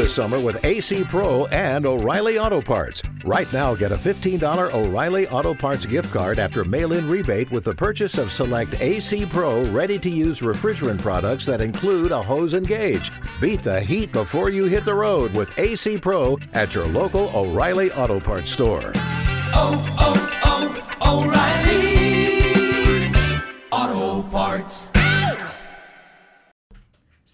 this summer with AC Pro and O'Reilly Auto Parts. Right now, get a $15 O'Reilly Auto Parts gift card after mail in rebate with the purchase of select AC Pro ready to use refrigerant products that include a hose and gauge. Beat the heat before you hit the road with AC Pro at your local O'Reilly Auto Parts store. oh, oh, oh O'Reilly Auto Parts.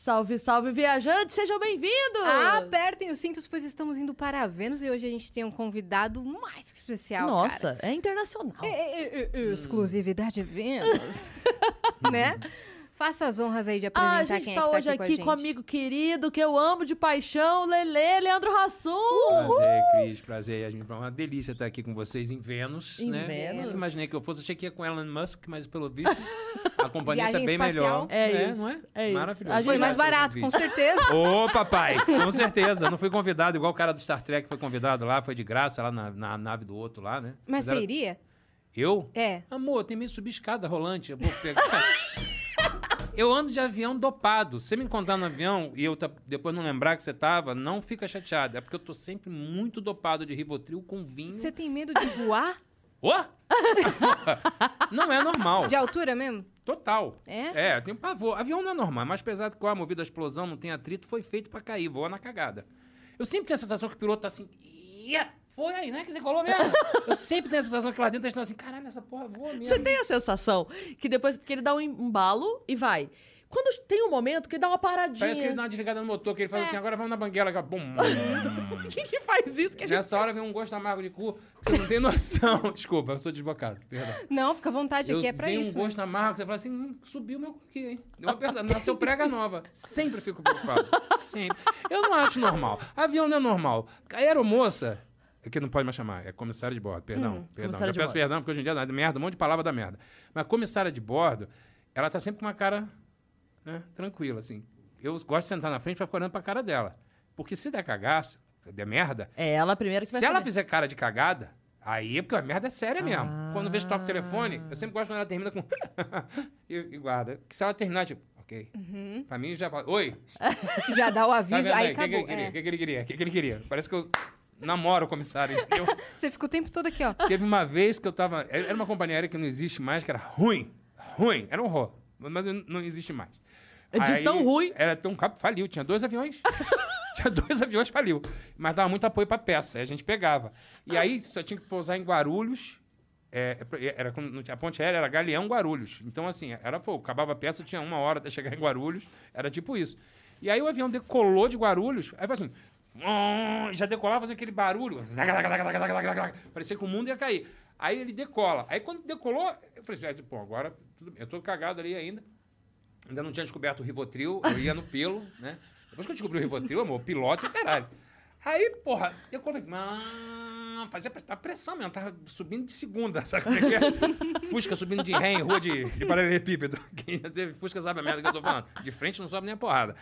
Salve, salve, viajantes, sejam bem-vindos! Apertem os cintos, pois estamos indo para Vênus e hoje a gente tem um convidado mais que especial. Nossa, cara. é internacional. É, é, é, é, exclusividade Vênus. né? Faça as honras aí de apresentar Ah, a gente quem tá é que tá hoje aqui, aqui com, amigo querido que eu amo de paixão, Lele, Leandro Hassum. Prazer, Cris. Prazer, Yasmin. É uma delícia estar aqui com vocês em Vênus. Em né? Vênus. Nunca imaginei que eu fosse. Achei que ia com Elon Musk, mas pelo visto a companhia tá Viagem bem espacial. melhor. É isso, não é? é isso. Maravilhoso. A gente Foi mais barato, com certeza. Ô, papai, com certeza. Não fui convidado, igual o cara do Star Trek foi convidado lá, foi de graça lá na, na nave do outro lá, né? Mas era- você iria? Eu? É. Amor, tem meio subir escada rolante. Eu vou pegar. Eu ando de avião dopado. Se você me encontrar no avião e eu tá- depois não lembrar que você tava, não fica chateado. É porque eu tô sempre muito dopado de Rivotril com vinho. Você tem medo de voar? Ô? não é normal. De altura mesmo? Total. É? É, eu tenho pavor. Avião não é normal. É mais pesado que o ar movido à explosão, não tem atrito, foi feito pra cair, voa na cagada. Eu sempre tenho a sensação que o piloto tá assim. "Ia, Foi aí, né? Que decolou mesmo. eu sempre tenho a sensação que lá dentro eles estão assim, caralho, essa porra voa mesmo. Você tem a sensação que depois, porque ele dá um embalo e vai. Quando tem um momento que ele dá uma paradinha. Parece que ele dá uma desligada no motor, que ele faz assim, agora vamos na banguela. aqui, ó, Bum. Quem que faz isso? Que a gente... Nessa hora vem um gosto amargo de cu, que você não tem noção. Desculpa, eu sou desbocado, perdão. Não, fica à vontade, Eu, aqui é pra vem isso. um né? gosto amargo, que você fala assim, hum, subiu meu cu aqui, hein? Deu uma perda, nasceu prega nova. Sempre fico preocupado. Sempre. Eu não acho normal. Avião não é normal. A aeromoça, é que não pode mais chamar, é comissária de bordo, perdão. perdão. comissária Já peço bordo. perdão, porque hoje em dia dá merda, um monte de palavra da merda. Mas comissária de bordo, ela tá sempre com uma cara né, tranquila, assim. Eu gosto de sentar na frente pra ficar olhando pra cara dela. Porque se der cagaça, der merda, É ela a primeira que vai se ela saber. fizer cara de cagada, aí é porque a merda é séria mesmo. Ah. Quando eu vejo toca o telefone, eu sempre gosto quando ela termina com. e, e guarda. Que se ela terminar, tipo, ok. Pra mim já fala. Oi, Já dá o tá aviso, vendo aí aí? O que, que acabou. ele queria? é. O que, que ele queria? O que, que ele queria? Parece que eu namoro o comissário, entendeu? Você fica o tempo todo aqui, ó. Teve uma vez que eu tava. Era uma companhia aérea que não existe mais, que era ruim. Ruim. Era um horror. Mas não existe mais. É de tão ruim? Era tão cabo, faliu. Tinha dois aviões. tinha dois aviões, faliu. Mas dava muito apoio pra peça. Aí a gente pegava. E aí só tinha que pousar em Guarulhos. É, era, não tinha- a ponte aérea era Galeão Guarulhos. Então, assim, era fogo. Acabava a peça, tinha uma hora até chegar em Guarulhos. Era tipo isso. E aí o avião decolou de Guarulhos. Aí foi assim. "Hum", Já decolava, fazia aquele barulho. Parecia que o mundo ia cair. Aí ele decola. Aí quando decolou, eu falei assim, pô, agora tudo bem. eu tô cagado ali ainda. Ainda não tinha descoberto o Rivotril, eu ia no pelo, né? Depois que eu descobri o Rivotril, amor, piloto e caralho. Aí, porra, eu falei, ah, fazia tava pressão mesmo, tava subindo de segunda, sabe como é que é? Fusca subindo de ré em rua de, de paralelepípedo. Quem já teve Fusca sabe a merda que eu tô falando. De frente não sobe nem a porrada.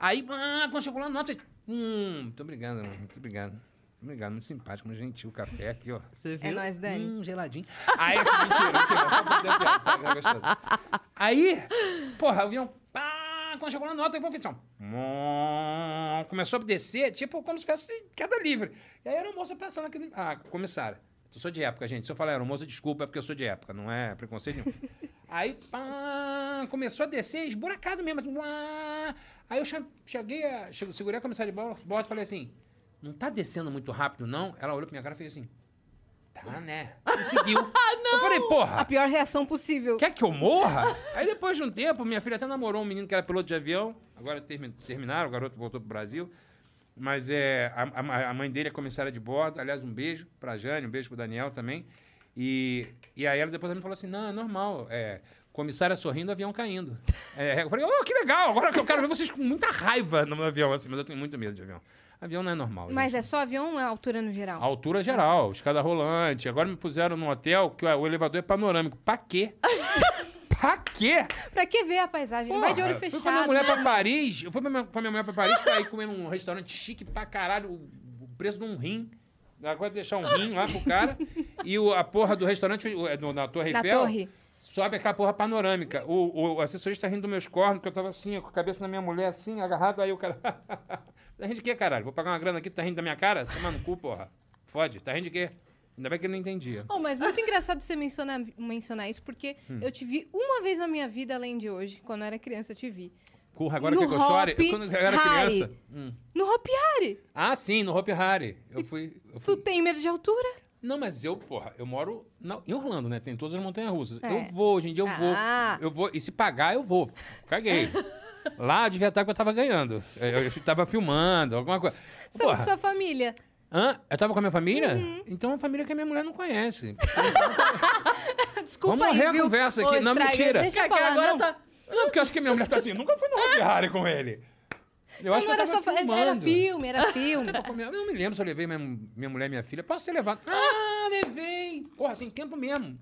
Aí, ah, quando chegou lá no nota, hum, muito obrigado, amor, muito obrigado. Muito Obrigado, muito simpático, muito gentil o café aqui, ó. Você viu? É nóis, Dani. Hum, geladinho. Aí, mentira, mentira, só pra dizer a piada, tá, é gostoso. Aí, porra, o avião, pá, quando chegou na nota, eu fiz assim, ó, começou a descer, tipo, como se fosse queda livre. E aí era a moça passando aqui, ah, comissária, eu sou de época, gente, se eu falar aeromoça, desculpa, é porque eu sou de época, não é preconceito nenhum. Aí, pá, começou a descer, esburacado mesmo, assim, uá. Aí eu che- cheguei, a, che- segurei a comissária de bordo e falei assim, não tá descendo muito rápido, não? Ela olhou pra minha cara e fez assim, tá, né? E seguiu. ah, não! Eu falei, porra, A pior reação possível. Quer que eu morra? Aí depois de um tempo, minha filha até namorou um menino que era piloto de avião. Agora termi- terminaram, o garoto voltou pro Brasil. Mas é, a, a- a mãe dele é comissária de bordo. Aliás, um beijo pra Jane, um beijo pro Daniel também. E, e aí ela depois me falou assim: não, é normal. É, comissária sorrindo, avião caindo. É, eu falei, oh, que legal, agora que eu quero ver vocês com muita raiva no meu avião, assim, mas eu tenho muito medo de avião. Avião não é normal. Mas gente. é só avião ou é altura no geral? Altura geral, escada rolante. Agora me puseram num hotel que o o elevador é panorâmico. Pra quê? pra quê? Pra que ver a paisagem? Vai de olho Porra, fechado. Fui com a minha mulher né? pra Paris. Eu fui com a minha- mulher pra Paris pra ir comer num restaurante chique pra caralho. O, preço de um rim. Agora deixar um rim lá pro cara. E o- a porra do restaurante é no- na Torre Na Eiffel. torre. Sobe aquela porra panorâmica. O, o assessorista rindo dos meus cornos, que eu tava assim, com a cabeça na minha mulher, assim, agarrado. Aí o cara. tá rindo de quê, caralho? Vou pagar uma grana aqui, tá rindo da minha cara? Toma no cu, porra. Fode. Tá rindo de quê? Ainda bem que ele não entendia. Oh, mas muito engraçado você mencionar, mencionar isso, porque Hum. eu te vi uma vez na minha vida, além de hoje. Quando eu era criança, eu te vi. Porra, agora No que eu chore? Eu, quando eu era Hari. criança. Hum. No Hopi Hari. Ah, sim, no Hopi Hari. Eu fui. Eu fui... Tu tem medo de altura? Não, mas eu, porra, eu moro na- em Orlando, né? Tem todas as montanhas russas. É. Eu vou, hoje em dia eu Ah. vou. Eu vou. E se pagar, eu vou. Caguei. Lá devia estar que eu tava ganhando. Eu, eu tava filmando, alguma coisa. Porra. sua família. Hã? Eu tava com a minha família? Uhum. Então é uma família que a minha mulher não conhece. Desculpa Vamos aí, morrer a conversa Ô, aqui. Não, Estraga, mentira. Deixa eu falar, agora não. tá. Não, porque eu acho que minha mulher tá assim. Nunca fui no Hopi Hari com ele. Eu acho Não, que era só... Era filme, era filme. Eu não me lembro se eu levei minha, minha mulher e minha filha. Posso ter levado? Ah, levei! Porra, tem tempo mesmo.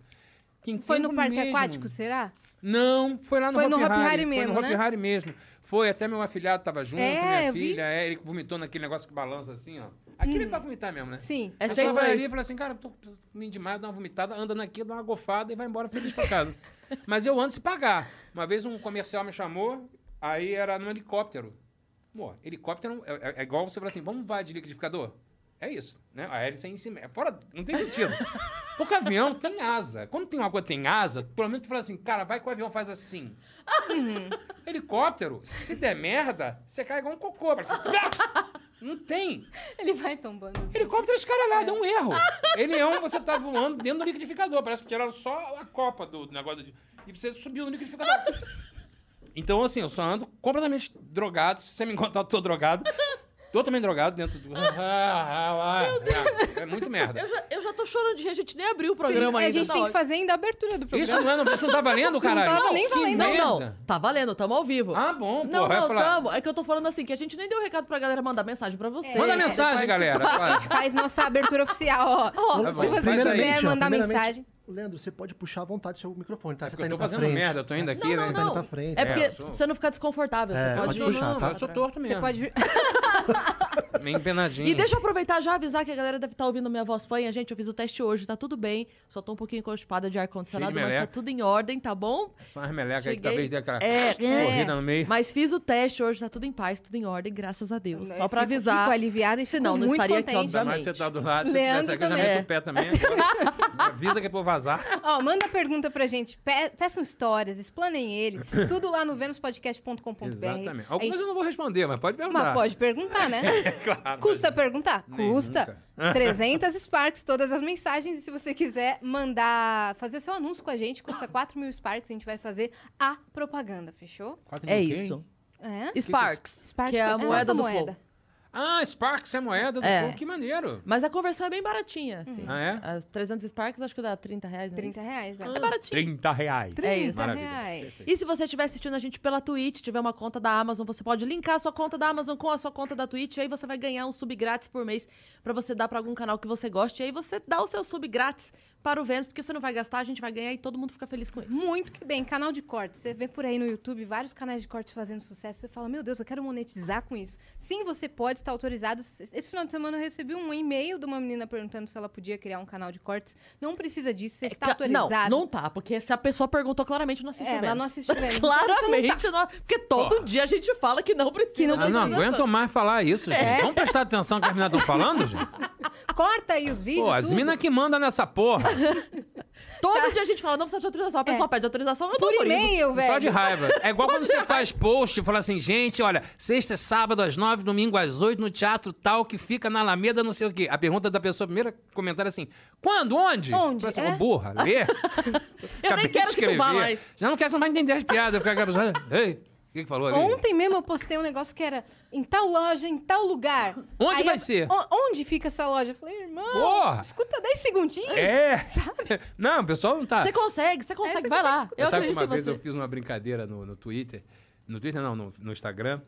Tem Foi no tempo parque mesmo. aquático, será? Não, foi lá no Foi Hopi no Hopi Hari. Hari Foi mesmo, no Hopi né? Hari mesmo. Foi, até meu afilhado tava junto, É, minha eu vi. filha. É, ele vomitou naquele negócio que balança assim, ó. Aquilo é pra vomitar mesmo, né? Sim. É a pessoa vai ali e fala assim, cara, tô comendo demais, dá uma vomitada, anda naquilo, dá uma gofada e vai embora feliz pra casa. Mas eu ando se pagar. Uma vez um comercial me chamou, aí era no helicóptero. Pô, helicóptero é, é- é igual você falar assim, vamos voar de liquidificador? É isso, né? A hélice é em cima. É fora, não tem sentido. Porque avião tem asa. Quando tem uma coisa tem asa, pelo menos tu fala assim, cara, vai que o avião faz assim. Helicóptero, se der merda, você cai igual um cocô. Assim, Não tem. Ele vai tombando. assim. Helicóptero é escaralhado, é um erro. Ele é um, você tá voando dentro do liquidificador. Parece que tiraram só a copa do negócio. E você subiu no liquidificador. Então, assim, eu só ando completamente drogado. Se você me encontrar, eu tô drogado. Totalmente drogado dentro do. É, é muito merda. Eu já, eu já tô chorando de rir, a gente nem abriu o programa Sim, ainda. A gente tá tem que fazer ainda a abertura do programa. Isso não, é, isso não tá valendo, caralho? tava nem valendo. Não, não, tá valendo, tamo ao vivo. Ah, bom, pô. não, não, falar. tamo. É que eu tô falando assim, que a gente nem deu recado pra galera mandar mensagem pra você. Manda É, mensagem, galera. A gente faz nossa abertura oficial, ó. Tá bom, Se você quiser mandar mensagem. Leandro, você pode puxar à vontade seu microfone, tá? É Você tá eu tô fazendo frente. merda, eu tô indo aqui, Não, né? não, tá indo não. pra frente. É É, porque sou- pra você não ficar desconfortável. É, você pode, pode puxar, Não, tá? eu sou torto mesmo. Você pode. Meio empenadinho. E deixa eu aproveitar já avisar que a galera deve estar ouvindo minha voz fanha. Gente, eu fiz o teste hoje, tá tudo bem. Só tô um pouquinho constipada de ar-condicionado, mas tá tudo em ordem, tá bom? São as melecas aí que Cheguei. talvez dê aquela É, corrida é. no meio. Mas fiz o teste hoje, tá tudo em paz, tudo em ordem, graças a Deus. Só pra Fico- avisar. Fico aliviada e fico Senão, não estaria aqui. Ainda mais você tá do lado, se tivesse aqui, eu já meto o pé também. Agora, Avisa que é pra vazar. Ó, manda pergunta pra gente. Pe peçam histórias, explanem ele. Tudo lá no venuspodcast.com.br. Exatamente. A Algumas gente- eu não vou responder, mas pode perguntar. Mas pode perguntar, né? Claro, Custa mas- perguntar? Nem Custa. 300 Sparks, todas as mensagens. E se você quiser mandar, fazer seu anúncio com a gente, custa 4 mil Sparks. A gente vai fazer a propaganda, fechou? Quatro É mil quem? isso. É? Sparks, Sparks que é a moeda do moeda. Flow. Ah, Sparks é moeda do É. fogo, que maneiro. Mas a conversão é bem baratinha, assim. Ah, é? As 300 Sparks acho que dá 30 reais, não é 30 isso? reais. É. É baratinho. 30 reais. É isso. Maravilha. reais. E se você estiver assistindo a gente pela Twitch, tiver uma conta da Amazon, você pode linkar a sua conta da Amazon com a sua conta da Twitch, e aí você vai ganhar um sub grátis por mês pra você dar pra algum canal que você goste, e aí você dá o seu sub grátis para o Vênus, porque você não vai gastar, a gente vai ganhar e todo mundo fica feliz com isso. Muito que bem. Canal de cortes. Você vê por aí no YouTube vários canais de cortes fazendo sucesso. Você fala, meu Deus, eu quero monetizar com isso. Sim, você pode estar autorizado. Esse final de semana eu recebi um e-mail de uma menina perguntando se ela podia criar um canal de cortes. Não precisa disso. Você está É, Não, autorizado. não tá, porque se a pessoa perguntou claramente, não assiste É, o ela Vênus. não assiste Vênus. Então você Claramente, não- porque todo Porra. dia a gente fala que não precisa. Que não Ah, não precisa. aguento mais falar isso, gente. É. Vamos prestar atenção no que as meninas estão falando, gente? Corta aí os vídeos. Pô, as minas que mandam nessa porra. Todo dia a gente fala, não precisa de autorização. A pessoa pede autorização, eu Por autorizo. e-mail, velho. Só de raiva. É igual quando você faz post e fala assim, gente, olha, sexta, sábado às nove, domingo às oito, no teatro tal, que fica na Alameda, não sei o quê. A pergunta da pessoa, primeiro comentário é assim, quando? Onde? Onde? Assim, É? "Ô, burra, lê. Eu nem quero que tu vá mais. Já não quero, você não vai entender as piadas. Eu fico aquela pessoa, ei, o que, que falou ali? Ontem mesmo eu postei um negócio que era em tal loja, em tal lugar. Onde Aí vai eu- ser? "O- Onde fica essa loja? Eu falei, irmão, Porra! escuta 10 segundinhos. É. Não, o pessoal não tá... Você consegue, você consegue, você vai consegue lá. escutar. Eu Sabe que acredito uma em vez você. eu fiz uma brincadeira no, no Twitter, no Twitter não, no, no Instagram,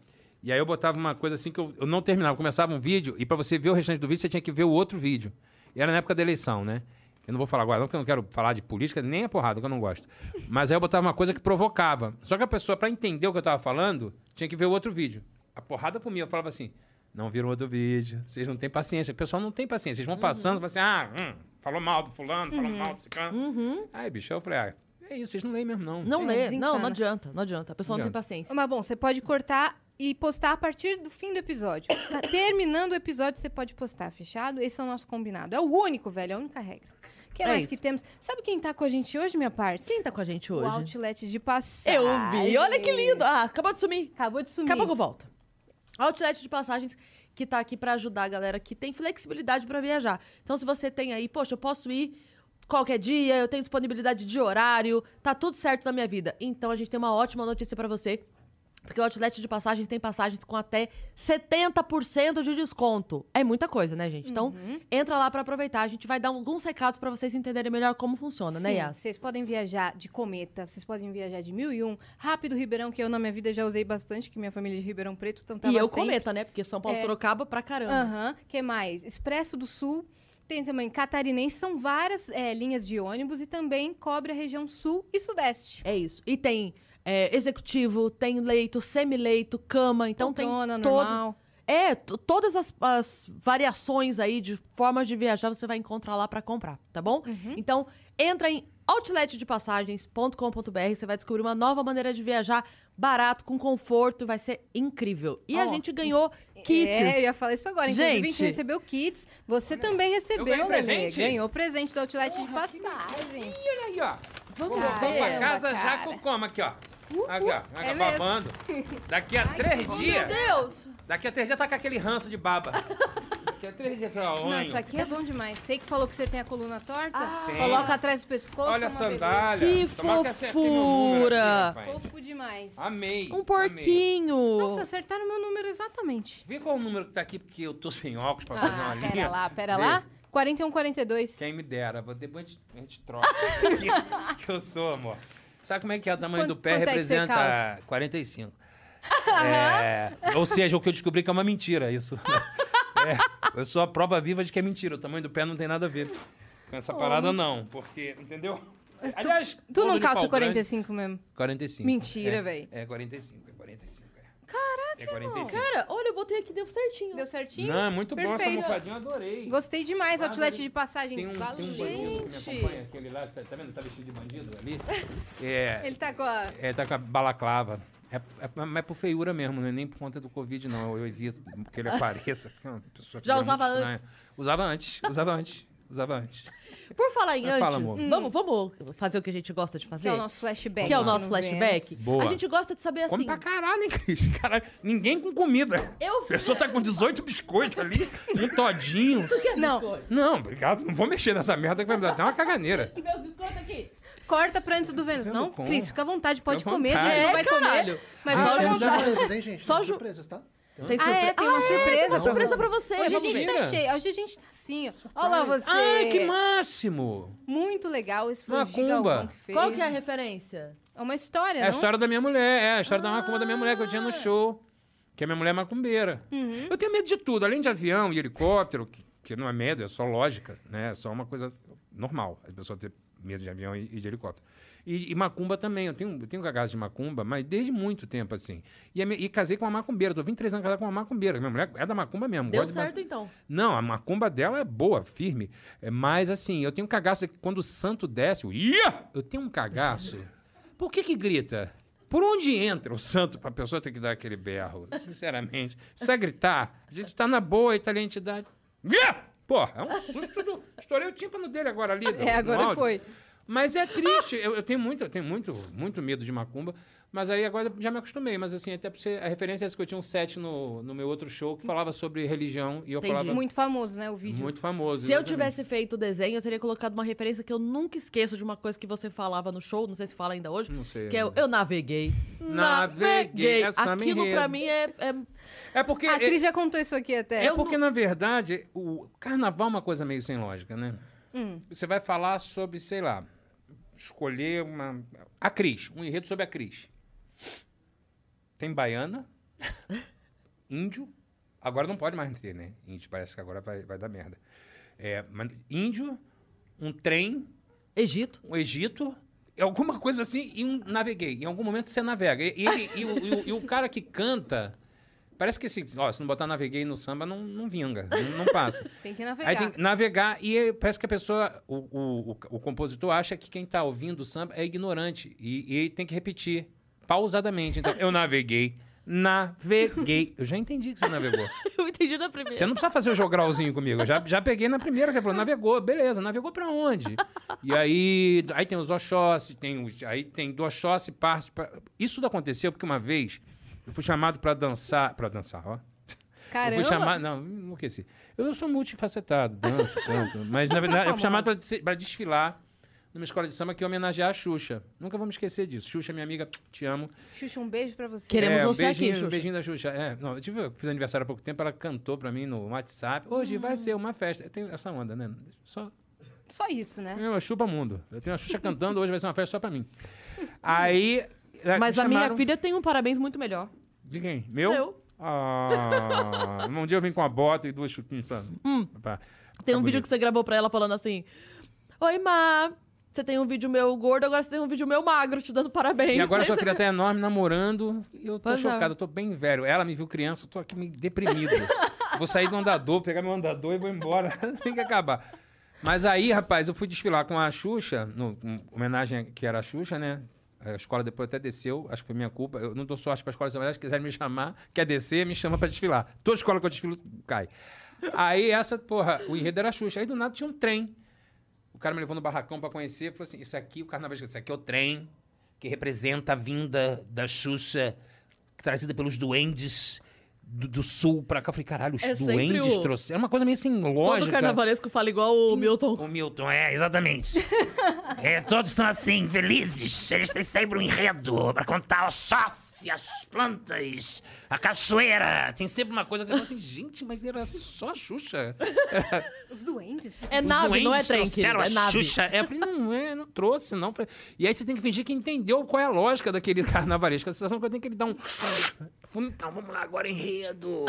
e aí eu botava uma coisa assim que eu, eu não terminava, começava um vídeo, e pra você ver o restante do vídeo, você tinha que ver o outro vídeo. E era na época da eleição, né? Eu não vou falar agora, não, porque eu não quero falar de política, nem a porrada, que eu não gosto. Mas aí eu botava uma coisa que provocava. Só que a pessoa, pra entender o que eu tava falando, tinha que ver o outro vídeo. A porrada comia, eu falava assim, não viram outro vídeo, vocês não têm paciência. O pessoal não tem paciência, eles vão passando, falam assim, ah, hum, falou mal do fulano, falou mal do ciclano. Aí, bicho, eu falei, ah, É isso, vocês não leem mesmo, não. Não É, lê. Não, desencana. não adianta. Não adianta. A pessoa não, Não tem paciência. Mas bom, você pode cortar e postar a partir do fim do episódio. Tá terminando o episódio, você pode postar, fechado? Esse é o nosso combinado. É o único, velho, é a única regra. O que É mais isso. que temos? Sabe quem tá com a gente hoje, minha parte? Quem tá com a gente O hoje? Outlet de passagem. Eu vi. Olha que lindo. Ah, acabou de sumir. Acabou de sumir. Daqui a pouco volta. Outlet de passagens que tá aqui pra ajudar a galera que tem flexibilidade pra viajar. Então, se você tem aí, poxa, eu posso ir qualquer dia, eu tenho disponibilidade de horário, tá tudo certo na minha vida. Então, a gente tem uma ótima notícia pra você. Porque o Outlet de passagens tem passagens com até 70% de desconto. É muita coisa, né, gente? Então, entra lá pra aproveitar. A gente vai dar alguns recados pra vocês entenderem melhor como funciona, né, Sim, Yas? Vocês podem viajar de Cometa, vocês podem viajar de Mil e Um, Rápido Ribeirão, que eu na minha vida já usei bastante, que minha família é de Ribeirão Preto, então tava E eu sempre... cometa, né? Porque São Paulo É. Sorocaba pra caramba. Aham. que mais? Expresso do Sul. Tem também Catarinense, são várias é, linhas de ônibus e também cobre a região sul e sudeste. É isso. E tem é, executivo, tem leito, semileito, cama. Então Poltrona, tem todo. normal. É, todas as, as variações aí de formas de viajar você vai encontrar lá pra comprar, tá bom? Uhum. Então, entra em outletdepassagem.com.br, você vai descobrir uma nova maneira de viajar, barato, com conforto, vai ser incrível. E a Ó, gente ganhou kits. É, eu ia falar isso agora. Inclusive, a gente Gente. recebeu kits. Você também recebeu, presente? Ganhou presente do Outlet de passagens. Olha aí, ó. Vamos Vamos ver. pra casa já cara. com como aqui, ó. Aqui, ó. Aqui, é ó, mesmo. babando. Daqui a três dias. Deus! Daqui a três dias tá com aquele ranço de baba. Daqui a três dias, Não, onho. isso aqui é bom demais. Sei que falou que você tem a coluna torta. Ah. Coloca atrás do pescoço. Olha a uma sandália. Que Tomara meu número fofura. aqui, beleza. Fofo demais. Amei. Um amei. porquinho! Nossa, acertaram meu número exatamente. Vê qual o número que tá aqui, porque eu tô sem óculos pra fazer uma Ah, linha. pera lá, pera Vê. lá. 4142. Quem me dera. Vou- Depois a gente, troca. que, que eu sou, amor. Sabe como é que é o tamanho Quanto- do pé? é representa calça? 45. É, ou seja, o que eu descobri que é uma mentira isso. É, eu sou a prova viva de que é mentira. O tamanho do pé não tem nada a ver com essa parada, não. Porque, entendeu? Mas tu- Aliás, Tu gordo não calça pau grande- 45 mesmo? 45. Mentira, é, véi. É 45, é 45. Caraca, é 45. Cara, olha, eu botei aqui, deu certinho. Deu certinho? Não, é muito bom essa Perfeito. almofadinha, adorei. Gostei demais. Guarda Outlet de passagens. Tem um, Fala, tem um gente. bandido que me acompanha, aquele lá, tá, tá vendo? Tá vestido de bandido ali. É, Ele tá com a... é, tá com a balaclava. É, é, mas é por feiura mesmo, não é nem por conta do Covid, não. Eu evito que ele apareça. porque é uma pessoa que Já usava estranha. Usava antes, usava antes, usava antes. Por falar em Mas antes, fala, vamos, vamos fazer o que a gente gosta de fazer? Que é o nosso flashback. Que é o nosso flashback. Boa. A gente gosta de saber Come assim. pra caralho, hein, Cris? Caralho, ninguém com comida. Eu A pessoa tá com 18 biscoitos ali, um todinho. Não, Não, obrigado, não vou mexer nessa merda que vai me dar até uma caganeira. Meu biscoito aqui. corta pra antes do Vênus. Não. Cris, fica à vontade, pode comer. A gente não vai É, caralho. comer. Mas Ah, fica à Temos vontade. surpresas, hein, gente? Só Temos ju- surpresas, tá? Tem Ah, é, tem uma surpresa. Uma surpresa pra você. Hoje a gente ver. tá cheio. Hoje a gente tá assim, ó. Olha lá você. Ai, que máximo! Muito legal. Esse foi Macumba. Que fez. Qual que é a referência? É uma história, É a não? história da minha mulher, é a história da macumba da minha mulher que eu tinha no show. Que a minha mulher é macumbeira. Uhum. Eu tenho medo de tudo, além de avião e helicóptero, que, que não é medo, é só lógica, né? É só uma coisa normal, a pessoa ter medo de avião e, e de helicóptero. E, e macumba também, eu tenho, eu tenho cagaço de macumba, mas desde muito tempo, assim. E, a e casei com uma macumbeira, tô 23 anos casado com uma macumbeira. Minha mulher é da macumba mesmo. Deu gosta de certo, então. não, a macumba dela é boa, firme. É, mas assim, eu tenho um cagaço de que quando o santo desce, o ia, eu tenho um cagaço. Por que que grita? Por onde entra o santo pra pessoa ter que dar aquele berro? Sinceramente. Precisa gritar. A gente tá na boa, e tá ali a entidade. Ia! Porra, é um susto do... Estourei o tímpano dele agora ali. É, agora foi. Mas é triste. Eu, eu tenho muito, eu tenho muito, muito medo de macumba. Mas aí agora já me acostumei. Mas assim, até você, a referência é essa que eu tinha um set no, no meu outro show que falava sobre religião. E eu Entendi. falava... Muito famoso, né, o vídeo. Muito famoso. Se eu tivesse feito o desenho, eu teria colocado uma referência que eu nunca esqueço de uma coisa que você falava no show, não sei se fala ainda hoje. Não sei. Que é o eu naveguei. Naveguei, é Aquilo pra mim é, é- É porque, A é, Cris já contou isso aqui até. é porque na verdade, o carnaval é uma coisa meio sem lógica, né? Hum. Você vai falar sobre, sei lá, escolher uma. A Cris, um enredo sobre a Cris. Tem baiana, índio. Agora não pode mais ter, né? Índio, parece que agora vai, vai dar merda. É, índio, um trem, Egito. o Egito, é alguma coisa assim, e um naveguei. Em algum momento você navega. E, e e o, e o- e o cara que canta Parece que assim, ó, se não botar naveguei no samba, não, não vinga, não, não passa. Tem que navegar. Aí tem que navegar e parece que a pessoa, o, o, o, o compositor acha que quem tá ouvindo o samba é ignorante e, e tem que repetir pausadamente. Então, eu naveguei, naveguei. Eu já entendi que você navegou. Eu entendi na primeira. Você não precisa fazer o jogralzinho comigo. Eu já, já peguei na primeira, você falou, navegou, beleza, navegou pra onde? E aí, aí tem os Oxóssi, tem os, aí tem do Oxóssi parte. Pra... Isso aconteceu porque uma vez eu fui chamado pra dançar. Pra dançar, ó. Eu Caramba. fui chamado. Não, não esqueci. Eu sou multifacetado, danço, canto. Mas, na verdade, eu fui chamado pra desfilar numa escola de samba que ia homenagear a Xuxa. Nunca vou me esquecer disso. Xuxa, minha amiga, te amo. Xuxa, um beijo pra você. Queremos É, um você aqui, beijinho, Xuxa. Um beijinho da Xuxa. É, não, eu, tive, eu fiz aniversário há pouco tempo, ela cantou pra mim no WhatsApp. Hoje vai ser uma festa. Eu tenho essa onda, né? Só, Só isso, né? eu chupa mundo. Eu tenho a Xuxa cantando, hoje vai ser uma festa só pra mim. Aí. é, Mas a minha filha tem um parabéns muito melhor. De quem? Meu? Seu. Ah, um dia eu vim com uma bota e duas chupinhas pra. pra Tem um ficar vídeo que você gravou pra ela falando assim: Oi, Má, você tem um vídeo meu gordo, agora você tem um vídeo meu magro, te dando parabéns. E agora sua filha tá enorme, namorando. E eu tô Pois é. chocado, eu tô bem velho. Ela me viu criança, eu tô aqui meio deprimido. vou sair do andador, pegar meu andador e vou embora. Tem que acabar. Mas aí, rapaz, eu fui desfilar com a Xuxa, no, em homenagem que era a Xuxa, né? A escola depois até desceu, acho que foi minha culpa. Eu não dou sorte pra escola de homenagem, se quiserem me chamar, quer descer, me chama pra desfilar. Toda escola que eu desfilo, cai. Aí essa, porra, o enredo era a Xuxa. Aí do nada tinha um trem. O cara me levou no barracão pra conhecer, falou assim: Isso aqui, o carnaval, isso aqui é o trem que representa a vinda da Xuxa, trazida pelos duendes do, do sul pra cá. Eu falei, caralho, os É duendes o- trouxeram. Era uma coisa meio Todo lógica. carnavalesco fala igual o Milton. O Milton, é, exatamente. é, todos são assim, felizes. Eles têm sempre um enredo pra contar os as plantas, a cachoeira. Tem sempre uma coisa que você fala assim, gente, mas era só a Xuxa. Os duendes. É Os nave, não é trem, trouxeram é a nave. Xuxa. É, eu falei, não é, não trouxe, não. E aí você tem que fingir que entendeu qual é a lógica daquele carnavalesco. A sensação que eu tenho é que ele dá um... Então vamos lá, agora enredo.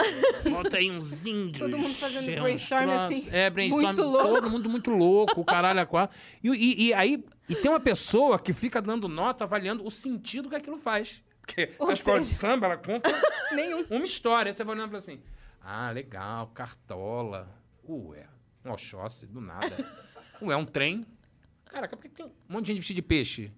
Bota aí uns índios. Todo mundo fazendo brainstorm assim. É, brainstorm. Muito louco. Todo mundo muito louco, o caralho a quatro. E, e- e aí, e tem uma pessoa que fica dando nota, avaliando o sentido que aquilo faz. Porque Ou a escola de seja- samba, ela conta Nenhum. uma história. Você vai olhando e fala assim, ah, legal, cartola. Ué, um Oxóssi, do nada. Ué, um trem. Caraca, por que tem um monte de gente vestida de peixe?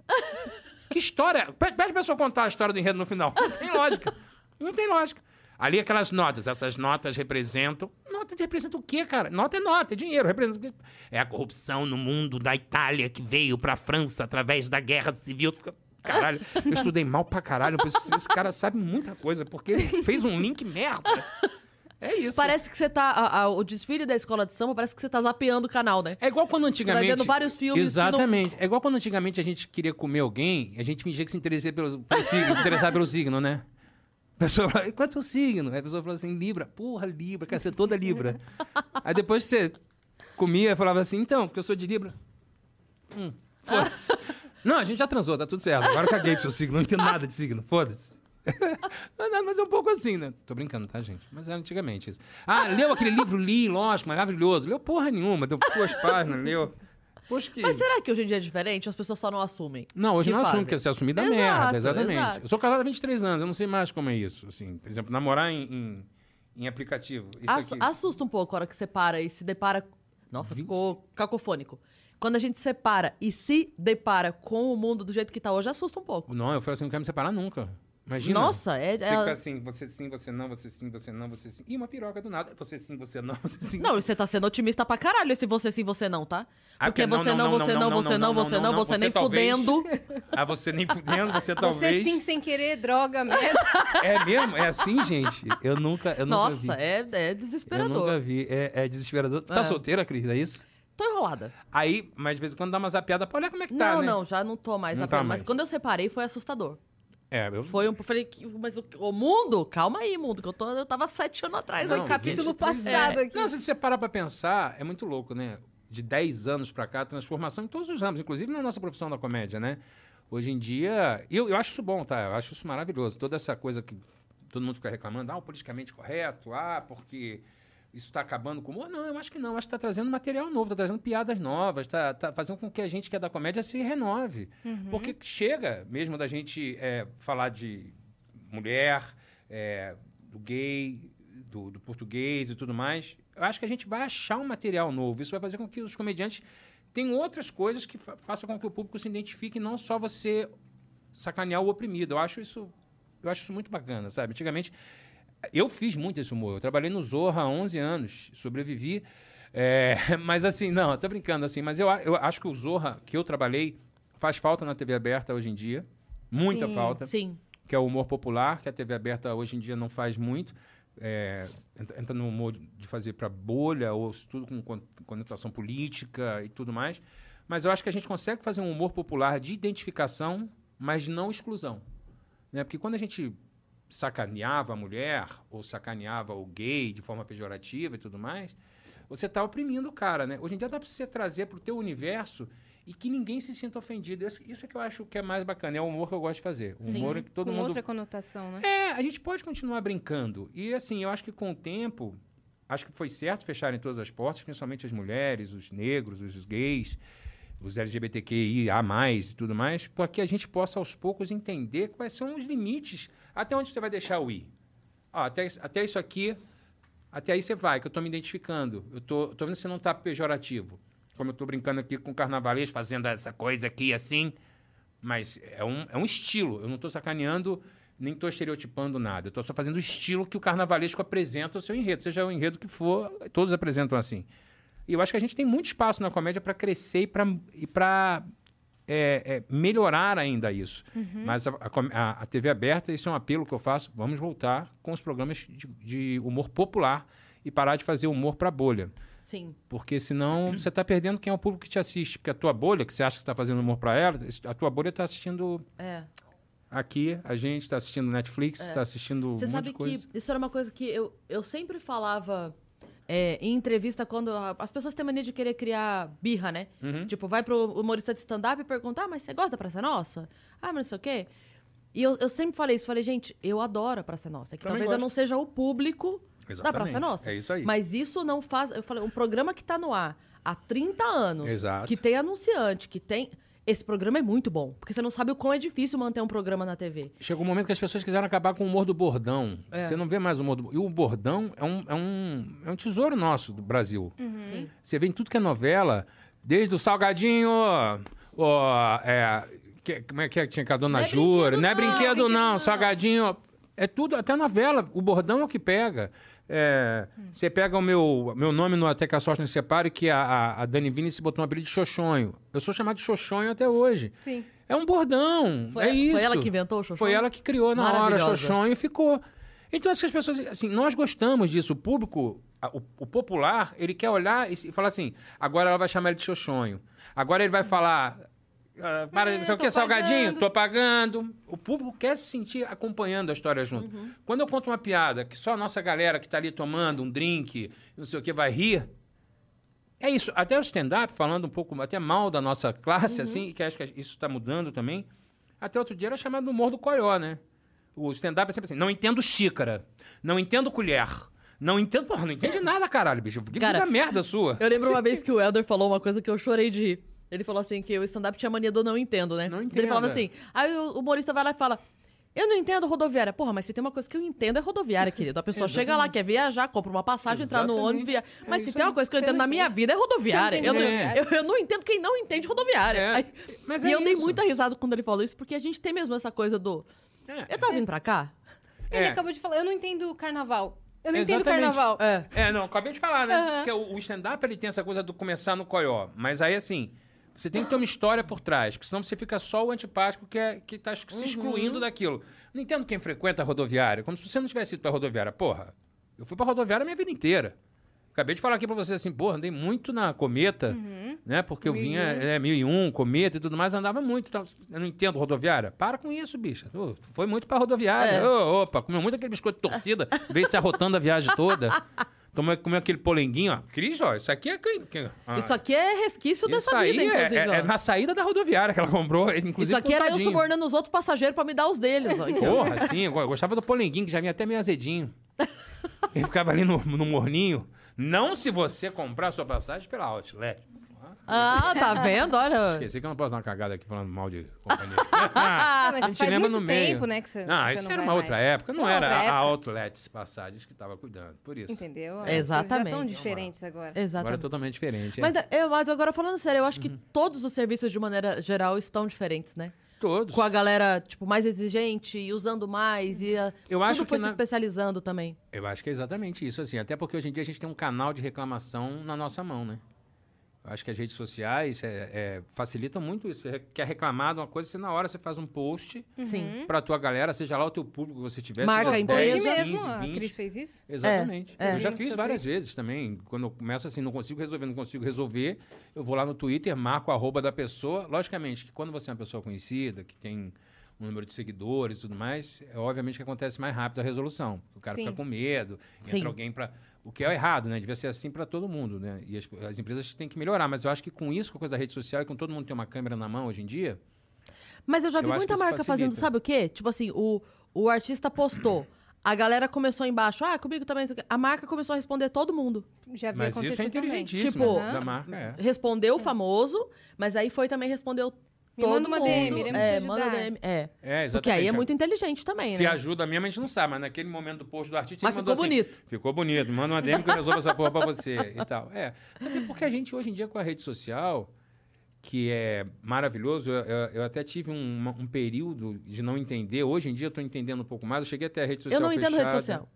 Que história? Pe- Pede a pessoa contar a história do enredo no final. Não tem lógica. Não tem lógica. Ali aquelas notas, essas notas representam. Nota de representa o quê, cara? Nota é nota, é dinheiro. Representa? É a corrupção no mundo da Itália que veio pra França através da Guerra Civil. Fica- Caralho, eu estudei mal pra caralho. Esse cara sabe muita coisa, porque fez um link merda. É isso. Parece que você tá. a- a- o desfile da escola de samba parece que você tá zapeando o canal, né? É igual quando antigamente. vendo vários filmes que não- Exatamente. É igual quando antigamente a gente queria comer alguém, a gente fingia que se interessava pelo, pelo signo, se interessava pelo signo, né? A pessoa fala, qual é o teu signo? Aí a pessoa fala assim, Libra. Porra, Libra, quer ser toda Libra. Aí depois você comia, falava assim, então, porque eu sou de Libra. Hum, foda-se. Não, a gente já transou, tá tudo certo. Agora eu caguei pro seu signo, não entendo nada de signo, foda-se. Mas é um pouco assim, né? Tô brincando, tá, gente? Mas era antigamente isso. Ah, leu aquele livro? Li, lógico, maravilhoso. Leu porra nenhuma, deu duas páginas, leu. Poxa que... Mas será que hoje em dia é diferente? As pessoas só não assumem. Não, hoje não fazem? que é se assumir da Exato, merda, exatamente. exato. Eu sou casado há 23 anos, eu não sei mais como é isso. Assim, por exemplo, namorar em, em, em aplicativo. Ass- aqui. Assusta um pouco a hora que você para e se depara. Nossa, ficou cacofônico. Quando a gente separa e se depara com o mundo do jeito que tá hoje, assusta um pouco. Não, eu falei assim, não quero me separar nunca. Imagina. Nossa, é. é- Fica assim, você sim, você não, você sim, você não, você sim. E uma piroca do nada. Você sim, você não, você sim. Não, você tá sendo otimista pra caralho esse você sim, você não, tá? Ah, Porque você não, você não, você não, você não, você nem fudendo. Ah, você nem fudendo, você talvez. Você sim, sem querer, droga, merda. É mesmo? É assim, gente? Eu nunca, eu nunca vi. Nossa, é, é Eu desesperador. nunca vi. É, é desesperador. Tá É. solteira, Cris? É isso? Tô enrolada. Aí, mas de vez em quando dá uma zapiada pra olhar como é que tá, não, né? não, já não tô mais Não tá Mas mais. quando eu separei foi assustador. É, eu... Foi um. Falei, que- mas o, o mundo? Calma aí, mundo, que eu, tô, eu tava sete anos atrás. Não, aí. Capítulo 23 passado aqui. Não, se você parar pra pensar, é muito louco, né? De 10 anos pra cá, transformação em todos os ramos, inclusive na nossa profissão da comédia, né? Hoje em dia, eu, eu acho isso bom, tá? Eu acho isso maravilhoso. Toda essa coisa que todo mundo fica reclamando, ah, o politicamente correto, ah, porque isso está acabando com o humor. Não, eu acho que não. Eu acho que está trazendo material novo, está trazendo piadas novas, está fazendo com que a gente que é da comédia se renove. Porque chega mesmo da gente é, falar de mulher, é, do gay, do, do português e tudo mais, eu acho que a gente vai achar um material novo. Isso vai fazer com que os comediantes tenham outras coisas que fa façam com que o público se identifique, não só você sacanear o oprimido. Eu acho isso, eu acho isso muito bacana, sabe? Antigamente, eu fiz muito esse humor. Eu trabalhei no Zorra há 11 anos, sobrevivi. É, mas assim, não, tô brincando assim, mas eu, eu acho que o Zorra que eu trabalhei faz falta na TV aberta hoje em dia. Muita Sim. falta Sim. que é o humor popular, que a TV aberta hoje em dia não faz muito. É, entra, no humor de fazer para bolha, ou tudo com con- conotação política e tudo mais. Mas eu acho que a gente consegue fazer um humor popular de identificação, mas não exclusão. Né? Porque quando a gente sacaneava a mulher, ou sacaneava o gay de forma pejorativa e tudo mais, você está oprimindo o cara. Né? Hoje em dia dá para você trazer para o teu universo e que ninguém se sinta ofendido. Isso, é que eu acho que é mais bacana. É o humor que eu gosto de fazer. O Sim. humor que todo Com mundo outra conotação, né? é, a gente pode continuar brincando. E assim, eu acho que com o tempo, acho que foi certo fecharem todas as portas, principalmente as mulheres, os negros, os gays, os LGBTQIA+, e tudo mais, para que a gente possa aos poucos entender quais são os limites, até onde você vai deixar o ir. Ó, até, até isso aqui, até aí você vai, que eu estou me identificando. Eu tô, tô vendo se não está pejorativo. Como eu estou brincando aqui com carnavalês, fazendo essa coisa aqui assim, mas é um, é um estilo. Eu não estou sacaneando, nem estou estereotipando nada. Eu estou só fazendo o estilo que o carnavalesco apresenta o seu enredo. Seja o enredo que for, todos apresentam assim. E eu acho que a gente tem muito espaço na comédia para crescer e para e pra, é, é, melhorar ainda isso. Mas a, a a- TV aberta, isso é um apelo que eu faço. Vamos voltar com os programas de, de humor popular e parar de fazer humor para bolha. Sim. Porque senão você está perdendo quem é o público que te assiste. Porque a tua bolha, que você acha que está fazendo humor para ela, esse- a tua bolha está assistindo É. aqui, a gente está assistindo Netflix, está assistindo Você um sabe de coisa. que isso era uma coisa que eu, eu sempre falava é, em entrevista quando as pessoas têm mania de querer criar birra, né? Uhum. Tipo, vai pro humorista de stand-up e pergunta, ah, mas você gosta da Praça Nossa? Ah, mas não sei o quê. E eu, eu sempre falei isso, falei, gente, eu adoro a Praça Nossa. É que Também talvez eu gosto. não seja o público da Exatamente, Praça Nossa. é isso aí. Mas isso não faz. Eu falei, um programa que tá no ar há 30 anos, Exato. que tem anunciante, que tem. Esse programa é muito bom. Porque você não sabe o quão é difícil manter um programa na TV. Chegou um momento que as pessoas quiseram acabar com o humor do bordão. É. Você não vê mais o humor do... E o bordão é um, é, um, é um tesouro nosso do Brasil. Sim. Você vê em tudo que é novela, desde o Salgadinho, ó, é, que- como é que é que tinha com a Dona Não é Jura? Não é não, brinquedo brinquedo não, não. Salgadinho. É tudo, até novela. O bordão é o que pega. É, Você pega o meu, meu nome no Até que a Sorte Nos Separe, que a, a, a Dani Vini se botou um apelido de Xoxonho. Eu sou chamado de Xoxonho até hoje. Sim. É um bordão. Foi- é foi isso. ela que inventou o Xoxonho? Foi ela que criou na hora. Xoxonho e ficou. Então, acho que as pessoas, assim, nós gostamos disso. O público, o, o popular, ele quer olhar e, e falar assim: agora ela vai chamar ele de Xoxonho. Agora ele vai falar. Ah, para, É, não sei o que, salgadinho? Tô pagando. O público quer se sentir acompanhando a história junto. Uhum. Quando eu conto uma piada que só a nossa galera que tá ali tomando um drink, não sei o que, vai rir, é isso. Até o stand-up, falando um pouco até mal da nossa classe, Uhum. assim, que acho que isso está mudando também. Até outro dia era chamado do humor do coió, né? O stand-up é sempre assim, não entendo xícara, não entendo colher, não entendo... Porra, não entende nada, caralho, bicho. Que Cara, merda sua. Eu lembro uma vez que o Helder falou uma coisa que eu chorei de rir. Ele falou assim que o stand-up tinha mania do não entendo, né? Não Ele entenda. falava assim, aí o humorista vai lá e fala... Eu não entendo rodoviária. Porra, mas se tem uma coisa que eu entendo é rodoviária, querido. A pessoa chega lá, quer viajar, compra uma passagem, entrar no ônibus, via... Mas É se tem uma coisa que eu entendo na minha vida é rodoviária. Eu não eu, eu não entendo quem não entende rodoviária. É. Aí- Mas e é eu dei isso. muita risada quando ele falou isso, porque a gente tem mesmo essa coisa do... É. Eu tava vindo pra cá? Ele É. acabou de falar, eu não entendo carnaval. Eu não entendo Exatamente. carnaval. É. É, não, acabei de falar, né? Porque o, o stand-up ele tem essa coisa do começar no coió. Mas aí, assim, você tem que ter uma história por trás, porque senão você fica só o antipático que, é, que tá se excluindo daquilo. Não entendo quem frequenta a rodoviária, como se você não tivesse ido pra rodoviária. Porra, eu fui pra rodoviária a minha vida inteira. Acabei de falar aqui pra você assim, porra, andei muito na Cometa, né? Porque eu vinha, é, 1001, Cometa e tudo mais, andava muito. Então, eu não entendo rodoviária. Para com isso, bicha. Foi muito pra rodoviária. É. Ô, opa, comeu muito aquele biscoito de torcida, veio se arrotando a viagem toda. Tomou, comeu aquele polenguinho, ó. Cris, ó, isso aqui é... ah, Isso aqui é resquício isso dessa vida, é- inclusive. é, ó. é na saída da rodoviária que ela comprou, inclusive Isso aqui era eu contadinho. subornando os outros passageiros pra me dar os deles. Ó. Porra, sim, eu gostava do polenguinho, que já vinha até meio azedinho. Ele ficava ali no, no morninho. Não se você comprar a sua passagem pela Outlet. Ah, Ah, tá vendo? Olha. Esqueci que eu não posso dar uma cagada aqui falando mal de companhia. Ah, mas a gente faz lembra muito no meio. tempo, né, que você Não, que você isso não era uma outra mais. época, não Uma era outra a época. Outlets Passagens que estava cuidando, por isso. Entendeu? As Exatamente. já estão diferentes agora. Agora é Exatamente. totalmente diferente. é. Mas, eu, mas agora falando sério, eu acho Uhum. que todos os serviços, de maneira geral, estão diferentes, né? Todos. Com a galera, tipo, mais exigente e usando mais. E a- Eu tudo acho foi que se na- especializando também. Eu acho que é exatamente isso, assim. Até porque hoje em dia a gente tem um canal de reclamação na nossa mão, né? Acho que as redes sociais é, é, facilitam muito isso. Você quer reclamar de uma coisa, você na hora você faz um post Sim. pra tua galera, seja lá o teu público que você tiver. Marca a empresa. Hoje 10, mesmo, 15, a 20. Cris fez isso? Exatamente. É, é. Eu já Sim, fiz várias vezes também. Quando eu começo assim, não consigo resolver, não consigo resolver, eu vou lá no Twitter, marco a arroba da pessoa. Logicamente que quando você é uma pessoa conhecida, que tem um número de seguidores e tudo mais, é obviamente que acontece mais rápido a resolução. O cara Sim. fica com medo, Sim. entra alguém para o que é errado, né? Devia ser assim para todo mundo, né? E as, as empresas têm que melhorar, mas eu acho que com isso, com a coisa da rede social e com todo mundo tem uma câmera na mão hoje em dia, Mas eu já vi Eu muita marca fazendo, sabe o quê? Tipo assim, o, o artista postou. A galera começou embaixo, ah, comigo também. não sei o quê. A marca começou a responder todo mundo. Já vi mas acontecer isso é também. inteligentíssimo Tipo, da marca, é. Respondeu o famoso, mas aí foi também respondeu Me todo manda uma mundo. DM, iremos é, manda. DM. É. É, exatamente. Porque aí é muito inteligente também, Se né? ajuda mesmo, a gente não sabe, mas naquele momento do post do artista, Mas ele mandou ficou assim, bonito. Ficou bonito, manda uma DM que eu resolvo essa porra pra você e tal. É, mas é porque a gente hoje em dia com a rede social, que é maravilhoso, eu, eu- eu até tive um, uma- um período de não entender, hoje em dia eu tô entendendo um pouco mais, eu cheguei até a rede social Eu não entendo rede fechada. social.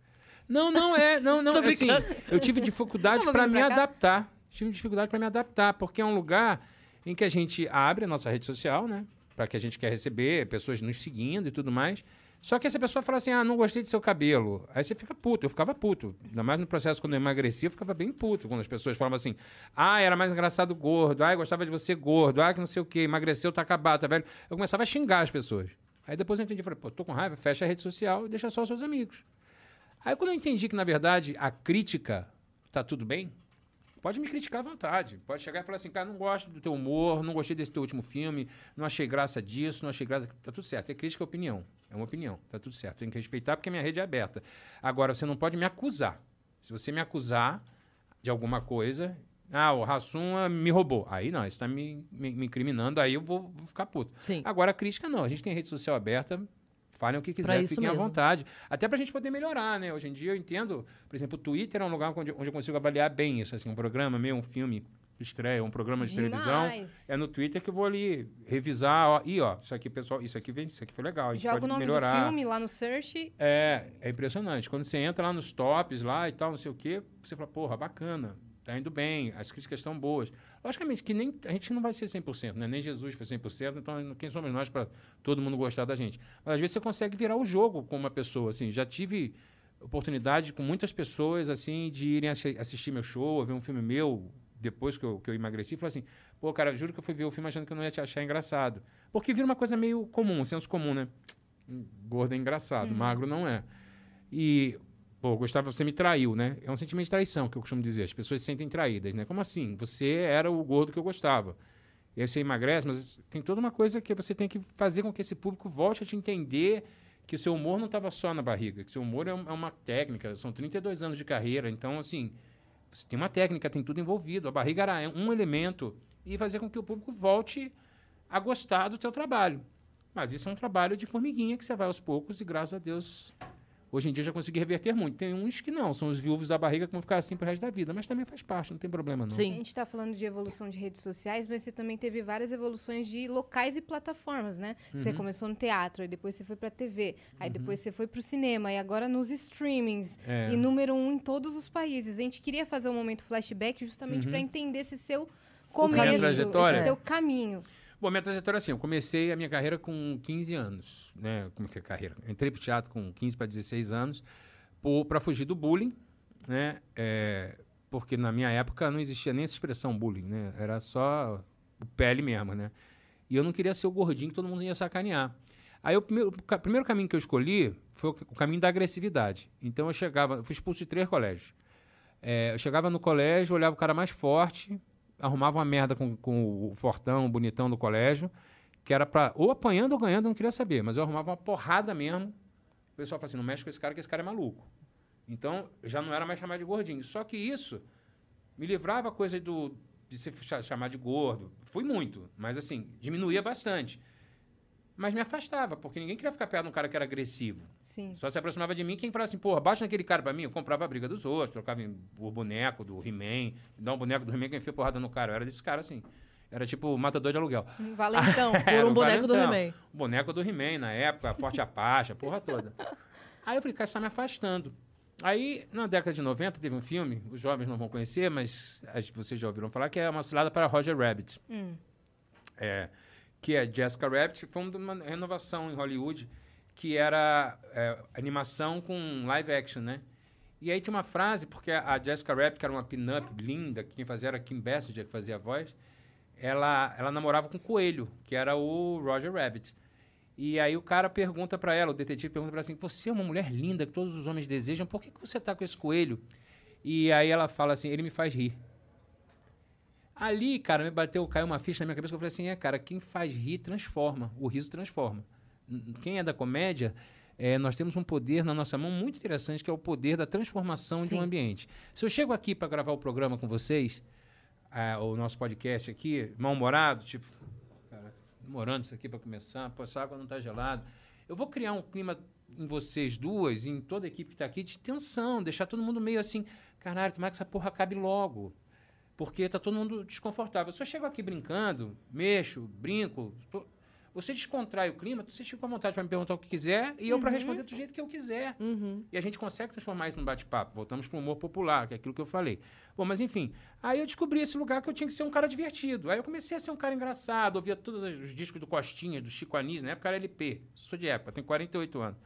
Não, não é, não, não, assim, eu tive dificuldade para me cá? adaptar. Tive dificuldade para me adaptar, porque é um lugar em que a gente abre a nossa rede social, né? Para que a gente quer receber pessoas nos seguindo e tudo mais. Só que essa pessoa fala assim: ah, não gostei do seu cabelo. Aí você fica puto. Eu ficava puto. Ainda mais no processo quando eu emagreci, eu ficava bem puto. Quando as pessoas falavam assim: ah, era mais engraçado gordo. Ah, gostava de você gordo. Ah, que não sei o quê. Emagreceu, tá acabado, tá velho. Eu começava a xingar as pessoas. Aí depois eu entendi. Falei: pô, tô com raiva, fecha a rede social e deixa só os seus amigos. Aí quando eu entendi que, na verdade, a crítica tá tudo bem, pode me criticar à vontade. Pode chegar e falar assim, cara, não gosto do teu humor, não gostei desse teu último filme, não achei graça disso, não achei graça... Tá tudo certo. É crítica, é opinião. É uma opinião. Tá tudo certo. Tem que respeitar porque a minha rede é aberta. Agora, você não pode me acusar. Se você me acusar de alguma coisa... Ah, o Rassum me roubou. Aí não, você está me, me, me incriminando, aí eu vou, vou ficar puto. Sim. Agora, a crítica não. A gente tem rede social aberta, falem o que quiser, fiquem à mesmo. vontade. Até pra gente poder melhorar, né? Hoje em dia eu entendo, por exemplo, o Twitter é um lugar onde, onde eu consigo avaliar bem isso, assim, um programa meu, um filme estreia, um programa de televisão. Demais. É no Twitter que eu vou ali revisar, ó, e ó, isso aqui, pessoal, isso aqui vem, isso aqui foi legal, a gente Joga o pode nome melhorar. do filme lá no search. É, é impressionante. Quando você entra lá nos tops lá e tal, não sei o quê, você fala, porra, bacana, tá indo bem, as críticas estão boas. Logicamente que nem, a gente não vai ser 100%, né? Nem Jesus foi 100%, então quem somos nós para todo mundo gostar da gente? Mas às vezes você consegue virar o jogo com uma pessoa, assim. Já tive oportunidade com muitas pessoas, assim, de irem assi- assistir meu show, ver um filme meu, depois que eu, que eu emagreci, e falar assim, pô, cara, juro que eu fui ver o filme achando que eu não ia te achar engraçado. Porque vira uma coisa meio comum, um senso comum, né? Gordo é engraçado, magro não é. E, pô, Gustavo, você me traiu, né? É um sentimento de traição que eu costumo dizer. As pessoas se sentem traídas, né? Como assim? Você era o gordo que eu gostava. E aí você emagrece, mas tem toda uma coisa que você tem que fazer com que esse público volte a te entender que o seu humor não estava só na barriga, que seu humor é um- é uma técnica, são 32 anos de carreira, então, assim, você tem uma técnica, tem tudo envolvido. A barriga era um elemento e fazer com que o público volte a gostar do teu trabalho. Mas isso é um trabalho de formiguinha que você vai aos poucos e, graças a Deus, hoje em dia já consegui reverter muito. Tem uns que não, são os viúvos da barriga que vão ficar assim pro resto da vida, mas também faz parte, não tem problema não. A Sim. gente está falando de evolução de redes sociais, mas você também teve várias evoluções de locais e plataformas, né? Você Uhum. começou no teatro, aí depois você foi para TV, aí depois você foi para o cinema, e agora nos streamings, É. e número um em todos os países. A gente queria fazer um momento flashback justamente para entender esse seu começo, Uhum. esse seu caminho. Bom, minha trajetória é assim, eu comecei a minha carreira com 15 anos, né? Como que é carreira? Entrei pro teatro com 15 para 16 anos para fugir do bullying, né? É, porque na minha época não existia nem essa expressão bullying, né? Era só o pele mesmo, né? E eu não queria ser o gordinho que todo mundo ia sacanear. Aí o primeiro, o primeiro caminho que eu escolhi foi o, o caminho da agressividade. Então eu chegava, eu fui expulso de três colégios. É, eu chegava no colégio, olhava o cara mais forte, arrumava uma merda com, com o fortão, o bonitão do colégio, que era pra. Ou apanhando ou ganhando, não queria saber, mas eu arrumava uma porrada mesmo. O pessoal fala assim: não mexe com esse cara, que esse cara é maluco. Então, já não era mais chamado de gordinho. Só que isso me livrava a coisa do, de se cha- chamar de gordo. Fui muito, mas assim, diminuía bastante. Mas me afastava, porque ninguém queria ficar perto de um cara que era agressivo. Sim. Só se aproximava de mim quem falava assim, porra, baixa naquele cara pra mim. Eu comprava a briga dos outros, trocava o boneco do He-Man, dá um boneco do He-Man que enfia porrada no cara. Eu era desse cara assim. Era tipo matador de aluguel. Um valentão. Era um o boneco do valentão. He-Man. O boneco do He-Man na época, Forte Apache, a porra toda. Aí eu falei, cara, isso tá me afastando. Aí, na década de 90, teve um filme, os jovens não vão conhecer, mas vocês já ouviram falar, que é Uma Cilada para Roger Rabbit. É, que é Jessica Rabbit, foi uma renovação em Hollywood, que era é, animação com live action, né? E aí tinha uma frase, porque a Jessica Rabbit, que era uma pin-up linda, que quem fazia era Kim Basinger, que fazia a voz, ela, ela namorava com o Coelho, que era o Roger Rabbit. E aí o cara pergunta pra ela, o detetive pergunta pra ela assim, você é uma mulher linda, que todos os homens desejam, por que, que você tá com esse coelho? E aí ela fala assim, ele me faz rir. Ali, cara, me bateu, caiu uma ficha na minha cabeça que eu falei assim: é, cara, quem faz rir transforma. O riso transforma. Quem é da comédia, é, nós temos um poder na nossa mão muito interessante, que é o poder da transformação de um ambiente. Se eu chego aqui para gravar o programa com vocês, ah, o nosso podcast aqui, mal-humorado, tipo, cara, demorando isso aqui para começar, pô, essa água não tá gelada. Eu vou criar um clima em vocês duas, e em toda a equipe que está aqui, de tensão, deixar todo mundo meio assim, caralho, tomara que essa porra acabe logo. Porque tá todo mundo desconfortável. Se eu chego aqui brincando, mexo, brinco, tô- você descontrai o clima, você fica à vontade para me perguntar o que quiser e eu para responder do jeito que eu quiser. E a gente consegue transformar isso num bate-papo. Voltamos para o humor popular, que é aquilo que eu falei. Bom, mas enfim, aí eu descobri esse lugar que eu tinha que ser um cara divertido. Aí eu comecei a ser um cara engraçado, ouvia todos os discos do Costinha, do Chico Anísio, na época era LP. Sou de época, tenho 48 anos.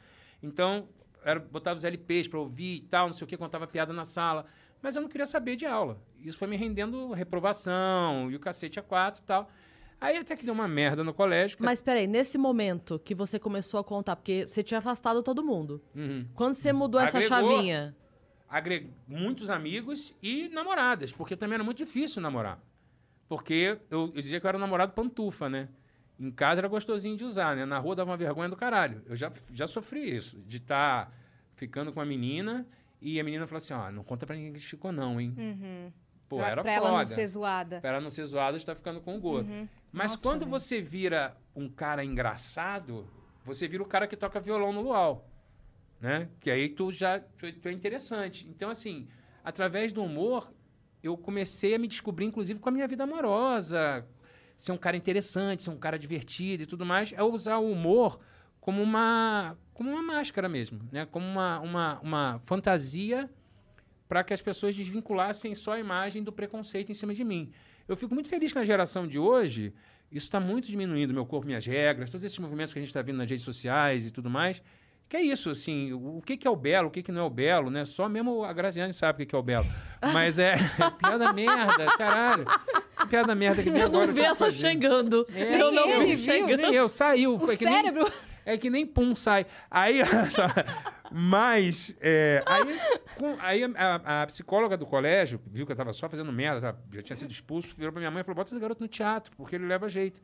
Então, era, botava os LPs para ouvir e tal, não sei o que, contava piada na sala. Mas eu não queria saber de aula. Isso foi me rendendo reprovação e o cacete a quatro e tal. Aí até que deu uma merda no colégio. que- Mas peraí, nesse momento que você começou a contar, porque você tinha afastado todo mundo. Uhum. Quando você mudou essa Agregou. chavinha? agreguei muitos amigos e namoradas, porque também era muito difícil namorar. Porque eu, eu dizia que eu era um namorado pantufa, né? Em casa era gostosinho de usar, né? Na rua dava uma vergonha do caralho. Eu já, já sofri isso, de estar ficando com a menina e a menina falou assim, ó, não conta pra ninguém que a gente ficou não, hein? Pô, pra, era pra foda. ela não ser zoada. Pra ela não ser zoada, está ficando com o gordo. Mas Nossa, quando velho. você vira um cara engraçado, você vira o cara que toca violão no luau. Né? Que aí tu já tu, tu é interessante. Então, assim, através do humor, eu comecei a me descobrir, inclusive, com a minha vida amorosa. Ser um cara interessante, ser um cara divertido e tudo mais. É usar o humor como uma, como uma máscara mesmo. Né? Como uma, uma, uma fantasia para que as pessoas desvinculassem só a imagem do preconceito em cima de mim. Eu fico muito feliz que na geração de hoje, isso está muito diminuindo, meu corpo, minhas regras, todos esses movimentos que a gente está vendo nas redes sociais e tudo mais. Que é isso, assim, o que, que é o belo, o que, que não é o belo, né? Só mesmo a Graziane sabe o que, que é o belo. Mas é, piada merda, caralho. Piada merda que vem Eu não vi essa fazendo. chegando. É, eu não vi chegando. Nem eu, saiu. O foi que nem- cérebro. É que nem pum sai. Aí, mas, é, aí, com- aí a, a- psicóloga do colégio viu que eu tava só fazendo merda, tá, já tinha sido expulso, virou pra minha mãe e falou: bota esse garoto no teatro, porque ele leva jeito.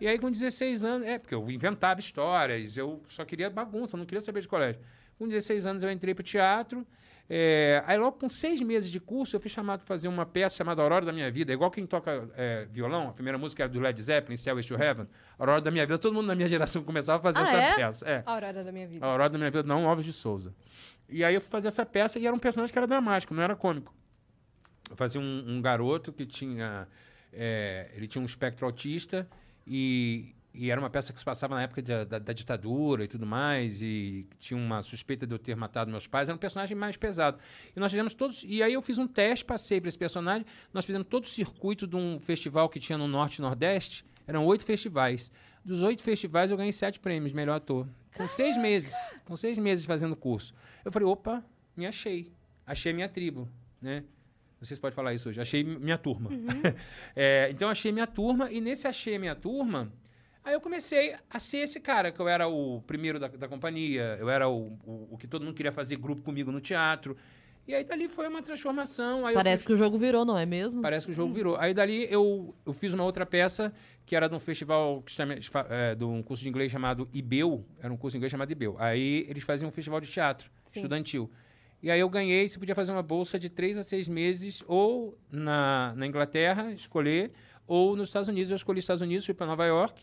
E aí, com 16 anos, é, porque eu inventava histórias, eu só queria bagunça, não queria saber de colégio. Com 16 anos, eu entrei pro teatro. É, aí, logo com seis meses de curso, eu fui chamado para fazer uma peça chamada Aurora da Minha Vida. Igual quem toca é, violão, a primeira música era do Led Zeppelin, Stairway to Heaven. Aurora da Minha Vida, todo mundo na minha geração começava a fazer Ah, essa é? peça. É. A aurora da minha vida. A Aurora da Minha Vida, não, Alves de Souza. E aí eu fui fazer essa peça e era um personagem que era dramático, não era cômico. Eu fazia um, um garoto que tinha. é, ele tinha um espectro autista e, e era uma peça que se passava na época da, da- da ditadura e tudo mais. E tinha uma suspeita de eu ter matado meus pais. Era um personagem mais pesado. E nós fizemos todos. E aí eu fiz um teste, passei para esse personagem. Nós fizemos todo o circuito de um festival que tinha no Norte e Nordeste. Eram oito festivais. Dos oito festivais eu ganhei sete prêmios, melhor ator. Com seis meses. Com seis meses fazendo curso. Eu falei, opa, me achei. Achei minha tribo, né? Não sei se pode falar isso hoje. Achei minha turma. É, então, achei minha turma. E nesse achei minha turma, aí eu comecei a ser esse cara, que eu era o primeiro da, da companhia. Eu era o, o, o que todo mundo queria fazer grupo comigo no teatro. E aí, dali foi uma transformação. Parece fui- que o jogo virou, não é mesmo? Parece que o jogo virou. Aí dali eu, eu fiz uma outra peça que era de um festival, que chama- é, de um curso de inglês chamado IBEU. Era um curso de inglês chamado IBEU. Aí eles faziam um festival de teatro Sim. estudantil. E aí eu ganhei, você podia fazer uma bolsa de três a seis meses, ou na, na Inglaterra, escolher, ou nos Estados Unidos. Eu escolhi os Estados Unidos, fui para Nova York.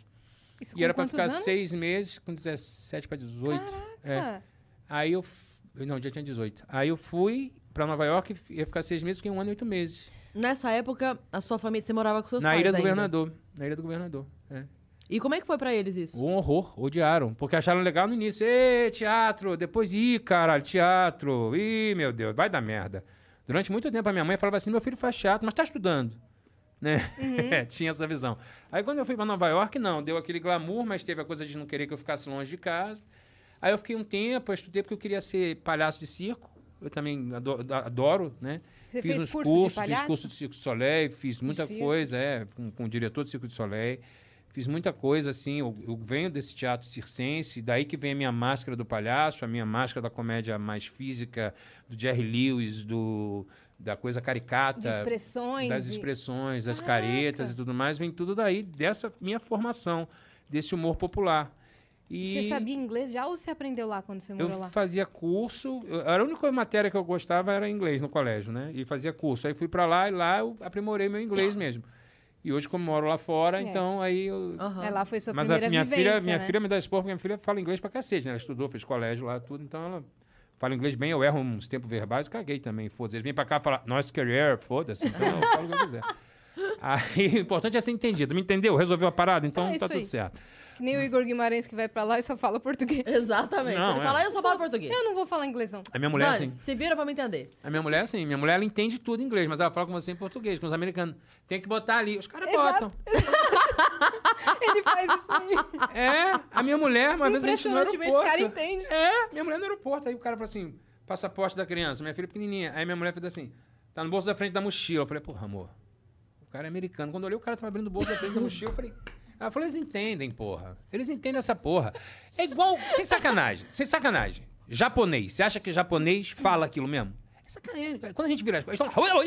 Isso E era para ficar anos? seis meses, com 17 para 18. É. Caraca. Aí eu. f- Não, já tinha 18. Aí eu fui para Nova York, ia ficar seis meses, fiquei um ano e oito meses. Nessa época, a sua família, você morava com seus na pais Ilha do ainda. Governador. Na Ilha do Governador. É. E como é que foi pra eles isso? Um horror, odiaram. Porque acharam legal no início. Ê, teatro, depois, ih, caralho, teatro. Ih, meu Deus, vai dar merda. Durante muito tempo a minha mãe falava assim: meu filho faz teatro, mas tá estudando. Né? Tinha essa visão. Aí quando eu fui pra Nova York, não, deu aquele glamour, mas teve a coisa de não querer que eu ficasse longe de casa. Aí eu fiquei um tempo, eu estudei porque eu queria ser palhaço de circo. Eu também adoro, adoro né? Você fiz fez uns curso cursos, fiz curso de Circo de Soleil, fiz muita coisa, é, com, com o diretor do Circo de Soleil. Fiz muita coisa, assim, eu, eu venho desse teatro circense, daí que vem a minha máscara do palhaço, a minha máscara da comédia mais física, do Jerry Lewis, do, da coisa caricata. De expressões. Das e- expressões, das Caraca. caretas e tudo mais, vem tudo daí, dessa minha formação, desse humor popular. E Você sabia inglês já ou você aprendeu lá quando você morou eu lá? fazia curso, eu- era a única matéria que eu gostava era inglês no colégio, né? E fazia curso. Aí fui pra lá e lá eu aprimorei meu inglês mesmo. E hoje, como moro lá fora, É. então aí eu. Aham. É, lá foi sua Mas a primeira minha vivência, filha, minha né? filha me dá esporro, porque minha filha fala inglês pra cacete, né? Ela estudou, fez colégio lá, tudo, então ela fala inglês bem, eu erro uns tempos verbais, caguei também, foda-se. Eles vêm pra cá e falam, nosso career, foda-se, então eu falo o que eu quiser. Aí, o importante é ser entendido. Me entendeu? Resolveu a parada? Então É tá tudo aí. certo. Que nem o Igor Guimarães que vai pra lá e só fala português. Exatamente. Não, Ele é. fala, "Ah, eu só falo português. Eu não vou falar inglês, não. A minha mulher, Dani, assim. se vira pra me entender. A minha mulher, assim, minha mulher, ela entende tudo em inglês, mas ela fala com você em português, com os americanos. Tem que botar ali. Os caras botam. Ele faz isso aí. É, a minha mulher, uma vez a gente no aeroporto. cara entende. É, minha mulher no aeroporto. Aí o cara falou assim, passaporte da criança, minha filha pequenininha. Aí minha mulher fez assim, tá no bolso da frente da mochila. Eu falei, porra, amor, o cara é americano. Quando eu olhei, o cara tava abrindo o bolso da frente da mochila, eu falei... Ela falou, eles entendem, porra. Eles entendem essa porra. É igual, sem sacanagem, sem sacanagem. Japonês, você acha que japonês fala aquilo mesmo? É sacanagem, cara. Quando a gente vira as costas, eles falam,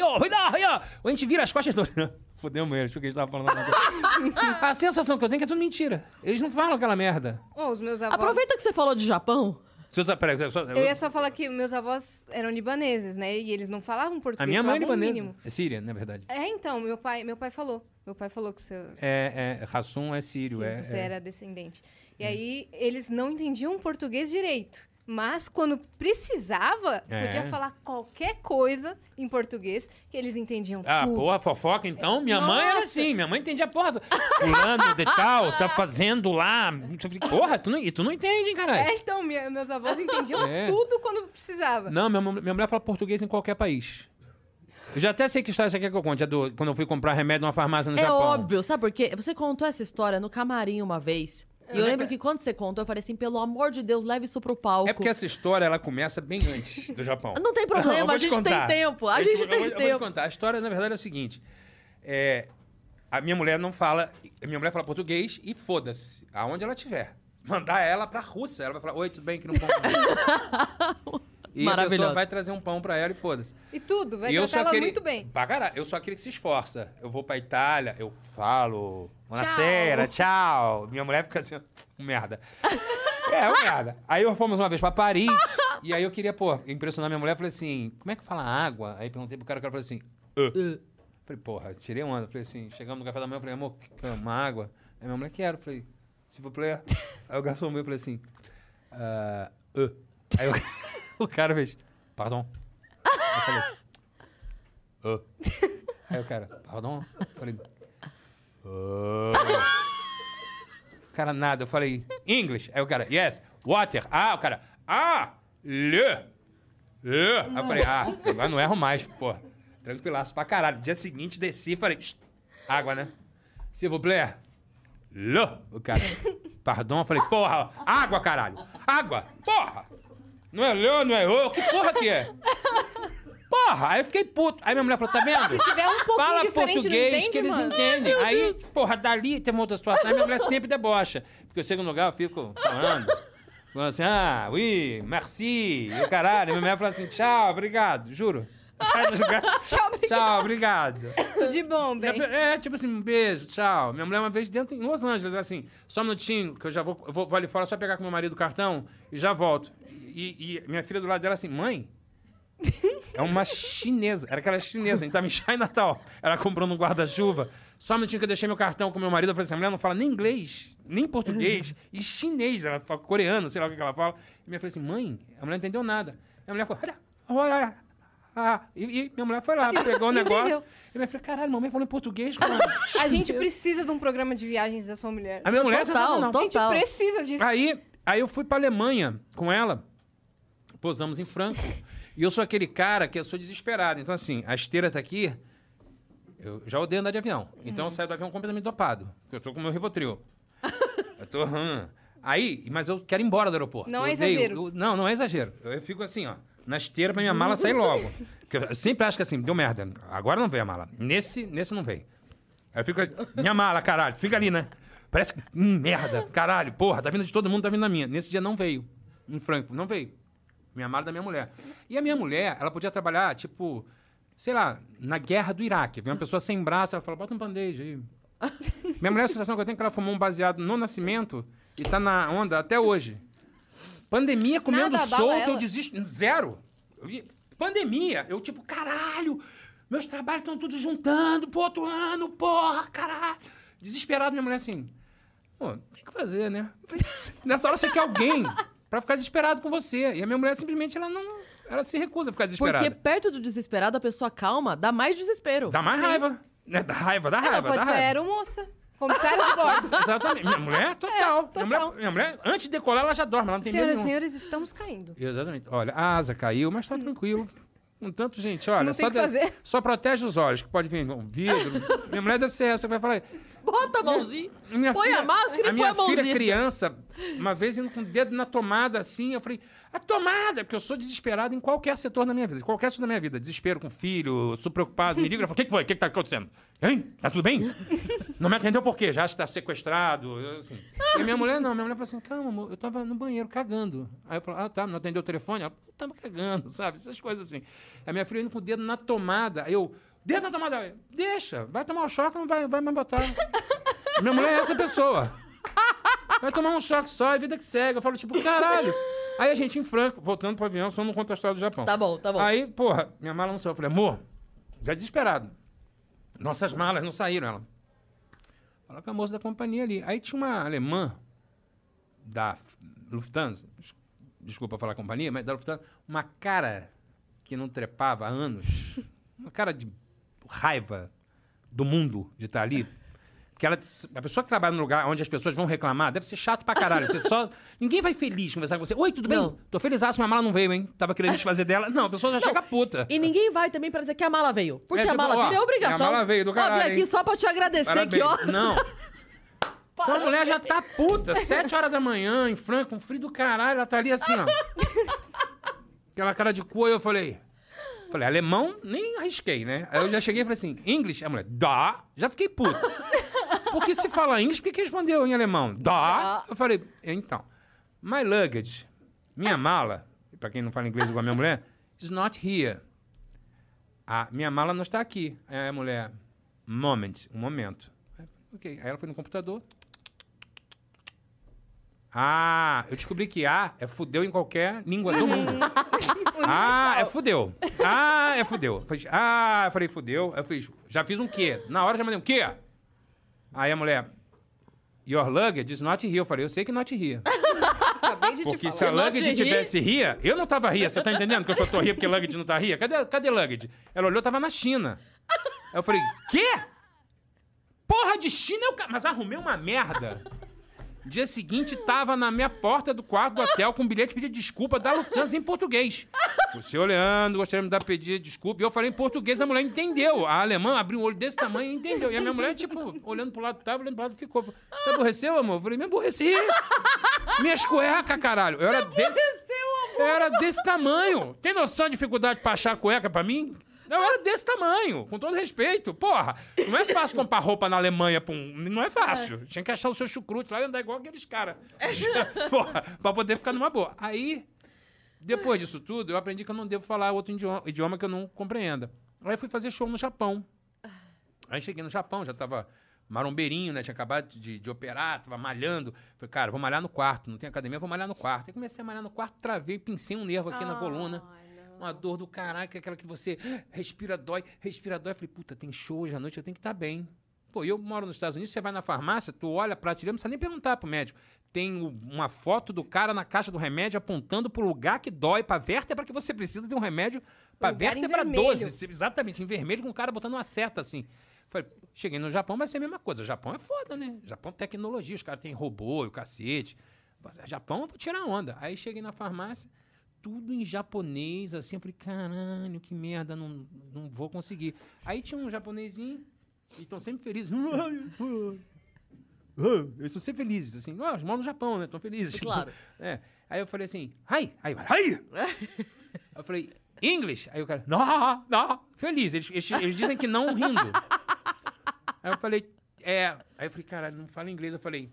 a gente vira as costas, eles Fudemos eles, porque a gente tava falando. A sensação que eu tenho é que é tudo mentira. Eles não falam aquela merda. Os meus avós... Aproveita que você falou de Japão. Se eu, peraí, eu ia só falar que meus avós eram libaneses, né? E eles não falavam português, A minha mãe é libanesa. mínimo. É síria, na verdade. É, então, meu pai, meu pai falou. Meu pai falou que seu, É, é, Hassum é sírio. É, você é. era descendente. E aí, eles não entendiam português direito. Mas quando precisava, É. podia falar qualquer coisa em português que eles entendiam Ah, tudo. porra, fofoca então? Minha mãe era Nossa. assim, minha mãe entendia a porra. do- Fulano de tal, tá fazendo lá. Porra, tu não, e tu não entende, hein, caralho? É, então, minha- meus avós entendiam É. tudo quando precisava. Não, minha, minha mulher fala português em qualquer país. Eu já até sei que história você quer que eu conte. É do, quando eu fui comprar remédio numa farmácia no é Japão. óbvio, sabe por quê? Você contou essa história no camarim uma vez. E eu lembro que quando você contou, eu falei assim, pelo amor de Deus, leve isso pro palco. É porque essa história ela começa bem antes do Japão. Não tem problema, vou a te gente contar. tem tempo. A Eu gente tem eu vou, Eu vou tempo. te contar. A história, na verdade, é o seguinte. É, a minha mulher não fala... A minha mulher fala português e foda-se. Aonde ela estiver. Mandar ela pra Rússia. Ela vai falar, oi, tudo bem? Que não. E a pessoa vai trazer um pão pra ela e foda-se. E tudo, vai e eu tratar ela aquele... muito bem. Pra caralho. Eu sou aquele que se esforça. Eu vou pra Itália, eu falo... Buonasera, tchau. Minha mulher fica assim, merda. É, um merda. Aí eu fomos uma vez pra Paris, e aí eu queria, pô, impressionar minha mulher. Falei assim, como é que fala água? Aí perguntei pro cara, o cara falou assim, "Ã." Falei, porra, tirei onda. Falei assim, chegamos no café da manhã, eu falei, amor, quer uma água? Aí minha mulher, quero. Falei, se for player. Aí o garçom veio e falei assim, ah, "Ã." Aí o, o cara fez, pardon. Eu falei, "Ã." Aí o cara, pardon? Eu falei, "Ã." cara, nada. Eu falei, English. Aí o cara, yes, water. Ah, o cara, ah, le. Le. Aí eu falei, ah, agora não erro mais, pô. Tranquilaço pra caralho. Dia seguinte, desci e falei, "Shh, água, né? S'il vous plaît. Le. O cara, pardon. Eu falei, porra, água, caralho. Água, porra. Não é le, não é o. Que porra que é? Porra, aí eu fiquei puto. Aí minha mulher falou, tá vendo? Se tiver um pouquinho Fala português entende, que eles mano? entendem. Aí, porra, dali teve uma outra situação. Aí minha mulher sempre debocha. Porque eu chego no lugar, eu fico falando. Falando assim, ah, oui, merci. E caralho. Minha mulher fala assim, tchau, obrigado, juro. Sai do lugar. Tchau, obrigado. Tchau, obrigado. Tudo de bom, bem. É, tipo assim, um beijo, tchau. Minha mulher uma vez dentro em Los Angeles, assim, só um minutinho, que eu já vou, eu vou, vou ali fora só pegar com meu marido o cartão e já volto. E, e minha filha do lado dela assim, mãe, É uma chinesa. Era aquela chinesa. A gente tava em Chinatown. Ela comprando um guarda-chuva. Só um minutinho que eu deixei meu cartão com meu marido. Eu falei assim, a mulher não fala nem inglês, nem português. E chinês. Ela fala coreano, sei lá o que ela fala. E minha falei assim, mãe, a mulher não entendeu nada. E a mulher falou... "Olha, ah", E, e minha mulher foi lá, pegou o negócio. Entendeu. E minha filha, caralho, mamãe falou em português a gente precisa de um programa de viagens da sua mulher. A minha mulher é Total, sensacional. A gente total. precisa disso. Aí, aí eu fui pra Alemanha com ela, posamos em Frankfurt. E eu sou aquele cara que eu sou desesperado. Então, assim, a esteira tá aqui, eu já odeio andar de avião. Então eu saio do avião completamente dopado. Porque eu tô com o meu Rivotril. eu tô... hum. Aí, mas eu quero ir embora do aeroporto. Não Eu é odeio- exagero. eu- não, não é exagero. Eu, fico assim, ó, na esteira pra minha mala sair logo. Porque eu sempre acho que assim, deu merda. Agora não veio a mala. Nesse, nesse não veio. Aí eu fico, minha mala, caralho, fica ali, né? Parece que, hum, merda, caralho, porra, tá vindo de todo mundo, tá vindo da minha. Nesse dia não veio, em Frankfurt, não veio. Minha mala é da minha mulher. E a minha mulher, ela podia trabalhar, tipo, sei lá, na guerra do Iraque. Vem uma pessoa sem braço, ela fala, bota um band-aid aí. minha mulher, a sensação que eu tenho é que ela fumou um baseado no nascimento e tá na onda até hoje. Pandemia comendo Nada solto, eu desisto. Zero. Pandemia, eu tipo, caralho, meus trabalhos estão tudo juntando pro outro ano, porra, caralho. Desesperado, minha mulher assim, pô, tem que fazer, né? Nessa hora você quer alguém pra ficar desesperado com você. E a minha mulher simplesmente, ela não, ela se recusa a ficar desesperada. Porque perto do desesperado, a pessoa calma dá mais desespero. Dá mais raiva. Né? Dá raiva, dá Ela raiva, pode dá ser raiva. aeromoça. Comissária de bordo. Exatamente. Minha mulher, total. total. Minha, mulher, minha mulher, antes de decolar, ela já dorme, ela não tem Senhoras e nenhum. senhores, estamos caindo. Exatamente. Olha, a asa caiu, mas tá tranquilo. Com tanto, gente, olha, Não tem só, o que fazer. só protege os olhos, que pode vir um vidro. Minha mulher deve ser essa que vai falar. Bota a mãozinha. Minha Põe a máscara e a minha põe a filha mãozinha. criança, uma vez indo com o dedo na tomada assim, eu falei, a tomada, porque eu sou desesperado em qualquer setor da minha vida, qualquer setor da minha vida. Desespero com filho, sou preocupado, me liga e falo, o que, que foi? O que, que tá acontecendo? Hein? Tá tudo bem? Não me atendeu por quê? Já acha que tá sequestrado? Assim. E a minha mulher não, minha mulher falou assim, calma, amor, eu tava no banheiro cagando. Aí eu falei, ah, tá, não atendeu o telefone? Ela, eu tava cagando, sabe? Essas coisas assim. A minha filha indo com o dedo na tomada, aí eu, dedo na tomada, deixa, vai tomar o choque, não vai, vai me botar. Minha mulher é essa pessoa. Vai tomar um choque só, é vida que segue. Eu falo, tipo, caralho. Aí a gente em Franco, voltando pro avião, só não conta a história do Japão. Tá bom, tá bom. Aí, porra, minha mala não saiu. Eu falei, amor, já desesperado. Nossas malas não saíram, ela. Fala com a moça da companhia ali. Aí tinha uma alemã da Lufthansa, des- desculpa falar companhia, mas da Lufthansa, uma cara que não trepava há anos, uma cara de raiva do mundo de estar ali. Porque ela, a pessoa que trabalha no lugar onde as pessoas vão reclamar deve ser chato pra caralho. Você só, ninguém vai feliz conversar com você. Oi, tudo bem? Não. Tô feliz, minha mala não veio, hein? Tava querendo desfazer dela. Não, a pessoa já chega puta. E ninguém vai também pra dizer que a mala veio. Porque É, tipo, a mala ó, veio é obrigação. minha mala veio do Ó, caralho, vim aqui hein? só pra te agradecer aqui, ó. Não. Então a mulher já tá puta, sete horas da manhã, em Franco, um frio do caralho, ela tá ali assim, ó. Aquela cara de cu, aí eu falei. Falei, alemão, nem arrisquei, né? Aí eu já cheguei e falei assim, English? A mulher, dá. Já fiquei puto. Porque se fala inglês, por que que respondeu em alemão? Dá. Eu falei, então, my luggage, minha mala, pra quem não fala inglês igual a minha mulher, is not here. A minha mala não está aqui. Aí a mulher, moment, um momento. Ok. Aí ela foi no computador. Ah, eu descobri que A é fudeu em qualquer língua do mundo. ah, é fudeu. Ah, é fudeu. Ah, eu falei, fudeu. Eu fiz, já fiz um quê? Na hora já mandei um quê? Aí a mulher, your luggage is not here. Eu falei, eu sei que not here. Acabei de te Porque falar. se a luggage tivesse ria, eu não tava ria. Você tá entendendo que eu só tô ria porque luggage não tá ria? Cadê, cadê luggage? Ela olhou, tava na China. Aí eu falei, quê? Porra de China eu... ca- Mas arrumei uma merda. Dia seguinte, tava na minha porta do quarto do hotel com um bilhete pedindo desculpa da Lufthansa em português. O senhor Leandro, gostaria de dar pedir desculpa. E eu falei em português, a mulher entendeu. A alemã abriu um olho desse tamanho e entendeu. E a minha mulher, tipo, olhando pro lado tava, olhando pro lado ficou. Você aborreceu, amor? Eu falei, me aborreci. Minhas cuecas, caralho. Eu era desse. Eu era desse tamanho. Tem noção da dificuldade pra achar cueca pra mim? Eu era desse tamanho, com todo respeito. Porra, não é fácil comprar roupa na Alemanha pra um. Não é fácil. Tinha que achar o seu chucrute lá e andar igual aqueles caras. Porra, pra poder ficar numa boa. Aí, depois disso tudo, eu aprendi que eu não devo falar outro idioma, idioma que eu não compreenda. Aí fui fazer show no Japão. Aí cheguei no Japão, já tava marombeirinho, né? Tinha acabado de, de operar, tava malhando. Falei, cara, vou malhar no quarto. Não tem academia, vou malhar no quarto. Aí comecei a malhar no quarto, travei, pincei um nervo aqui na coluna. Não. Uma dor do caralho, que é aquela que você respira, dói, respira, dói. Eu falei, puta, tem show hoje à noite, eu tenho que estar bem. Pô, eu moro nos Estados Unidos, você vai na farmácia, tu olha a prateleira, não precisa nem perguntar pro médico. Tem uma foto do cara na caixa do remédio apontando pro lugar que dói, pra vértebra que você precisa de um remédio pra Lugar vértebra vermelho. 12. se- Exatamente, em vermelho, com o cara botando uma seta assim. Falei, cheguei no Japão, vai ser a mesma coisa. Japão é foda, né? Japão tecnologia, os caras têm robô e o cacete. Mas, Japão, eu vou tirar onda. Aí cheguei na farmácia, tudo em japonês, assim. Eu falei, caralho, que merda, não, não vou conseguir. Aí tinha um japonesinho, e estão sempre felizes. Eles estão sempre felizes, assim. Ó, eles moram no Japão, né? Estão felizes. Claro. É. Aí eu falei assim, ai, ai, ai. eu falei, English? Aí o cara, não, não. Feliz. Eles, eles, eles dizem que não rindo. Aí eu falei, é. Aí eu falei, caralho, não fala inglês. Eu falei,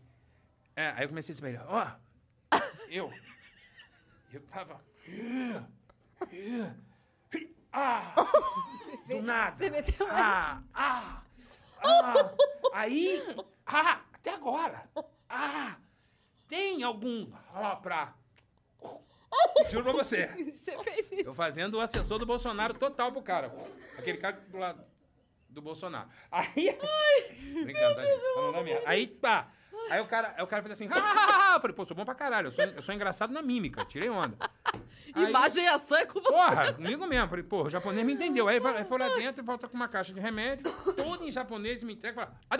é. Aí eu comecei a se melhor. Ó, eu. Eu tava. Ah! Do nada. Você meteu ah, ah, ah, aí, ah, até agora, ah, tem algum, ó, pra, juro pra você, Você fez isso. eu fazendo o assessor do Bolsonaro total pro cara, aquele cara do lado do Bolsonaro, aí, brincando, tá? Falando minha. aí, pá, aí o cara, aí o cara fez assim, ah, eu falei, pô, sou bom pra caralho, eu sou, eu sou engraçado na mímica, tirei onda. Aí- Imagem e ação é com você. Porra, comigo mesmo. Falei, porra, o japonês me entendeu. Aí vai- foi lá dentro e volta com uma caixa de remédio, todo em japonês, e me entrega e fala. "Ah.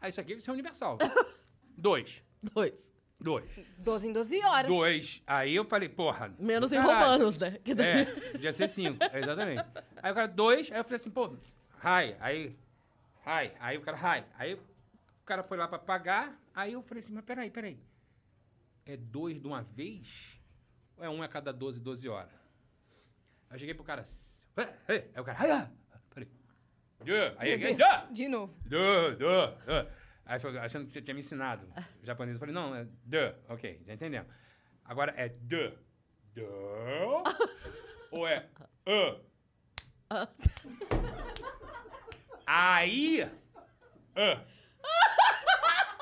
Aí isso aqui isso é universal. Dois. Dois. Dois. 12 em 12 horas. Dois. Aí eu falei, porra. Menos em romanos, né? Que daí- É, podia ser cinco, é, exatamente. Aí o cara, dois, aí eu falei assim, pô, hi, aí, hi, aí o cara, hi. Aí o cara foi lá pra pagar, aí eu falei assim, mas peraí, peraí. É dois de uma vez? Ou é um a cada 12, 12 horas? Aí eu cheguei pro cara, aí o cara, peraí. Aí. De novo. Duh, duh, duh. Aí falou, achando que você tinha me ensinado japonês. Eu falei, não, é duh. Ok, já entendemos. Agora é duh. Duh. ou é uh. Aí. Uh.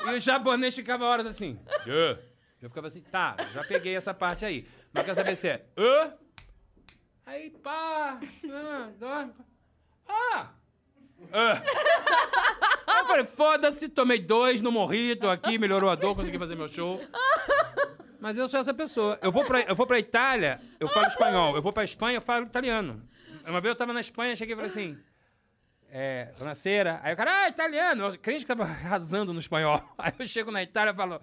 E o japonês ficava horas assim. Duh. Eu ficava assim, tá, já peguei essa parte aí. Mas eu quero saber se é uh. Aí, pá. Ah. Ah. Ah. Eu falei, foda-se, tomei dois, não morri, tô aqui, melhorou a dor, consegui fazer meu show. Mas eu sou essa pessoa. Eu vou pra, eu vou pra Itália, eu falo espanhol. Eu vou pra Espanha, eu falo italiano. Uma vez eu tava na Espanha, cheguei e falei assim... É. Aí o cara, ah, italiano. Eu crente que tava arrasando no espanhol. Aí eu chego na Itália e falo,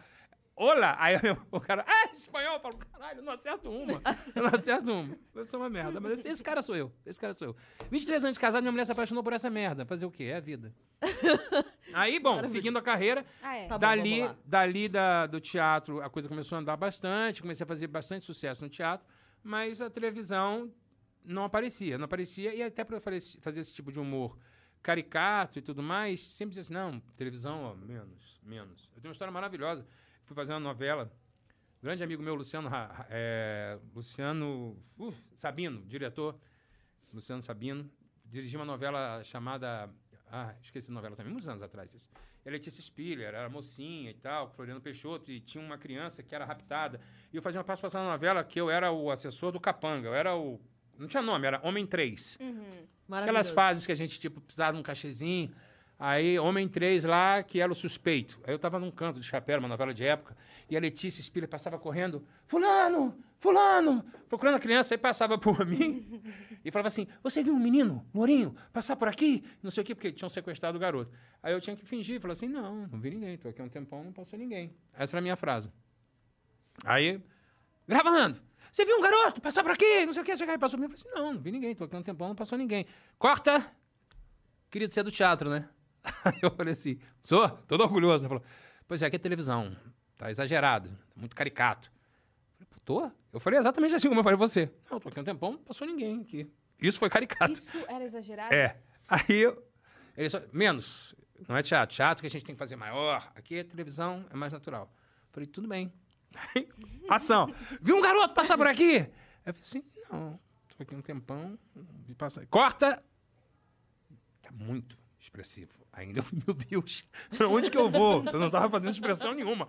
olá. Aí eu- o cara, ah, espanhol. Eu falo, caralho, eu não acerto uma. Eu não acerto uma. Eu sou uma merda. Mas esse, esse cara sou eu. Esse cara sou eu. 23 anos de casado, minha mulher se apaixonou por essa merda. Fazer o quê? É a vida. Aí, bom, seguindo a carreira, Ah, é. Tá bom, dali, lá. dali da, do teatro, a coisa começou a andar bastante, comecei a fazer bastante sucesso no teatro, mas a televisão não aparecia, não aparecia, e até para eu fazer, fazer esse tipo de humor caricato e tudo mais, sempre dizia assim, não, televisão, ó, menos, menos. Eu tenho uma história maravilhosa, fui fazer uma novela, grande amigo meu, Luciano, é, Luciano uh, Sabino, diretor, Luciano Sabino, dirigiu uma novela chamada. Ah, esqueci a novela também, muitos anos atrás isso. E a Letícia Spiller, era mocinha e tal, com Floriano Peixoto, e tinha uma criança que era raptada. E eu fazia uma participação na novela que eu era o assessor do Capanga, eu era o. Não tinha nome, era Homem 3. Aquelas Maravilhoso. fases que a gente, tipo, precisava de um cachezinho. Aí, Homem 3 lá, que era o suspeito. Aí eu tava num canto de chapéu, uma novela de época, e a Letícia Spiller passava correndo, fulano, fulano, procurando a criança, aí passava por mim e falava assim, você viu um menino, Lourinho, passar por aqui? Não sei o quê, porque tinham sequestrado o garoto. Aí eu tinha que fingir, falar assim, não, não vi ninguém, tô aqui há um tempão, não passou ninguém. Essa era a minha frase. Aí, gravando. Você viu um garoto passar por aqui? Não sei o que, não sei passou por mim. Eu falei assim, não, não vi ninguém. Tô aqui há um tempão, não passou ninguém. Corta! Querido, você é do teatro, né? Aí eu falei assim, sou? Todo orgulhoso. Ele falou, pois é, aqui é televisão. Tá exagerado, tá muito caricato. Eu falei, tô? Eu falei exatamente assim como eu falei você. Não, tô aqui um tempão, não passou ninguém aqui. Isso foi caricato. Isso era exagerado? É. Aí eu, ele só, menos, não é teatro. Teatro que a gente tem que fazer maior. Aqui é televisão, é mais natural. Falei, tudo bem. Ação. Viu um garoto passar por aqui? Aí eu falei assim, não, tô aqui um tempão, vi passar. Corta! Tá muito expressivo. Ainda eu falei, meu Deus, pra onde que eu vou? Eu não tava fazendo expressão nenhuma.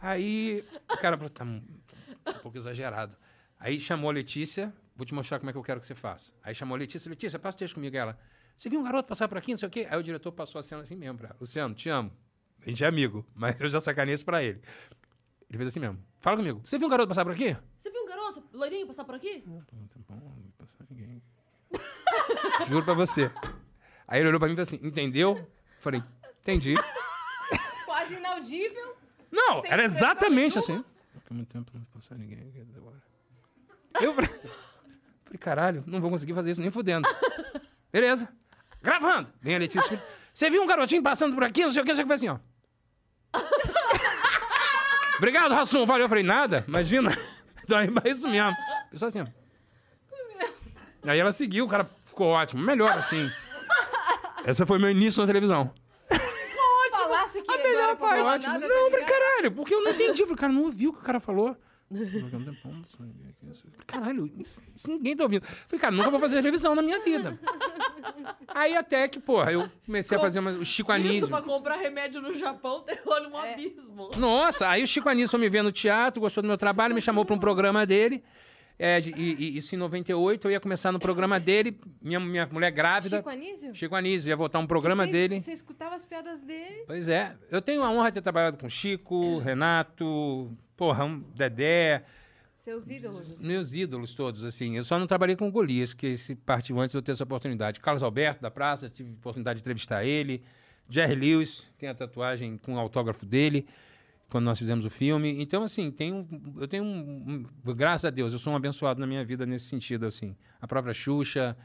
Aí o cara falou, tá, mu- um pouco exagerado. Aí chamou a Letícia, vou te mostrar como é que eu quero que você faça. Aí chamou a Letícia, Letícia, passa o texto comigo. Ela, você viu um garoto passar por aqui, não sei o quê? Aí o diretor passou a cena assim mesmo pra ela. Luciano, te amo. A gente é amigo, mas eu já sacanei isso pra ele. Ele fez assim mesmo. Fala comigo. Você viu um garoto passar por aqui? Você viu um garoto loirinho passar por aqui? Não tá bom, não passa ninguém. Juro pra você. Aí ele olhou pra mim e falou assim, entendeu? Falei, entendi. Quase inaudível. Não, Sem era exatamente assim. Há muito tempo não passar ninguém aqui agora. Eu falei, caralho, não vou conseguir fazer isso nem fudendo. Beleza. Gravando. Vem a Letícia. Você viu um garotinho passando por aqui, não sei o que, você que fez assim, ó. Obrigado, Rassum. Valeu. Eu falei, nada, imagina. É isso mesmo. Pessoal assim, ó. Aí ela seguiu, o cara ficou ótimo. Melhor assim. Esse foi meu início na televisão. Falasse que A melhor pra parte. Ótimo. nada, não, eu tá falei, caralho, porque eu não entendi. Eu falei, cara, não ouviu o que o cara falou. Caralho, isso, isso ninguém tá ouvindo. Eu Falei, cara, nunca vou fazer televisão na minha vida. Aí até que, porra, eu comecei a fazer uma, o Chico Isso Anísio. pra comprar remédio no Japão, tem olha um É. abismo. Nossa, aí o Chico Anísio me vê no teatro, gostou do meu trabalho, me chamou para um programa dele. É, e, e isso em 98, eu ia começar no programa dele, minha, minha mulher grávida. Chico Anísio? Chico Anísio, ia voltar um programa Você- dele. Você escutava as piadas dele? Pois é, eu tenho a honra de ter trabalhado com Chico, Renato, porra, um Dedé, Seus ídolos. assim. meus ídolos todos, assim. Eu só não trabalhei com o Golias, que esse partiu antes de eu ter essa oportunidade. Carlos Alberto, da Praça, tive a oportunidade de entrevistar ele. Jerry Lewis, tem a tatuagem com o autógrafo dele, quando nós fizemos o filme. Então, assim, um, eu tenho um, um- Graças a Deus, eu sou um abençoado na minha vida nesse sentido, assim. A própria Xuxa,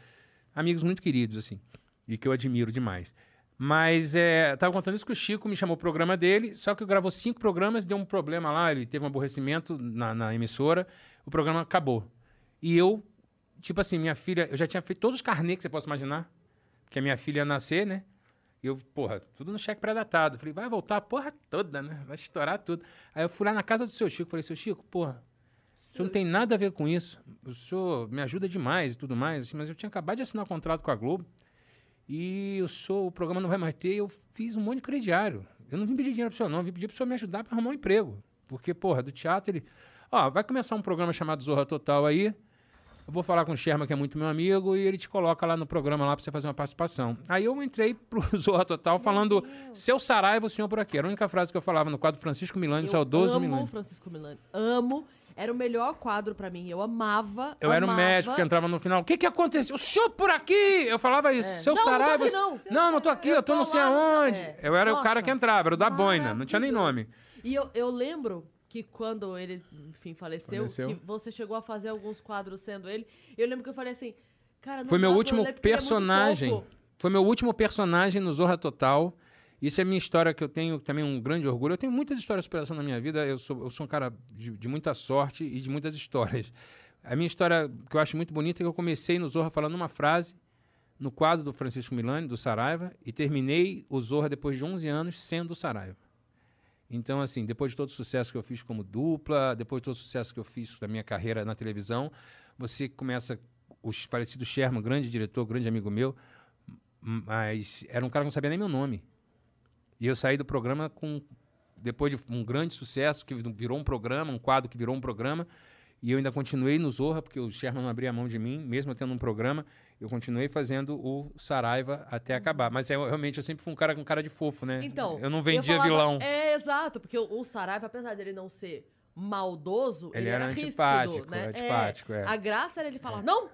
amigos muito queridos, assim, e que eu admiro demais. Mas é, tava contando isso que o Chico me chamou pro programa dele, só que eu gravou cinco programas, deu um problema lá, ele teve um aborrecimento na, na emissora, o programa acabou. E eu, tipo assim, minha filha, eu já tinha feito todos os carnês que você possa imaginar, que a minha filha ia nascer, né? E eu, porra, tudo no cheque pré-datado. Falei, vai voltar a porra toda, né? Vai estourar tudo. Aí eu fui lá na casa do seu Chico, falei, seu Chico, porra, o senhor não tem nada a ver com isso. O senhor me ajuda demais e tudo mais, assim, mas eu tinha acabado de assinar o contrato com a Globo. E eu sou, o programa não vai mais ter, eu fiz um monte de crediário. Eu não vim pedir dinheiro pro senhor, não, eu vim pedir pro senhor me ajudar para arrumar um emprego. Porque, porra, do teatro ele. Ó, vai começar um programa chamado Zorra Total aí. Eu vou falar com o Sherman, que é muito meu amigo, e ele te coloca lá no programa lá pra você fazer uma participação. Aí eu entrei pro Zorra Total falando seu Saraiva, o senhor por aqui. Era a única frase que eu falava no quadro Francisco Milani, Eu saudoso amo Milani. o Francisco Milani. Amo. Era o melhor quadro pra mim. Eu amava. Eu era o amava. médico que entrava no final. O que que aconteceu? O senhor por aqui! Eu falava isso. Seu É. Não, não tô Saraiva. aqui, não. Não, não tô aqui, eu, Eu tô não sei aonde. é. Eu era o cara Nossa, que entrava, era o da boina, não tinha nem nome. E eu, eu lembro que quando ele, enfim, faleceu, Faleceu. que você chegou a fazer alguns quadros sendo ele. Eu lembro que eu falei assim, cara, não Foi meu último é personagem. fofo. Foi meu último personagem no Zorra Total. Isso é minha história que eu tenho também um grande orgulho. Eu tenho muitas histórias de superação na minha vida. Eu sou, eu sou um cara de, de muita sorte e de muitas histórias. A minha história que eu acho muito bonita é que eu comecei no Zorra falando uma frase no quadro do Francisco Milani, do Saraiva, e terminei o Zorra depois de 11 anos sendo o Saraiva. Então, assim, depois de todo o sucesso que eu fiz como dupla, depois de todo o sucesso que eu fiz da minha carreira na televisão, você começa. O falecido Sherman, grande diretor, grande amigo meu, mas era um cara que não sabia nem meu nome. E eu saí do programa com. Depois de um grande sucesso, que virou um programa, um quadro que virou um programa, e eu ainda continuei no Zorra, porque o Sherman não abria a mão de mim, mesmo tendo um programa, eu continuei fazendo o Saraiva até acabar. Mas eu, realmente eu sempre fui um cara com cara de fofo, né? Então. eu não vendia falava- vilão. É, exato, porque o, o Saraiva, apesar dele não ser maldoso, ele, Ele era ríspido, antipático, né? antipático, é. A graça era ele falar, não,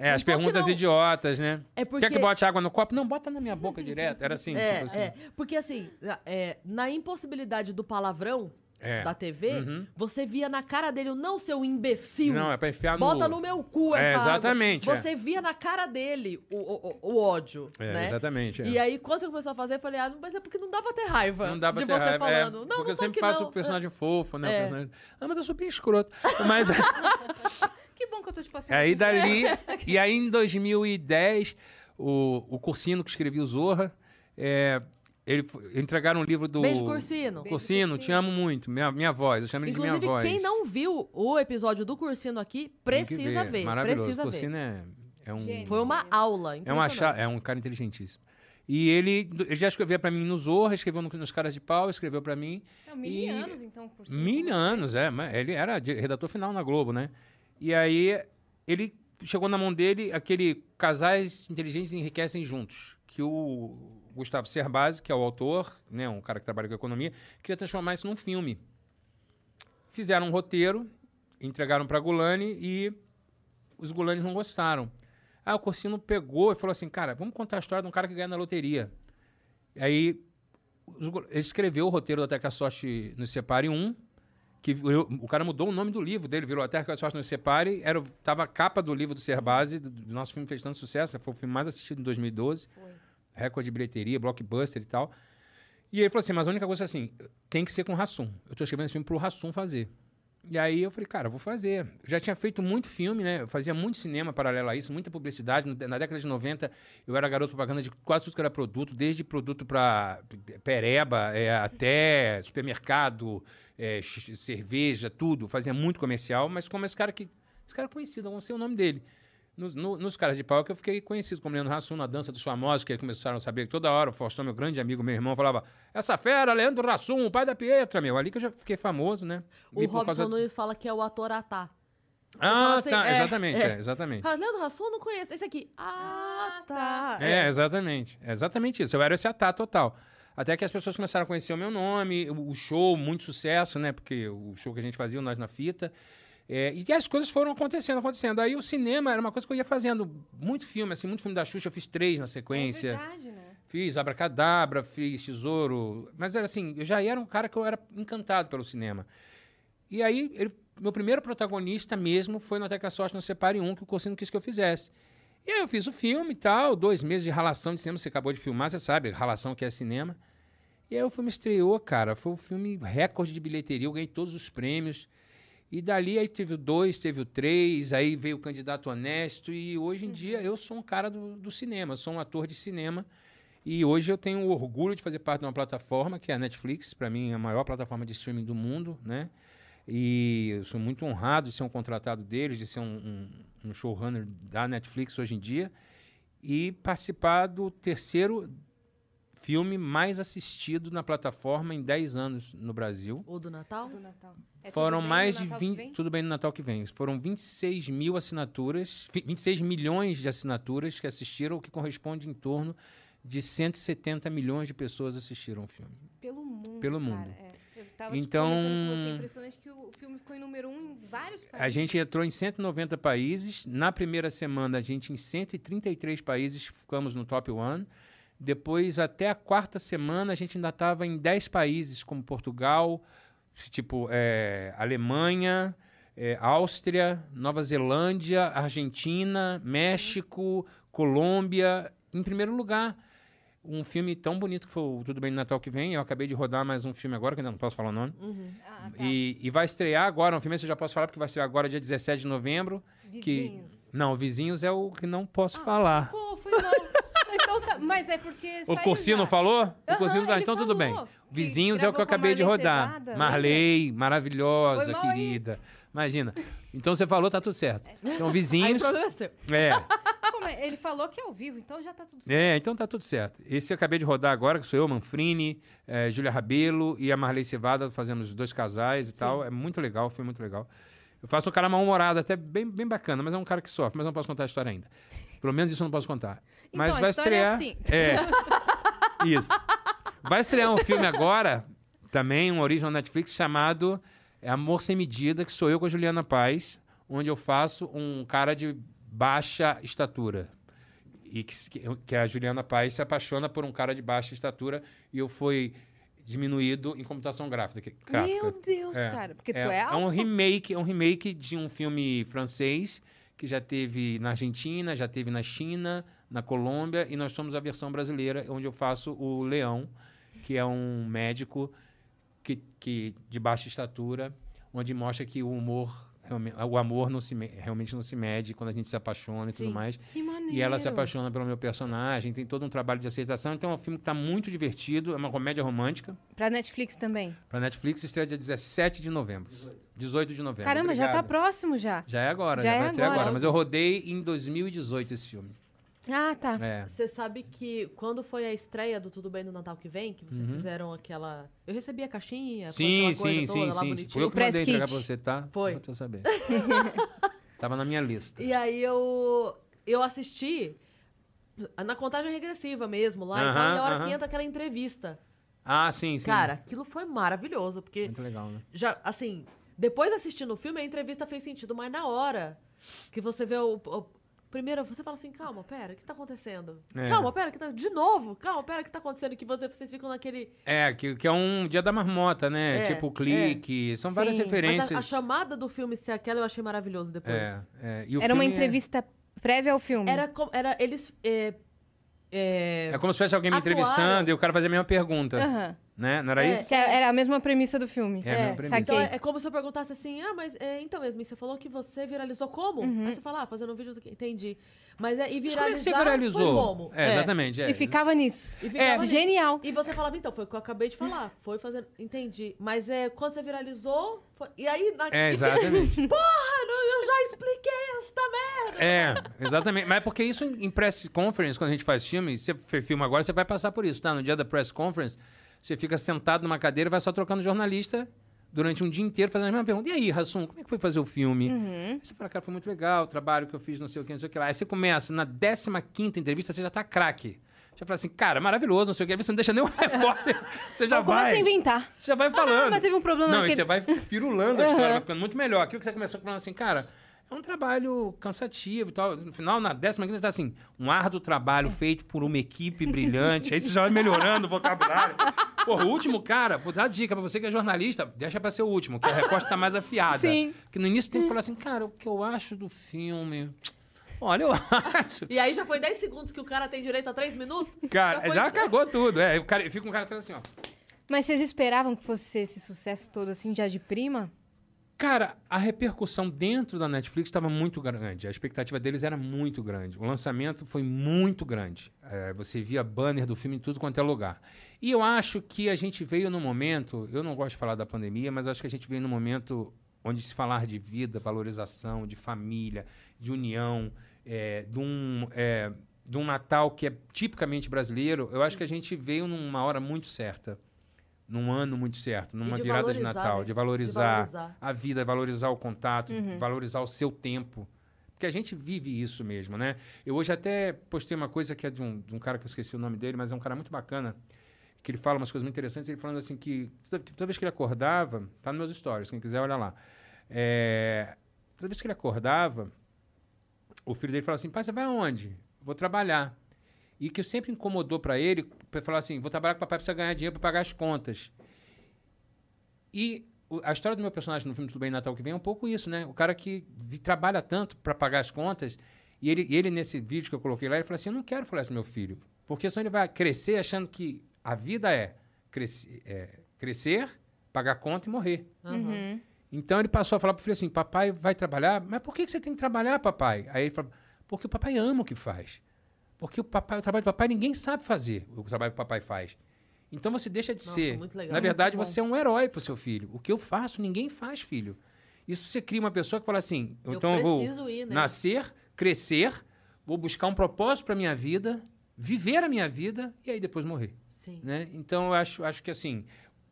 É, as Não aqui, perguntas idiotas, né? É porque- Quer que bote água no copo? Não, bota na minha boca direto. Era assim, é, tipo assim. é. Porque assim, na- é, na impossibilidade do palavrão É. da TV, Uhum. você via na cara dele o não seu imbecil. Não, é pra enfiar no... Bota no meu cu É, essa água. exatamente, é. Você via na cara dele o, o, o- ódio, É, né? exatamente. é. E aí, quando você começou a fazer, eu falei, ah, mas é porque não dá pra ter raiva Não dá pra de ter você raiva. é, falando. não, porque não eu sempre faço o personagem fofo, né? É. personagem- Ah, mas eu sou bem escroto. Mas Que bom que eu tô te passando. aí dali... e aí em 2010, o, o Cursino que escrevia o Zorra, é, ele, entregaram um livro do... Beijo, Cursino. Beijo, Cursino, Cursino. te amo muito. Minha, minha voz, eu chamo ele de minha Inclusive, voz. quem não viu o episódio do Cursino aqui, precisa ver. Maravilhoso. Precisa Cursino ver. é, é um... Gênio. Foi uma aula. É, uma é um cara inteligentíssimo. E ele, ele já escrevia pra mim no Zorra, escreveu no- nos Caras de Pau, escreveu pra mim. Não, mil E- anos, então, por cima. Mil anos, é. mas Ele era redator final na Globo, né? E aí ele chegou na mão dele aquele Casais Inteligentes Enriquecem Juntos, que o Gustavo Cerbasi, que é o autor, né, um cara que trabalha com economia, queria transformar isso num filme. Fizeram um roteiro, entregaram para Gulani e os Gulanes não gostaram. Aí o Corsino pegou e falou assim, cara, vamos contar a história de um cara que ganha na loteria. Aí ele escreveu o roteiro do Até que a Sorte nos Separe 1, que virou- o cara mudou o nome do livro dele, virou Até que a Sorte nos Separe, era, tava a capa do livro do Cerbasi, do, do nosso filme fez tanto sucesso, foi o filme mais assistido em 2012, recorde de bilheteria, blockbuster e tal. E ele falou assim, mas a única coisa é assim, tem que ser com o Rassum. Eu tô escrevendo esse filme pro Rassum fazer. E aí eu falei, cara, vou fazer. Já tinha feito muito filme, né? Eu fazia muito cinema paralelo a isso, muita publicidade. Na década de 90, eu era garoto propaganda de quase tudo que era produto, desde produto para pereba é, até supermercado, é, cerveja, tudo. Fazia muito comercial, mas como esse cara que. Esse cara é conhecido, não sei o nome dele. Nos, no- nos caras de pau que eu fiquei conhecido como Leandro Rassum, na dança dos famosos, que eles começaram a saber que toda hora o Faustão, meu grande amigo, meu irmão, falava: Essa fera, Leandro Rassum, o pai da Pietra, meu. Ali que eu já fiquei famoso, né? O E Robson causa- Nunes fala que é o ator Atá. Ah, fala assim, tá, é, exatamente, é. é, exatamente. Ah, Leandro Rassum, não conheço. Esse aqui. Ah, tá. É, exatamente. É exatamente isso. Eu era esse atá total. Até que as pessoas começaram a conhecer o meu nome, o o show, muito sucesso, né? Porque o show que a gente fazia, o Nós na Fita. É, e as coisas foram acontecendo, acontecendo. Aí o cinema era uma coisa que eu ia fazendo. Muito filme, assim, muito filme da Xuxa, eu fiz três na sequência. É verdade, né? Fiz Abracadabra, fiz Tesouro. Mas era assim, eu já era um cara que eu era encantado pelo cinema. E aí, ele- meu primeiro protagonista mesmo foi no Até que a Sorte Não Separe Um, que o Corsino quis que eu fizesse. E aí eu fiz o filme e tal, dois meses de ralação de cinema, você acabou de filmar, você sabe, ralação que é cinema. E aí o filme estreou, cara, foi um filme recorde de bilheteria, eu ganhei todos os prêmios. E dali aí teve o dois, teve o três, aí veio o candidato honesto, e hoje em dia eu sou um cara do, do cinema, sou um ator de cinema. E hoje eu tenho o orgulho de fazer parte de uma plataforma que é a Netflix, para mim é a maior plataforma de streaming do mundo, né? E eu sou muito honrado de ser um contratado deles, de ser um, um, um showrunner da Netflix hoje em dia e participar do terceiro filme mais assistido na plataforma em 10 anos no Brasil. O do Natal? Do Natal. É Foram tudo bem mais no de Natal que 20. vem? Tudo bem no Natal que vem. Foram 26 mil assinaturas, fi- 26 milhões de assinaturas que assistiram, o que corresponde em torno de 170 milhões de pessoas assistiram o filme. Pelo mundo. Pelo cara, mundo. é. Eu tava Então- você, é impressionante que o filme ficou em número um em vários países. A gente entrou em 190 países. Na primeira semana, a gente em 133 países ficamos no top one. Depois, até a quarta semana, a gente ainda estava em 10 países, como Portugal, tipo é, Alemanha, é, Áustria, Nova Zelândia, Argentina, México, Colômbia, em primeiro lugar. Um filme tão bonito que foi o Tudo Bem no Natal que vem. Eu acabei de rodar mais um filme agora, que ainda não posso falar o nome. Ah, tá. E, e vai estrear agora, um filme esse eu já posso falar, porque vai estrear agora dia 17 de novembro. Que, Vizinhos. não, Vizinhos é o que não posso falar. Pô, foi mal. Tá, mas é porque O saiu Corsino já. falou? o Aham, Corsino, ah, ele então tudo bem. falou Vizinhos é o que eu acabei de rodar. Cevada, Marley, maravilhosa, Foi mal aí. querida. Imagina. Então você falou, tá tudo certo. Então, Aí o Vizinhos. problema é seu. É. Como é? Ele falou que é ao vivo, então já tá tudo certo. É, então tá tudo certo. Esse eu acabei de rodar agora, que sou eu, Manfrini, eh, Júlia Rabelo e a Marley Cevada, fazemos os dois casais e tal. É muito legal, foi muito legal. Eu faço um cara mal-humorado, até bem, bem bacana, mas é um cara que sofre, mas não posso contar a história ainda. Pelo menos isso eu não posso contar. Mas Então, a vai é estrear. assim. É. Isso. Vai estrear um filme agora, também, um original Netflix, chamado é, Amor Sem Medida, que sou eu com a Juliana Paz, onde eu faço um cara de baixa estatura. E que, que a Juliana Paz se apaixona por um cara de baixa estatura e eu fui diminuído em computação gráfica. gráfica. Meu Deus, É. cara. Porque tu É, é é um alto. remake, é um remake de um filme francês que já teve na Argentina, já teve na China, na Colômbia e nós somos a versão brasileira onde eu faço o Leão, que é um médico que, que de baixa estatura, onde mostra que o humor o amor não se me- realmente não se mede quando a gente se apaixona e tudo Sim. mais. Que maneiro. E ela se apaixona pelo meu personagem, tem todo um trabalho de aceitação. Então é um filme que está muito divertido, é uma comédia romântica. Pra Netflix também. Pra Netflix estreia dia 17 de novembro. 18 de novembro. Caramba, já tá Obrigado. próximo já. Já é agora, Já já, é vai agora. agora. Mas eu rodei em 2018 esse filme. Ah, tá. É. Você sabe que quando foi a estreia do Tudo Bem no Natal que vem, que vocês fizeram aquela. Eu recebi a caixinha, foi Sim, aquela sim, coisa sim, toda lá sim, sim. Foi eu que mandei entregar pra você, tá? Foi. Só pra você saber. Tava na minha lista. E aí eu, eu assisti na contagem regressiva mesmo lá, e tal, Aham, e a hora aham. que entra aquela entrevista. Ah, sim, sim. Cara, aquilo foi maravilhoso, porque Muito legal, né? já, assim, depois assistindo o filme, a entrevista fez sentido, mas na hora que você vê o. o- primeiro, você fala assim, calma, pera, o que tá acontecendo? É. Calma, pera, que tá. De novo, calma, pera, o que tá acontecendo? Que você, vocês ficam naquele. É, que, que é um dia da marmota, né? É, tipo clique. São várias Sim. Mas referências. a, a chamada do filme ser aquela eu achei maravilhoso depois. É, é. E o Era uma filme é- entrevista prévia ao filme. Era, com- era eles. É, é, É como se fosse alguém me Atuaram. entrevistando e o cara fazia a mesma pergunta. Aham. Né? Não era É. isso? Que era a mesma premissa do filme. É a mesma premissa. Então Saquei. é, é como se eu perguntasse assim, ah, mas é, então mesmo, você falou que você viralizou como? Aí você fala, ah, fazendo um vídeo do que? Entendi. Mas é, e Mas viralizar como é que você foi viralizou? como? É, exatamente. É. E ficava nisso. E ficava nisso. Genial. E você falava, então, foi o que eu acabei de falar. Foi fazendo. Entendi. Mas é quando você viralizou. foi- E aí. Na... É, exatamente. Porra, não, eu já expliquei esta merda! É, exatamente. Mas é porque isso em press conference, quando a gente faz filme, você filma agora, você vai passar por isso, tá? No dia da press conference, você fica sentado numa cadeira e vai só trocando jornalista durante um dia inteiro fazendo a mesma pergunta. E aí, Rassum, como é que foi fazer o filme? Aí você fala, cara, foi muito legal o trabalho que eu fiz, não sei o que, não sei o que lá. Aí você começa, na 15 entrevista, você já tá craque. Já fala assim, cara, maravilhoso, não sei o que. Aí você não deixa nem o repórter. Você já Então começa vai. a inventar. Você já vai falando. mas teve um problema Não, e você vai firulando a história, vai ficando muito melhor. Aquilo que você começou falando assim, cara, é um trabalho cansativo e tal. No final, na décima quinta, tá assim, um árduo trabalho feito por uma equipe brilhante. Aí você já vai melhorando o vocabulário. Porra, o último cara, vou dar dica pra você que é jornalista, deixa pra ser o último, que a resposta tá mais afiada. Sim. Que no início tem que falar assim, cara, o que eu acho do filme... Olha, eu acho... E aí já foi 10 segundos que o cara tem direito a 3 minutos? Cara, foi- já cagou tudo. É, o cara, fica um cara atrás assim, ó. Mas vocês esperavam que fosse ser esse sucesso todo assim, já de prima? Cara, a repercussão dentro da Netflix estava muito grande. A expectativa deles era muito grande. O lançamento foi muito grande. É, você via banner do filme em tudo quanto é lugar. E eu acho que a gente veio no momento. Eu não gosto de falar da pandemia, mas acho que a gente veio no momento onde se falar de vida, valorização, de família, de união, é, de, um, é, de um Natal que é tipicamente brasileiro. Eu acho que a gente veio numa hora muito certa. Num ano muito certo, numa de virada de Natal, né? de valorizar, De valorizar. a vida, valorizar o contato, valorizar o seu tempo. Porque a gente vive isso mesmo, né? Eu hoje até postei uma coisa que é de um, de um cara que eu esqueci o nome dele, mas é um cara muito bacana, que ele fala umas coisas muito interessantes, ele falando assim que toda, toda vez que ele acordava, tá nos meus stories, quem quiser olha lá. É, toda vez que ele acordava, o filho dele falava assim, pai, você vai aonde? Vou trabalhar. E que sempre incomodou para ele, para falar assim, vou trabalhar com o papai, precisa ganhar dinheiro para pagar as contas. E o- a história do meu personagem no filme Tudo Bem Natal que vem é um pouco isso, né? O cara que vi- trabalha tanto para pagar as contas, e ele, ele, nesse vídeo que eu coloquei lá, ele falou assim, eu não quero falar isso meu filho, porque senão ele vai crescer achando que a vida é, crescer, é crescer pagar conta e morrer. Uhum. Então ele passou a falar pro filho assim: papai vai trabalhar, mas por que que você tem que trabalhar, papai? Aí ele falou: porque o papai ama o que faz. Porque o papai, o trabalho do papai ninguém sabe fazer o trabalho que o papai faz. Então você deixa de Nossa, ser. legal. Na verdade, você é um herói pro seu filho. O que eu faço, ninguém faz, filho. Isso você cria uma pessoa que fala assim: Eu então eu vou ir, né? nascer, crescer, vou buscar um propósito para minha vida, viver a minha vida e aí depois morrer Sim. né? Então eu acho, acho que assim,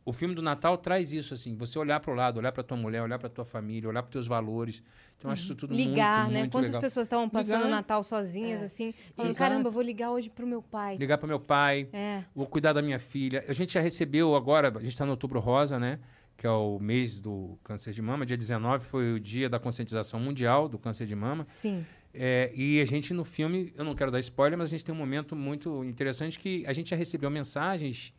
o filme do Natal traz isso assim, você olhar para o lado, olhar para tua mulher, olhar para tua família, olhar para teus valores. Então acho isso tudo ligar, muito, né? muito Quantas legal. pessoas estavam passando Ligar. o Natal sozinhas, É. assim, falando, Exato. caramba, vou ligar hoje pro meu pai. Ligar para meu pai, É. vou cuidar da minha filha. A gente já recebeu agora, a gente está no Outubro Rosa, né? Que é o mês do câncer de mama. Dia 19 foi o dia da conscientização mundial do câncer de mama. Sim. É, e a gente no filme, eu não quero dar spoiler, mas a gente tem um momento muito interessante que a gente já recebeu mensagens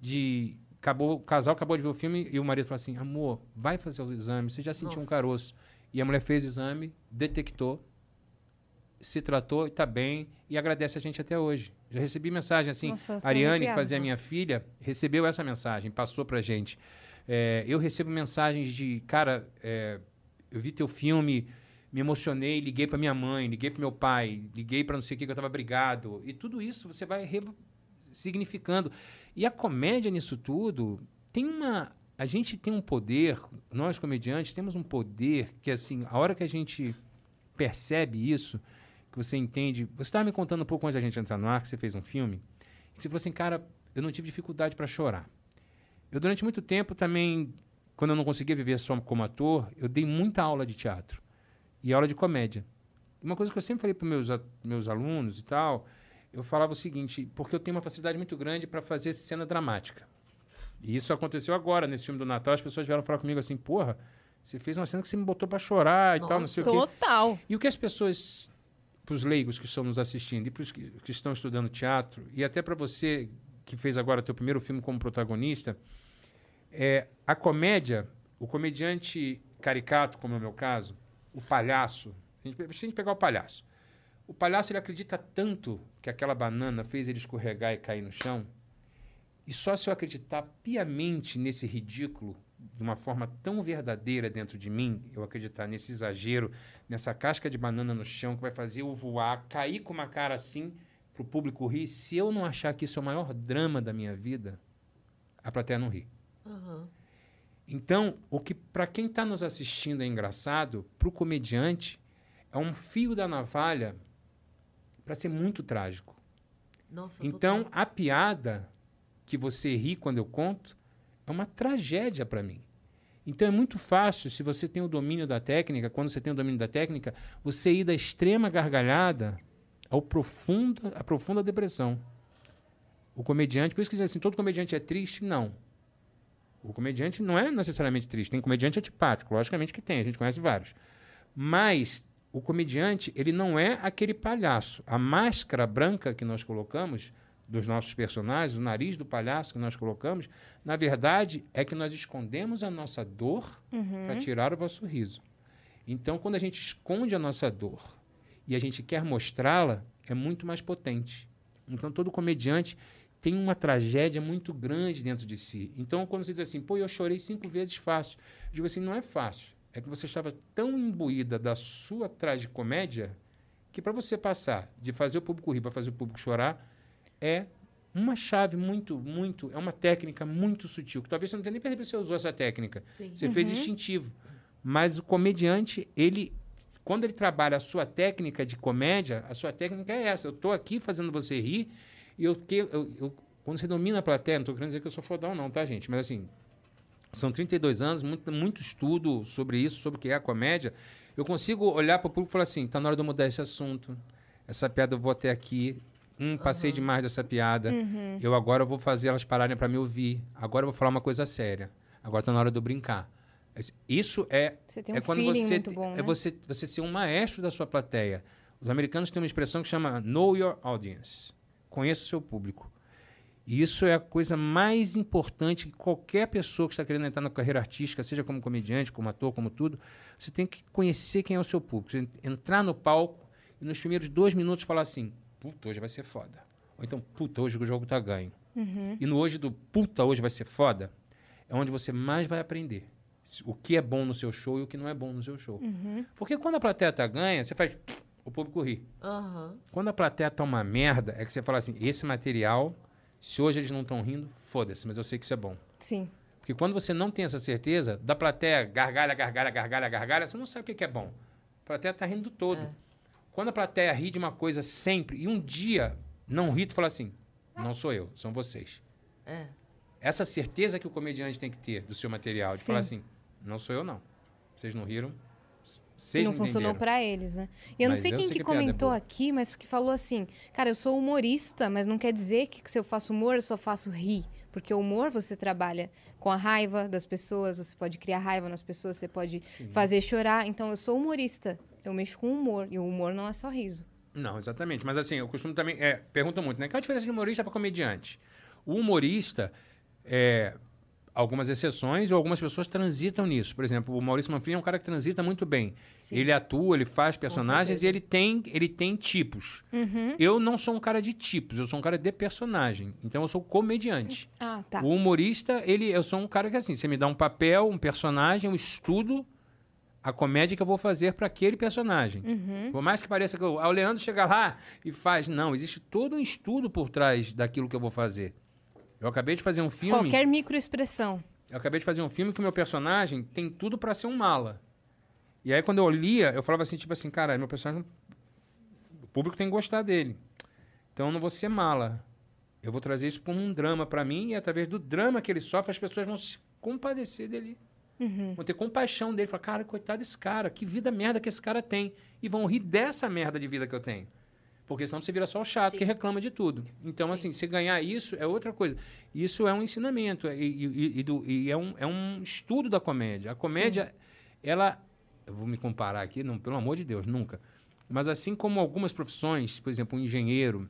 de. Acabou, o casal acabou de ver o filme e o marido falou assim: amor, vai fazer o exame, você já sentiu um Nossa. caroço. E a mulher fez o exame, detectou, se tratou e está bem e agradece a gente até hoje. Já recebi mensagem assim. Nossa, Ariane, que fazia minha filha, recebeu essa mensagem, passou pra gente. É, eu recebo mensagens de, cara, é, eu vi teu filme, me emocionei, liguei pra minha mãe, liguei pro meu pai, liguei pra não sei o que, que eu tava brigado. E tudo isso você vai re- significando. E a comédia nisso tudo tem uma. A gente tem um poder, nós comediantes temos um poder que, assim, a hora que a gente percebe isso, que você entende. Você estava me contando um pouco antes da gente entrar no ar, que você fez um filme, que você falou assim, cara, eu não tive dificuldade para chorar. Eu, durante muito tempo, também, quando eu não conseguia viver só como ator, eu dei muita aula de teatro e aula de comédia. Uma coisa que eu sempre falei para meus meus alunos e tal, eu falava o seguinte, porque eu tenho uma facilidade muito grande para fazer cena dramática. E isso aconteceu agora, nesse filme do Natal, as pessoas vieram falar comigo assim, porra, você fez uma cena que você me botou para chorar e tal, não sei o quê. Total. E o que as pessoas, para os leigos que estão nos assistindo e para os que, que estão estudando teatro, e até para você que fez agora teu primeiro filme como protagonista, é a comédia, o comediante caricato, como é o meu caso, o palhaço, a gente, a gente pegar o palhaço, o palhaço ele acredita tanto que aquela banana fez ele escorregar e cair no chão, e só se eu acreditar piamente nesse ridículo, de uma forma tão verdadeira dentro de mim, eu acreditar nesse exagero, nessa casca de banana no chão que vai fazer eu voar, cair com uma cara assim para o público rir, se eu não achar que isso é o maior drama da minha vida, a plateia não ri. Aham. Então, o que para quem está nos assistindo é engraçado, para o comediante é um fio da navalha para ser muito trágico. Nossa, Então, total. a piada que você ri quando eu conto é uma tragédia para mim. Então é muito fácil, se você tem o domínio da técnica, quando você tem o domínio da técnica, você ir da extrema gargalhada ao profunda, à profunda depressão. O comediante, por isso que diz assim, todo comediante é triste? Não. O comediante não é necessariamente triste. Tem comediante antipático, logicamente que tem, a gente conhece vários. Mas o comediante, ele não é aquele palhaço. A máscara branca que nós colocamos dos nossos personagens, o nariz do palhaço que nós colocamos, na verdade é que nós escondemos a nossa dor para tirar o vosso riso. Então, quando a gente esconde a nossa dor e a gente quer mostrá-la, é muito mais potente. Então, todo comediante tem uma tragédia muito grande dentro de si. Então, quando você diz assim, pô, eu chorei cinco vezes fácil, eu digo assim, não é fácil. É que você estava tão imbuída da sua tragicomédia que para você passar de fazer o público rir para fazer o público chorar é uma chave muito, muito, é uma técnica muito sutil, que talvez você não tenha nem percebido que você usou essa técnica. Sim. Você fez instintivo. Mas o comediante, ele, quando ele trabalha a sua técnica de comédia, a sua técnica é essa. Eu estou aqui fazendo você rir e eu, que, eu, eu- quando você domina a plateia, não estou querendo dizer que eu sou fodão não, tá, gente? Mas assim, são 32 anos, muito, muito estudo sobre isso, sobre o que é a comédia. Eu consigo olhar para o público e falar assim, tá na hora de eu mudar esse assunto. Essa piada eu vou até aqui. Hum, passei demais dessa piada. Eu agora vou fazer elas pararem para me ouvir. Agora eu vou falar uma coisa séria. Agora tá na hora de eu brincar. Isso é Você tem é um quando feeling você bom, é né? você você ser um maestro da sua plateia. Os americanos têm uma expressão que chama know your audience. Conheça o seu público. Isso é a coisa mais importante que qualquer pessoa que está querendo entrar na carreira artística, seja como comediante, como ator, como tudo, você tem que conhecer quem é o seu público. Você entrar no palco e nos primeiros dois minutos falar assim: puta, hoje vai ser foda. Ou então, puta, hoje o jogo tá ganho. E no hoje do puta, hoje vai ser foda, é onde você mais vai aprender o que é bom no seu show e o que não é bom no seu show. Porque quando a plateia tá ganha, você faz o público ri. Aham. Quando a plateia tá uma merda, é que você fala assim: esse material, se hoje eles não estão rindo, foda-se, mas eu sei que isso é bom. Sim. Porque quando você não tem essa certeza, da plateia gargalha, gargalha, gargalha, gargalha, você não sabe o que é bom. A plateia tá rindo do todo. É. Quando a plateia ri de uma coisa sempre, e um dia não ri, tu fala assim: não sou eu, são vocês. É. Essa certeza que o comediante tem que ter do seu material, de Sim. falar assim: não sou eu, não. Vocês não riram, vocês não não funcionou pra eles, né? E eu não Mas sei eu quem sei que que piada é comentou aqui, mas que falou assim: Cara, eu sou humorista, mas não quer dizer que se eu faço humor, eu só faço rir. Porque o humor você trabalha com a raiva das pessoas, você pode criar raiva nas pessoas, você pode fazer chorar. Então eu sou humorista, eu mexo com humor. E o humor não é só riso. Não, exatamente. Mas assim, eu costumo também. É, perguntam muito, né? Qual a diferença de humorista para comediante? O humorista, é, algumas exceções, ou algumas pessoas transitam nisso. Por exemplo, o Maurício Manfrini é um cara que transita muito bem. Sim. Ele atua, ele faz personagens e ele tem, ele tem tipos. Uhum. Eu não sou um cara de tipos, eu sou um cara de personagem. Então eu sou comediante. Ah, tá. O humorista, ele, eu sou um cara que assim, você me dá um papel, um personagem, eu estudo a comédia que eu vou fazer para aquele personagem. Uhum. Por mais que pareça que eu, ah, o Leandro chega lá e faz, não, existe todo um estudo por trás daquilo que eu vou fazer. Eu acabei de fazer um filme, Qualquer microexpressão. eu acabei de fazer um filme que o meu personagem tem tudo para ser um mala. E aí quando eu lia, eu falava assim, tipo assim, cara, meu personagem O público tem que gostar dele. Então eu não vou ser mala. Eu vou trazer isso como um drama pra mim e através do drama que ele sofre, as pessoas vão se compadecer dele. Vão ter compaixão dele. Falar, cara, coitado desse cara, que vida merda que esse cara tem. E vão rir dessa merda de vida que eu tenho. Porque senão você vira só o chato que reclama de tudo. Então, assim, se ganhar isso é outra coisa. Isso é um ensinamento. E, e- e do- e é, um, é um estudo da comédia. A comédia, ela. Eu vou me comparar aqui, não, pelo amor de Deus, nunca. Mas assim como algumas profissões, por exemplo, um engenheiro,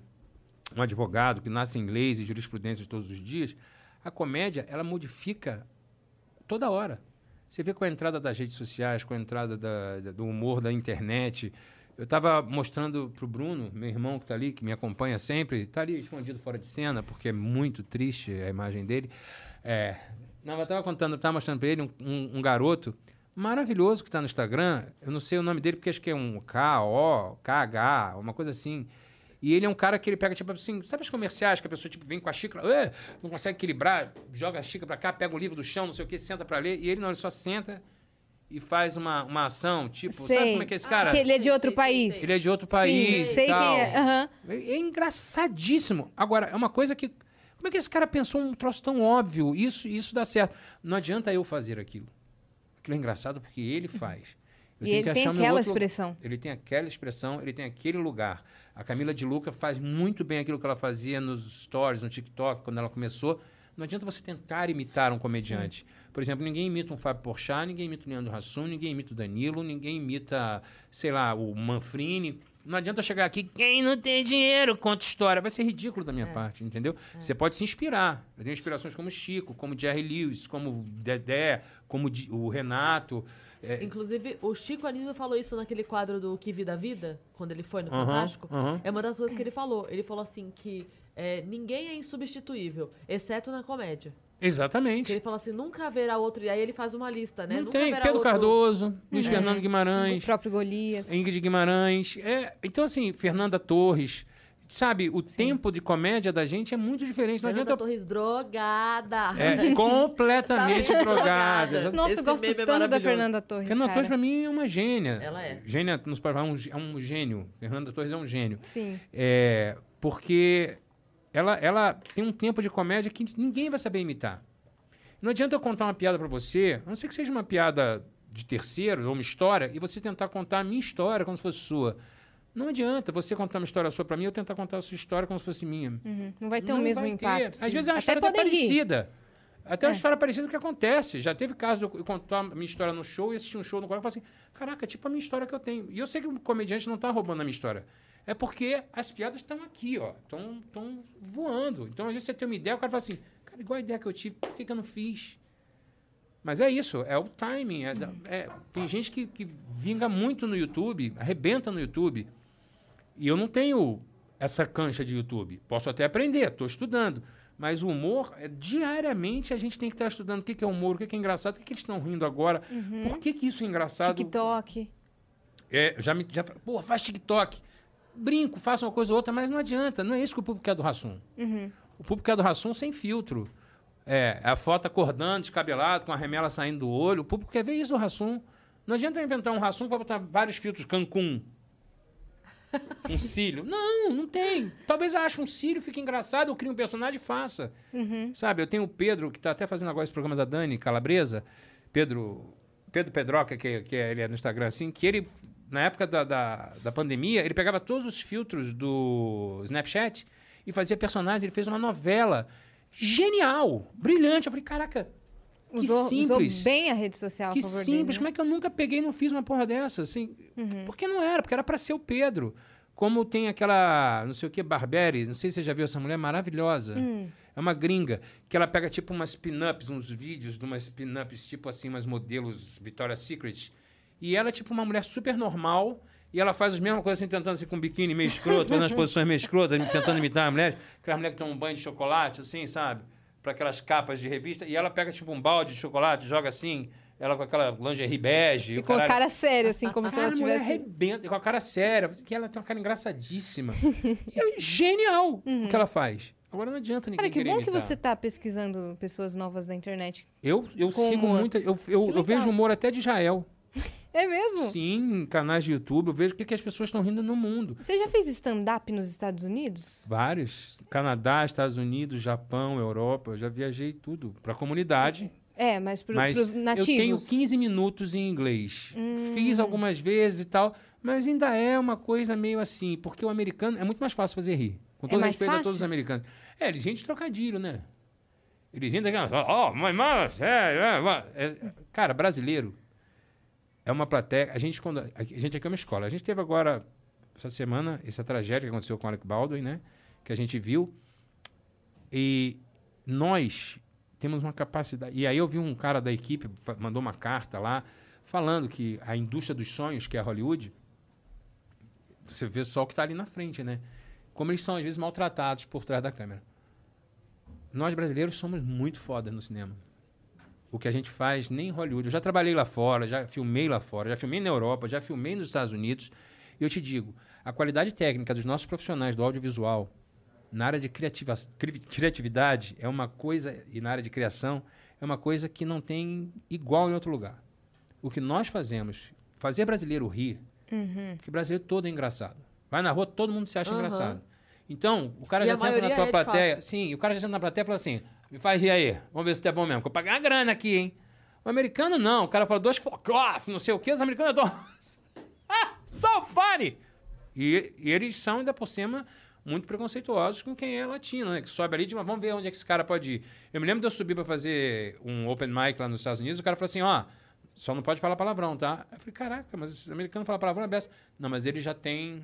um advogado que nasce em leis e jurisprudência todos os dias, a comédia, ela modifica toda hora. Você vê com a entrada das redes sociais, com a entrada da- da- do humor da internet. Eu estava mostrando para o Bruno, meu irmão que está ali, que me acompanha sempre, está ali escondido fora de cena, porque é muito triste a imagem dele. É, não, eu estava contando, estava mostrando para ele um, um- um garoto maravilhoso que está no Instagram. Eu não sei o nome dele, porque acho que é um K-O, KH, uma coisa assim. E ele é um cara que ele pega, tipo assim, sabe os comerciais que a pessoa tipo, vem com a xícara, não consegue equilibrar, joga a xícara pra cá, pega um livro do chão, não sei o que, senta pra ler, e ele não, ele só senta e faz uma, uma ação, tipo, sabe Sei. como é que é esse cara? Que ele é de outro sei, país. sei, Ele é de outro Sim, país e sei tal. quem é. Aham. É, é engraçadíssimo. Agora, é uma coisa que. Como é que esse cara pensou um troço tão óbvio? Isso, isso dá certo. Não adianta eu fazer aquilo. Aquilo é engraçado porque ele faz. Eu E tenho ele que tem aquela outro expressão. Ele tem aquela expressão, ele tem aquele lugar. A Camila de Luca faz muito bem aquilo que ela fazia nos stories, no TikTok, quando ela começou. Não adianta você tentar imitar um comediante. Por exemplo, ninguém imita um Fábio Porchat, ninguém imita o Leandro Hassum, ninguém imita o Danilo, ninguém imita, sei lá, o Manfrini. Não adianta chegar aqui, quem não tem dinheiro, conta história. Vai ser ridículo da minha parte, entendeu? Você pode se inspirar. Eu tenho inspirações como Chico, como Jerry Lewis, como Dedé, como o Renato. É, Inclusive, o Chico Anísio falou isso naquele quadro do Que Vida Vida, quando ele foi no Aham, Fantástico. aham. É uma das coisas que ele falou. Ele falou assim que é, ninguém é insubstituível, exceto na comédia. Que Exatamente. ele fala assim, nunca haverá outro. E aí ele faz uma lista, né? Não nunca tem. haverá Pedro outro... Cardoso, Luiz É. Fernando O Guimarães, próprio Golias. Ingrid Guimarães. É, então, assim, Fernanda Torres. Sabe, o tempo de comédia da gente é muito diferente. Não Fernanda adianta. Torres drogada. É completamente Tá drogada. drogada. Nossa, Esse eu gosto é tanto da maravilhoso. Fernanda Torres. Fernanda cara. Torres, pra mim, é uma gênia. Ela é. Gênia, nos para é um, é um gênio. Fernanda Torres é um gênio. Sim. É, porque ela, ela tem um tempo de comédia que ninguém vai saber imitar. Não adianta eu contar uma piada pra você, a não ser que seja uma piada de terceiros ou uma história, e você tentar contar a minha história como se fosse sua. Não adianta você contar uma história sua pra mim, eu tentar contar a sua história como se fosse minha. Uhum. Não vai ter Não o mesmo ter. impacto. Às vezes é uma Até história rir. parecida. Até uma É. história parecida com o que acontece. Já teve caso de eu contar a minha história no show e assistir um show no qual eu falo assim: caraca, tipo a minha história que eu tenho. E eu sei que o comediante não tá roubando a minha história. É porque as piadas estão aqui, ó. Estão voando. Então, às vezes você tem uma ideia, o cara fala assim: cara, igual a ideia que eu tive, por que, que eu não fiz? Mas é isso, é o timing. é é- tem gente que, que vinga muito no YouTube, arrebenta no YouTube. E eu não tenho essa cancha de YouTube. Posso até aprender, estou estudando. Mas o humor, é, diariamente a gente tem que estar estudando o que, que é humor, o que, que é engraçado, o que, que eles estão rindo agora, por que, que isso é engraçado. TikTok. É, já me. Já, pô, faz TikTok. Brinco, faça uma coisa ou outra, mas não adianta. Não é isso que o público quer do Rassum. O público quer do Rassum sem filtro. É, a foto acordando, descabelado, com a remela saindo do olho. O público quer ver isso do Rassum. Não adianta inventar um Rassum para botar vários filtros Cancún. Um cílio. Não, não tem. Talvez eu ache um cílio, fique engraçado, eu crie um personagem e faça. Sabe, eu tenho o Pedro, que está até fazendo agora esse programa da Dani Calabresa. Pedro, Pedro Pedroca, que, que é- ele é no Instagram assim, que ele, na época da, da, da pandemia, ele pegava todos os filtros do Snapchat e fazia personagens. Ele fez uma novela genial, brilhante. Eu falei, caraca, que Usou, usou simples. bem a rede social Que simples, dele, como né? é que eu nunca peguei e não fiz uma porra dessa? Assim, Porque não era, porque era pra ser o Pedro. Como tem aquela, não sei o que, Barberi, não sei se você já viu essa mulher maravilhosa. É uma gringa, que ela pega tipo umas pin-ups, uns vídeos de umas pin-ups, tipo assim, umas modelos Victoria's Secret. E ela é tipo uma mulher super normal, e ela faz as mesmas coisas assim, tentando assim com um biquíni meio escroto, fazendo as posições meio escrotas, tentando imitar a mulher. Aquela mulher que toma um banho de chocolate, assim, sabe? Para aquelas capas de revista. E ela pega tipo um balde de chocolate, joga assim, ela com aquela lingerie bege. E com a caralho. cara séria, assim, como se ela a tivesse... arrebenta, com a cara séria. Que ela tem uma cara engraçadíssima. e é genial o que ela faz. Agora não adianta ninguém Cara, que bom que imitar. você tá pesquisando pessoas novas na internet. Eu, eu sigo muito... Eu, eu, Que eu vejo humor até de Israel. É mesmo? Sim, em canais de YouTube, eu vejo o que, que as pessoas estão rindo no mundo. Você já fez stand-up nos Estados Unidos? Vários. Canadá, Estados Unidos, Japão, Europa. Eu já viajei tudo. Pra comunidade. É, mas, pro, mas pros eu nativos. tenho 15 minutos em inglês. Hum. Fiz algumas vezes e tal. Mas ainda é uma coisa meio assim. Porque o americano é muito mais fácil fazer rir. Com É todo mais respeito a todos fácil? os americanos. É, eles gente trocadilho, né? Eles daquela. Oh, my mama, é, é, é. Cara, brasileiro é uma plateia. A gente, quando, a gente aqui é uma escola. A gente teve agora, essa semana, essa tragédia que aconteceu com Alec Baldwin, né? Que a gente viu. E nós temos uma capacidade. E aí eu vi um cara da equipe, mandou uma carta lá, falando que a indústria dos sonhos, que é Hollywood, você vê só o que está ali na frente, né? Como eles são, às vezes, maltratados por trás da câmera. Nós brasileiros somos muito foda no cinema. O que a gente faz nem em Hollywood. Eu já trabalhei lá fora, já filmei lá fora, já filmei na Europa, já filmei nos Estados Unidos. E eu te digo, a qualidade técnica dos nossos profissionais do audiovisual na área de criativa, cri- criatividade é uma coisa, e na área de criação, é uma coisa que não tem igual em outro lugar. O que nós fazemos, fazer brasileiro rir, porque brasileiro todo é engraçado. Vai na rua, todo mundo se acha Aham. engraçado. Então, o cara E já senta na tua é, plateia. Sim, o cara já senta na plateia e fala assim: me faz rir aí, vamos ver se tu é bom mesmo. Eu paguei uma grana aqui, hein? O americano não, o cara fala dois fuck off, não sei o que, os americanos adoram. ah, so funny! E, e eles são, ainda por cima, muito preconceituosos com quem é latino, né? Que sobe ali e diz, mas vamos ver onde é que esse cara pode ir. Eu me lembro de eu subir pra fazer um open mic lá nos Estados Unidos, o cara falou assim, ó, só não pode falar palavrão, tá? Eu falei, caraca, mas o americano fala palavrão é besta. Não, mas ele já tem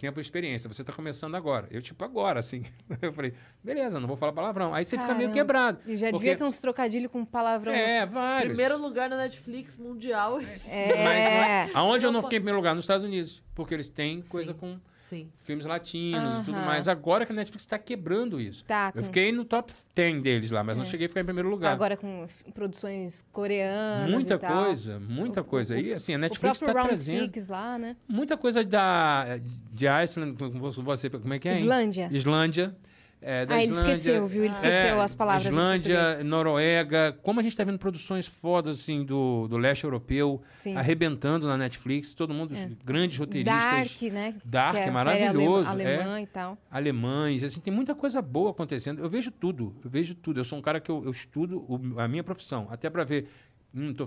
tempo de experiência, você tá começando agora. Eu, tipo, agora, assim. Eu falei, beleza, não vou falar palavrão. Aí você fica meio Caramba. quebrado. E já porque- devia ter uns trocadilhos com palavrão. É, vários. Primeiro lugar na Netflix mundial. É. Mas aonde eu não fiquei em primeiro lugar? Nos Estados Unidos. Porque eles têm coisa Sim. com Sim. filmes latinos e tudo Aham. mais. Agora que a Netflix está quebrando isso. Tá, Eu com- fiquei no top 10 deles lá, mas não cheguei a ficar em primeiro lugar. Agora com produções coreanas muita e tal. coisa, muita O- coisa. o- E assim, a Netflix está trazendo Six lá, né? muita coisa da de Iceland, como você, como é que é? Islândia. Islândia. É, da Ah, ele Islândia. esqueceu, viu? Ele esqueceu É, as palavras Islândia. Noruega. Como a gente tá vendo produções fodas, assim, do, do leste europeu, Sim. arrebentando na Netflix. Todo mundo, os grandes roteiristas. Dark, né? Dark, Que é maravilhoso. é. alemã e tal. alemães, assim, tem muita coisa boa acontecendo. Eu vejo tudo, eu vejo tudo. Eu sou um cara que eu, eu estudo o- a minha profissão, até para ver,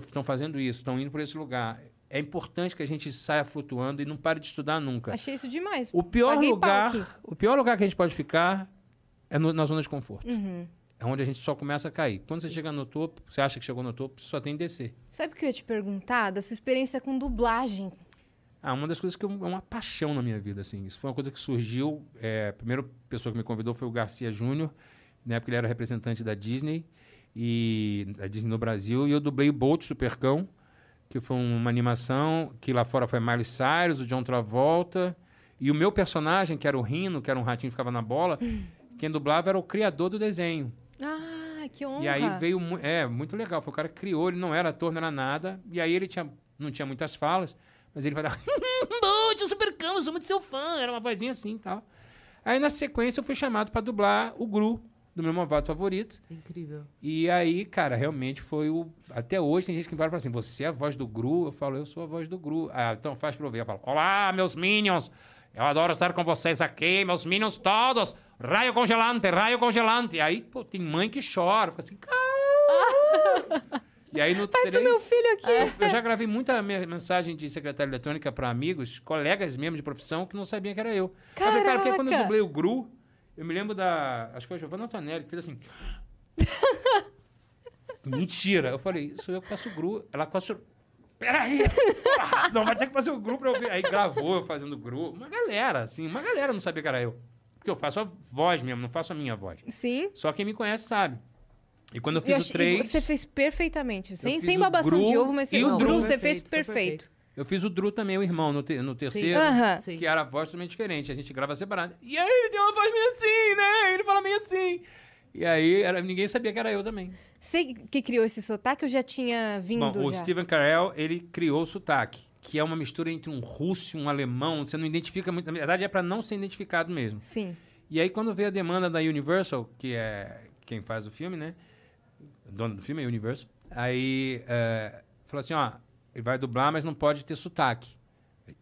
estão fazendo isso, estão indo por esse lugar. É importante que a gente saia flutuando e não pare de estudar nunca. Achei isso demais. O pior Paguei lugar, o pior lugar que a gente pode ficar é no- na zona de conforto. Uhum. É onde a gente só começa a cair. Quando você chega no topo, você acha que chegou no topo, só tem que descer. Sabe o que eu ia te perguntar? Da sua experiência com dublagem. Ah, uma das coisas que eu- é uma paixão na minha vida, assim. Isso foi uma coisa que surgiu. É, a primeira pessoa que me convidou foi o Garcia Júnior, na época ele era representante da Disney e da Disney no Brasil, e eu dublei o Bolt Supercão, que foi uma animação que lá fora foi Miley Cyrus, o John Travolta, e o meu personagem, que era o Rino, que era um ratinho que ficava na bola, quem dublava era o criador do desenho. Ah, que honra. E aí veio. É, muito legal. Foi o cara que criou, ele não era ator, não era nada. E aí ele tinha, não tinha muitas falas, mas ele vai dar. Eu super eu sou muito seu fã. Era uma vozinha assim e tal. Aí na sequência eu fui chamado pra dublar o Gru, do meu malvado favorito. Incrível. E aí, cara, realmente foi o. Até hoje tem gente que me fala e fala assim: você é a voz do Gru? Eu falo, eu sou a voz do Gru. Ah, então faz pra eu ver. Eu falo: Olá, meus minions! Eu adoro estar com vocês aqui, meus minions todos! Raio congelante, raio congelante! E aí, pô, tem mãe que chora, fica assim. "Ah!" e aí no Faz pro meu filho aqui. eu, eu já gravei muita me- mensagem de secretária eletrônica pra amigos, colegas mesmo de profissão, que não sabiam que era eu. Eu falei, cara, porque quando eu Caraca! dublei o Gru, eu me lembro da. Acho que foi a Giovanna Antonelli, que fez assim. Mentira. Eu falei, sou eu que faço o Gru. Ela quase. Peraí! porra, Não, vai ter que fazer o Gru pra eu ver. Aí gravou eu fazendo o Gru. Uma galera, assim, uma galera não sabia que era eu. Porque eu faço a voz mesmo, não faço a minha voz. Sim. Só quem me conhece sabe. E quando eu fiz eu o achei- 3. Você fez perfeitamente. Sem, sem o babação Gru de ovo, mas você- o o. Gru você fez Perfeito. Eu fiz o Drew também, o irmão, no, te- no terceiro. Sim. Que era a voz totalmente diferente. A gente grava separado. E aí ele tem uma voz meio assim, né? Ele fala meio assim. E aí era, ninguém sabia que era eu também. Você que criou esse sotaque ou já tinha vindo Bom, o já? Steven Carell, ele criou o sotaque, que é uma mistura entre um russo e um alemão. Você não identifica muito. Na verdade, é para não ser identificado mesmo. Sim. E aí, quando veio a demanda da Universal, que é quem faz o filme, né? Dona do filme é Universal. Aí, é, falou assim, ó, ele vai dublar, mas não pode ter sotaque.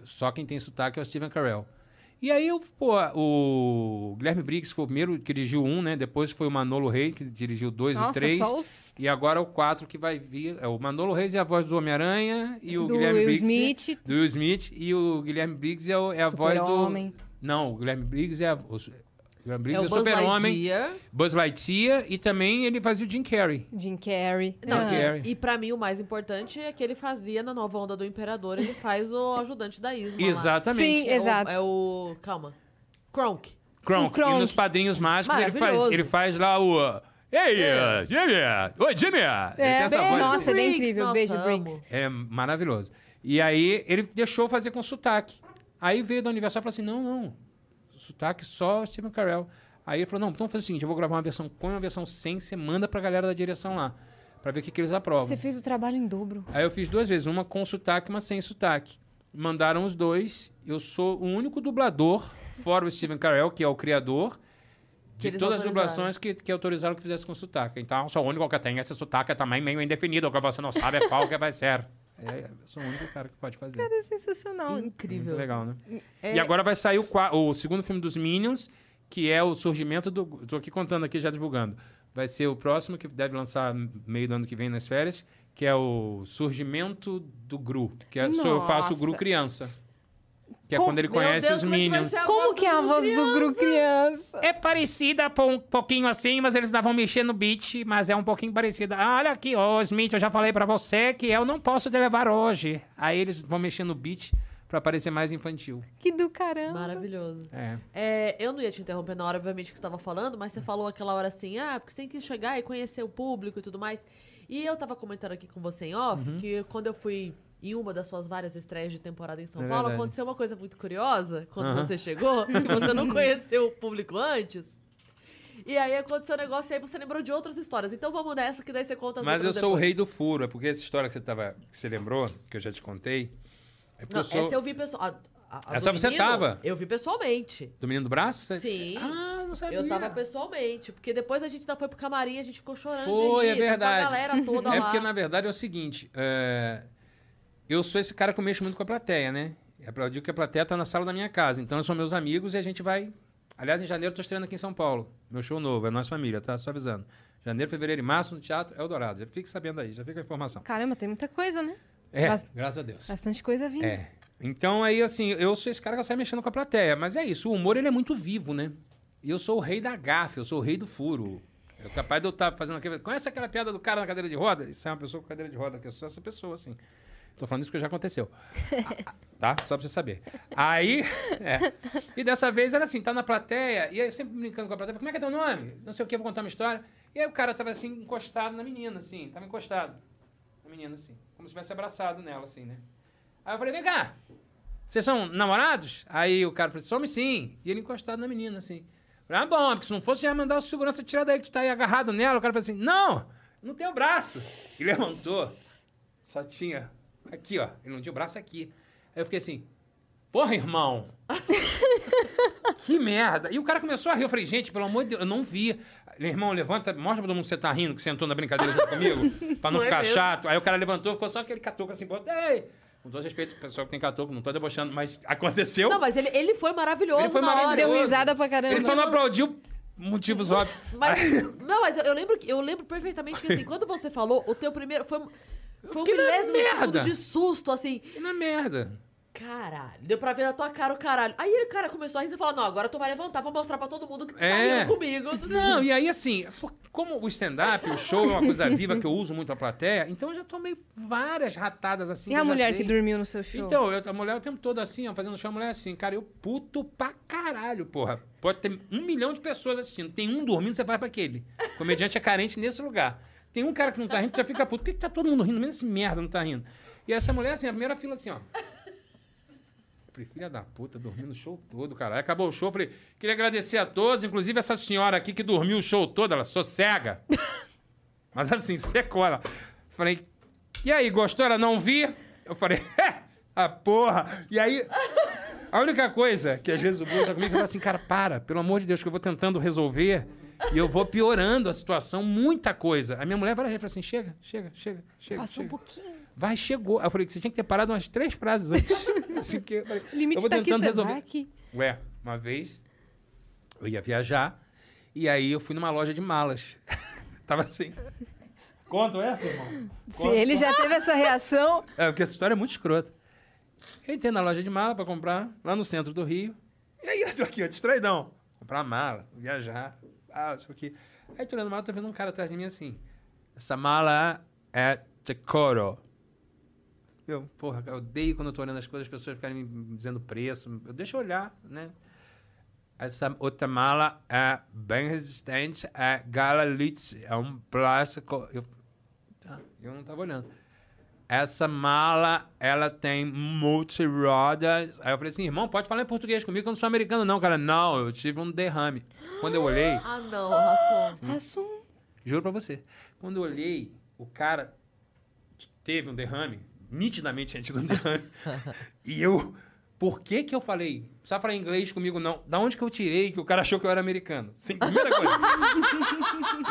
Só quem tem sotaque é o Steven Carell. E aí, eu, pô, o Guilherme Briggs foi o primeiro que dirigiu um, né? Depois foi o Manolo Rey, que dirigiu dois e Nossa, três. só os E agora o quatro que vai vir. É o Manolo Reis é a voz do Homem-Aranha e o do Guilherme Will Briggs. Smith. Do Will Smith e o Guilherme Briggs é, o- é a voz do. Super-Homem. Não, o Guilherme Briggs é a. O, o É Briggs é, o o Buzz Super-Homem, Lightyear. Buzz Lightyear e também ele fazia o Jim Carrey. Jim Carrey. Não, Ah. Carrey. e pra mim o mais importante é que ele fazia na nova onda do Imperador, ele faz o ajudante da Isma. lá. Exatamente. Sim, É o- exato. É o. Calma. Kronk. Kronk. O Kronk. E nos Padrinhos Mágicos ele faz, ele faz lá o. Ei, É. Jimmy! Oi, Jimmy! ele tem essa bem- voz. Nossa, ele é incrível. nossa, Beijo. Briggs. É maravilhoso. E aí ele deixou fazer com sotaque. Aí veio da Universal e falou assim: não, não. Sotaque só Steven Carell. Aí ele falou: não, então faz o seguinte: eu vou gravar uma versão com uma versão sem, você manda pra galera da direção lá. Pra ver o que, que eles aprovam. Você fez o trabalho em dobro. Aí eu fiz duas vezes, uma com sotaque e uma sem sotaque. Mandaram os dois. Eu sou o único dublador, fora o Steven Carell, que é o criador, de todas as dublações que, que autorizaram que fizesse com sotaque. Então, eu sou o único que tem esse sotaque também meio indefinido, que você não sabe qual que vai ser. É, eu sou o único cara que pode fazer. É sensacional. Incrível. Muito legal, né? É- E agora vai sair o, o segundo filme dos Minions, que é o surgimento do. Tô aqui contando aqui, já divulgando. Vai ser o próximo, que deve lançar meio do ano que vem nas férias, que é o surgimento do Gru. Que é, sou, eu faço o Gru criança. Que é Como- quando ele Meu conhece Deus, os como é que vai Minions. ser a Como voz que é a do voz do Gru criança? É parecida um pouquinho assim, mas eles ainda vão mexer no beat, mas é um pouquinho parecida. Ah, Olha aqui, ô Smith, eu já falei pra você que eu não posso te levar hoje. Aí eles vão mexer no beat pra parecer mais infantil. Que do caramba. Maravilhoso. É. É, eu não ia te interromper na hora, obviamente, que você estava falando, mas você falou aquela hora assim, ah, porque você tem que chegar e conhecer o público e tudo mais. E eu tava comentando aqui com você em off, Uhum. que quando eu fui em uma das suas várias estreias de temporada em São É Paulo, verdade. aconteceu uma coisa muito curiosa quando Aham. você chegou, que você não conheceu o público antes. E aí aconteceu um negócio e aí você lembrou de outras histórias. Então vamos nessa, que daí você conta as Mas eu sou o depois. rei do furo. É porque essa história que você, tava, que você lembrou, que eu já te contei. É Não, eu sou. essa eu vi pessoal. Essa você menino, tava? Eu vi pessoalmente. Do menino do braço? Você- Sim. Ah, não sabia. Eu tava pessoalmente, porque depois a gente ainda foi pro camarim, a gente ficou chorando Foi, de é rir, tava verdade. A galera toda É lá. porque, na verdade, é o seguinte. é, Eu sou esse cara que eu mexo muito com a plateia, né? É Eu digo que a plateia tá na sala da minha casa. Então, são meus amigos e a gente vai... Aliás, em janeiro eu tô estreando aqui em São Paulo. Meu show novo, é Nossa Família, tá? Só avisando. Janeiro, fevereiro e março no Teatro Eldorado. Já fique sabendo aí, já fica a informação. Caramba, tem muita coisa, né? É, Bas- graças a Deus. Bastante coisa vindo. É. Então, aí, assim, eu sou esse cara que sai mexendo com a plateia. Mas é isso, o humor, ele é muito vivo, né? E eu sou o rei da gafe, eu sou o rei do furo. É capaz de eu estar fazendo aquele... Conhece aquela piada do cara na cadeira de roda? Isso é uma pessoa com cadeira de roda, que eu sou essa pessoa, assim. Tô falando isso porque já aconteceu. Tá? Só pra você saber. Aí, é. E dessa vez era assim, tá na plateia, e aí eu sempre brincando com a plateia, como é que é teu nome? Não sei o que, vou contar uma história. E aí o cara tava assim, encostado na menina, assim, tava encostado. Na menina, assim. Como se tivesse abraçado nela, assim, né? Aí eu falei, vem cá, vocês são namorados? Aí o cara falou, somos sim. E ele encostado na menina, assim. Falei, ah, bom, porque se não fosse, já mandar o segurança tirar daí que tu tá aí agarrado nela. O cara falou assim, não, não tem o braço. E levantou, só tinha aqui, ó. Ele não tinha o braço aqui. Aí eu fiquei assim, porra, irmão. que merda. E o cara começou a rir. Eu falei, gente, pelo amor de Deus, eu não vi. Meu irmão, levanta, mostra pra todo mundo que você tá rindo, que você entrou na brincadeira junto comigo, pra não, Não é ficar mesmo. chato. Aí o cara levantou, ficou só aquele catuco assim, botei. Com todo respeito, pessoal que tem catuco, não tô debochando, mas aconteceu. Não, mas ele, ele foi maravilhoso Ele foi na hora. maravilhoso. Deu risada pra caramba. Ele só não aplaudiu motivos óbvios. Mas, não, mas eu, eu lembro, que- eu lembro perfeitamente que assim, quando você falou, o teu primeiro foi, foi na milésimo de segundo merda. de susto, assim. E na merda. Caralho, deu pra ver na tua cara o caralho. Aí o cara começou a rir e falou: Não, agora tu vai levantar pra mostrar pra todo mundo que tu tá É. rindo comigo. Não, e aí assim, como o stand-up, o show é uma coisa viva que eu uso muito a plateia, então eu já tomei várias ratadas assim. E a mulher dei. que dormiu no seu show? Então, eu- a mulher o tempo todo assim, ó, fazendo show, a mulher assim, cara, eu puto pra caralho, porra. Pode ter um milhão de pessoas assistindo. Tem um dormindo, você vai pra aquele. O comediante é carente nesse lugar. Tem um cara que não tá rindo, já fica puto. Por que, que tá todo mundo rindo? Mesmo esse merda não tá rindo. E essa mulher, assim, a primeira fila assim, ó. Falei, filha da puta, dormindo o show todo, cara. Aí acabou o show, falei, queria agradecer a todos, inclusive essa senhora aqui que dormiu o show todo, ela sou cega. Mas assim, secou ela. Falei, e aí, gostou? Ela não vi? Eu falei, é, a porra. E aí, a única coisa que às vezes o Bruno tá comigo, eu falo assim, cara, para, pelo amor de Deus, que eu vou tentando resolver e eu vou piorando a situação, muita coisa. A minha mulher vai e fala assim, chega, chega, chega, chega. Passou um chega. pouquinho. Vai, chegou. Aí eu falei que você tinha que ter parado umas três frases antes. assim que eu, falei, O limite eu vou tá aqui, tentando você resolver. vai aqui. Ué, uma vez eu ia viajar e aí eu fui numa loja de malas. Tava assim. Conta essa, irmão? Se ele já teve essa reação, É, porque essa história é muito escrota. Eu entrei na loja de mala pra comprar, lá no centro do Rio. E aí eu tô aqui, ó, distraidão. Comprar mala, viajar, ah, isso aqui. Aí tô olhando a mala, tô vendo um cara atrás de mim assim. Essa mala é de couro. Eu, porra, eu odeio quando eu tô olhando as coisas, as pessoas ficarem me dizendo preço. Eu deixo olhar, né? Essa outra mala é bem resistente, é Galalitz, é um plástico. Eu, tá, eu não tava olhando. Essa mala, ela tem multirodas. Aí eu falei assim, irmão, pode falar em português comigo, que eu não sou americano, não, cara. Não, eu tive um derrame. Quando eu olhei, Ah, não, Rafa. juro pra você, quando eu olhei, o cara teve um derrame, nitidamente tinha tido um derrame. e eu, por que que eu falei? Não precisa falar inglês comigo, não. Da onde que eu tirei que o cara achou que eu era americano? Sim, primeira coisa.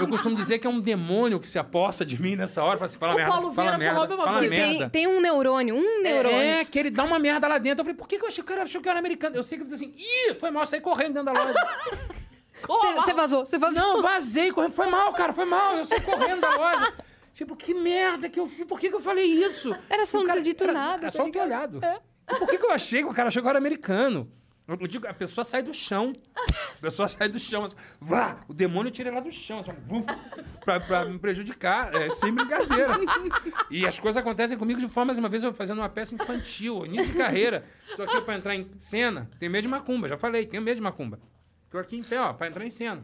eu costumo dizer que é um demônio que se aposta de mim nessa hora. Fala assim, fala O merda, Paulo fala merda, falou fala merda. Tem, tem um neurônio, um neurônio. É, que ele dá uma merda lá dentro. Eu falei, por que, que eu achei que o cara achou que eu era americano? Eu sei que ele assim, ih, foi mal, saí correndo dentro da loja. Você vazou, você vazou. Não, vazei, correndo. Foi mal, cara, foi mal. Eu saí correndo da loja. Tipo, que merda que eu fiz. Por que, que eu falei isso? Era só não cara- ter dito era- nada, Era tá só ter ligado? olhado. E Por que, que eu achei que o cara achou que eu era americano? Eu digo, a pessoa sai do chão. A pessoa sai do chão. Assim, Vá! O demônio tira ela do chão. Assim, vum, pra, pra me prejudicar. É, sem brincadeira. E as coisas acontecem comigo de forma, mais uma vez, eu fazendo uma peça infantil, início de carreira. Tô aqui pra entrar em cena. Tenho medo de macumba, já falei, tenho medo de macumba. Tô aqui em pé, ó, pra entrar em cena.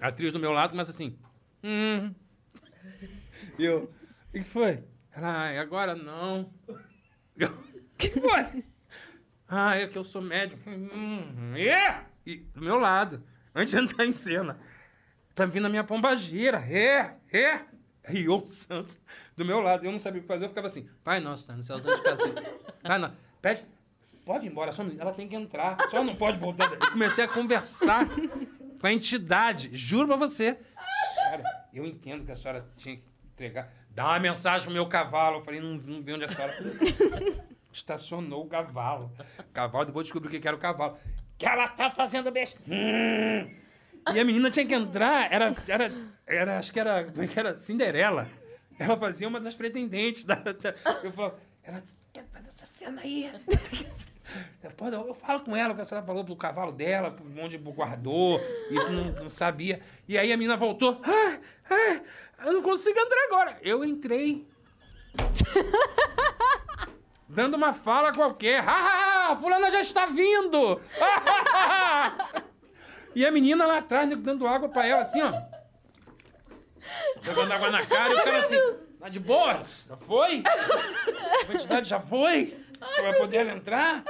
A atriz do meu lado começa assim. Hum. E eu, o que foi? Ela, ai, agora não. Eu, que foi? Ah, é que eu sou médico. Hum, é? E do meu lado, antes de entrar em cena, tá vindo a minha pombagira. É, é. E o santo do meu lado. Eu não sabia o que fazer, eu ficava assim, pai nosso, tá no céuzão de casa. Pai nosso, pede, pode ir embora, só, ela tem que entrar, só não pode voltar. Eu comecei a conversar com a entidade, juro pra você. Cara, eu entendo que a senhora tinha que entregar. Dá uma mensagem pro meu cavalo. Eu falei, não, não vi onde a senhora. Estacionou o cavalo. O cavalo, depois descobriu o que era o cavalo. Que ela tá fazendo besteira. Hum. E a menina tinha que entrar, era, era, era acho que era, como é que era? Cinderela. Ela fazia uma das pretendentes. Da, da- eu falava, ela essa cena aí. Pô, eu, eu falo com ela, que a senhora falou do cavalo dela, onde guardou, e não, não sabia. E aí a menina voltou. Ah, ah, eu não consigo entrar agora. Eu entrei. Dando uma fala qualquer. Ah, fulana já está vindo! E a menina lá atrás, nego, dando água pra ela, assim, ó. Jogando água na cara, e o cara assim, tá de boa? Já foi? A quantidade já foi? Vai poder entrar?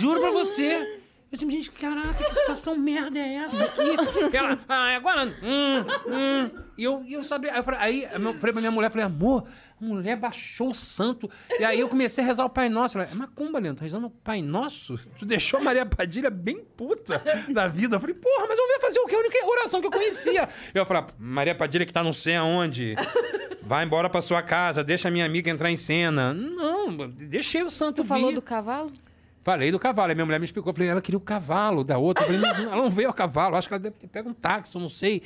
Juro pra você. Eu disse, gente, caraca, que situação merda é essa aqui? Ela, ah, agora. Hum, hum. E eu, eu sabia. Aí eu falei, aí eu falei pra minha mulher, falei, amor, a mulher baixou o santo. E aí eu comecei a rezar o Pai Nosso. Ela, é macumba, Leandro, tá rezando o Pai Nosso? Tu deixou a Maria Padilha bem puta da vida. Eu falei, porra, mas eu ia fazer o quê? A única oração que eu conhecia. Eu falei, Maria Padilha que tá não sei aonde. Vai embora pra sua casa, deixa a minha amiga entrar em cena. Não, deixei o santo Tu falou vir. do cavalo? Falei do cavalo. Aí minha mulher me explicou. Eu falei, ela queria o cavalo da outra. Eu falei, não, ela não veio a cavalo. Acho que ela deve ter pego um táxi, eu não sei.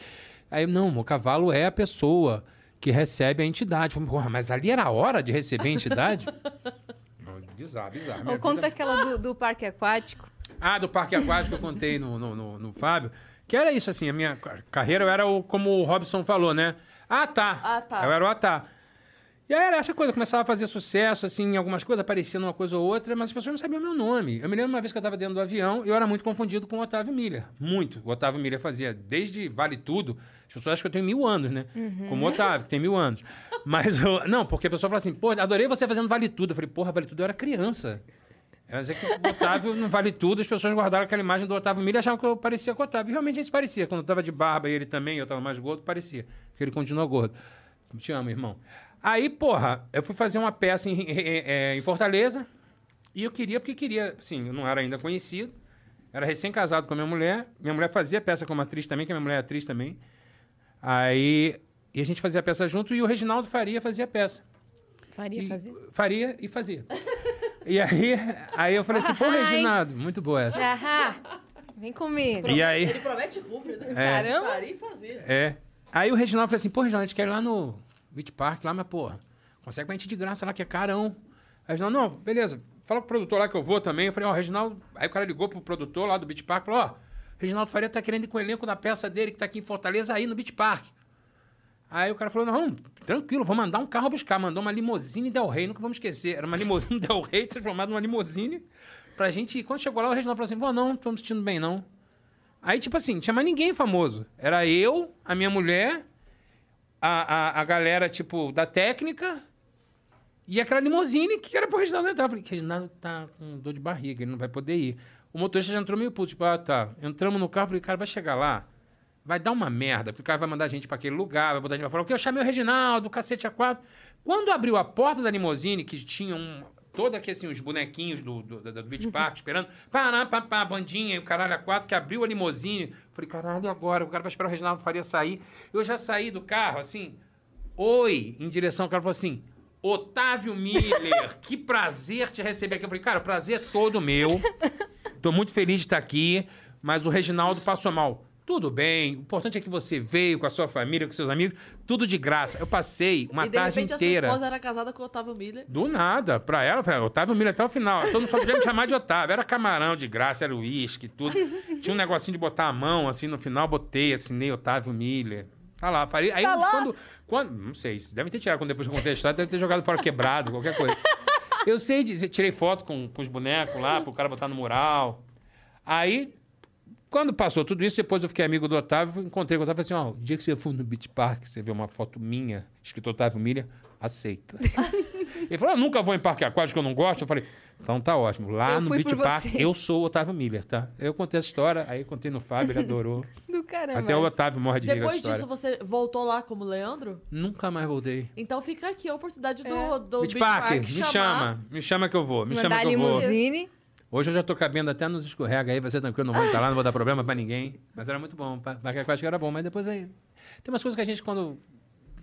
Aí, não, o cavalo é a pessoa que recebe a entidade. Falei, porra, mas ali era a hora de receber a entidade? Bizarro, bizarro. Ou conta vida- aquela do, do parque aquático. Ah, do parque aquático que eu contei no, no, no- no Fábio. Que era isso, assim, a minha ca- carreira eu era o, como o Robson falou, né? Ah, tá. Ah, tá. Eu era o ah, tá. E aí era essa coisa, eu começava a fazer sucesso, assim, em algumas coisas, aparecendo uma coisa ou outra, mas as pessoas não sabiam o meu nome. Eu me lembro uma vez que eu estava dentro do avião e eu era muito confundido com o Otávio Miller. Muito. O Otávio Miller fazia desde Vale Tudo. As pessoas acham que eu tenho mil anos, né? Como o Otávio, que tem mil anos. Mas, eu, não, porque a pessoa fala assim, pô, adorei você fazendo Vale Tudo. Eu falei, porra, Vale Tudo eu era criança. É dizer que o Otávio não vale tudo, as pessoas guardaram aquela imagem do Otávio Miller e achavam que eu parecia com o Otávio. E realmente a gente parecia. Quando eu tava de barba e ele também, eu tava mais gordo, parecia. Porque ele continua gordo. Te amo, irmão. Aí, porra, eu fui fazer uma peça em, em- em- em Fortaleza e eu queria, porque queria, assim, eu não era ainda conhecido, era recém-casado com a minha mulher. Minha mulher fazia peça como atriz também, que a minha mulher é atriz também. Aí, e a gente fazia a peça junto e o Reginaldo Faria fazia a peça. Faria E- fazer. Faria e fazia. e aí, aí eu falei assim, pô. Reginaldo, muito boa essa. Ahá. Vem comigo. E aí, Ele promete cumpre, né? Caramba. Faria e fazia. é. Aí o Reginaldo falou assim, pô, Reginaldo, a gente quer ir lá no Beach Park, lá, mas, porra, consegue pra gente de graça lá, que é carão. Aí o Reginaldo, não, beleza, fala pro produtor lá que eu vou também. Eu falei, ó, Reginaldo... Aí o cara ligou pro produtor lá do Beach Park, falou, ó, Reginaldo Faria tá querendo ir com o elenco da peça dele, que tá aqui em Fortaleza, aí no Beach Park. Aí o cara falou, não, tranquilo, vou mandar um carro buscar. Mandou uma limousine Del Rey, nunca vamos esquecer. Era uma limousine Del Rey transformada numa limousine pra gente... ir. Quando chegou lá, o Reginaldo falou assim, não, não tô me sentindo bem, não. Aí, tipo assim, não tinha mais ninguém famoso. Era eu, a minha mulher, a, a, a galera, tipo, da técnica e aquela limousine que era pro Reginaldo entrar. Eu falei, Reginaldo tá com dor de barriga, ele não vai poder ir. O motorista já entrou meio puto, tipo, ah, tá. Entramos no carro, falei, cara, vai chegar lá, vai dar uma merda, porque o cara vai mandar a gente pra aquele lugar, vai botar a gente pra falar, o que eu chamei o Reginaldo, cacete a quatro. Quando abriu a porta da limousine, que tinha um... Todo aqui, assim, os bonequinhos do, do, do, do Beach Park esperando. Pará, pá, pá, bandinha e o caralho a quatro, que abriu a limousine. Falei, caralho, e agora? O cara vai esperar o Reginaldo Faria sair. Eu já saí do carro, assim, oi, em direção ao cara, falou assim, Otávio Miller, que prazer te receber aqui. Eu falei, cara, o prazer é todo meu. Tô muito feliz de estar aqui, mas o Reginaldo passou mal. Tudo bem, o importante é que você veio com a sua família, com seus amigos, tudo de graça. Eu passei uma e de tarde repente inteira. a sua esposa era casada com o Otávio Miller. Do nada, pra ela, eu falei, Otávio Miller até o final. Todo mundo só podia me chamar de Otávio. Era camarão de graça, era uísque, tudo. Tinha um negocinho de botar a mão, assim, no final, botei, assinei Otávio Miller. Tá lá, faria. Aí Tá lá? quando. quando não sei, devem ter tirado quando depois que eu contei a história, deve ter jogado fora quebrado, qualquer coisa. Eu sei dizer, tirei foto com, com os bonecos lá, pro cara botar no mural. Aí, quando passou tudo isso, depois eu fiquei amigo do Otávio, encontrei com o Otávio e falei assim: ó, o dia que você for no Beach Park, você vê uma foto minha, escrito Otávio Miller, aceita. Ele falou: eu nunca vou em parque aquático eu não gosto. Eu falei: então tá ótimo. Lá Eu no Beach Park, você. eu sou o Otávio Miller, tá? Eu contei essa história, aí contei no Fábio, ele adorou. Do caramba. Até o Otávio morre de Depois disso, você voltou lá como Leandro? Nunca mais voltei. Então fica aqui a oportunidade do, É. do Beach Beach Park, Park me chamar- chama. Me chama que eu vou. Me Mandar chama que eu vou. limusine. Hoje eu já tô cabendo até nos escorrega aí, vai ser tranquilo, não vou estar lá, não vou dar problema pra ninguém. Mas era muito bom, pa- parque aquático era bom, mas depois aí... Tem umas coisas que a gente, quando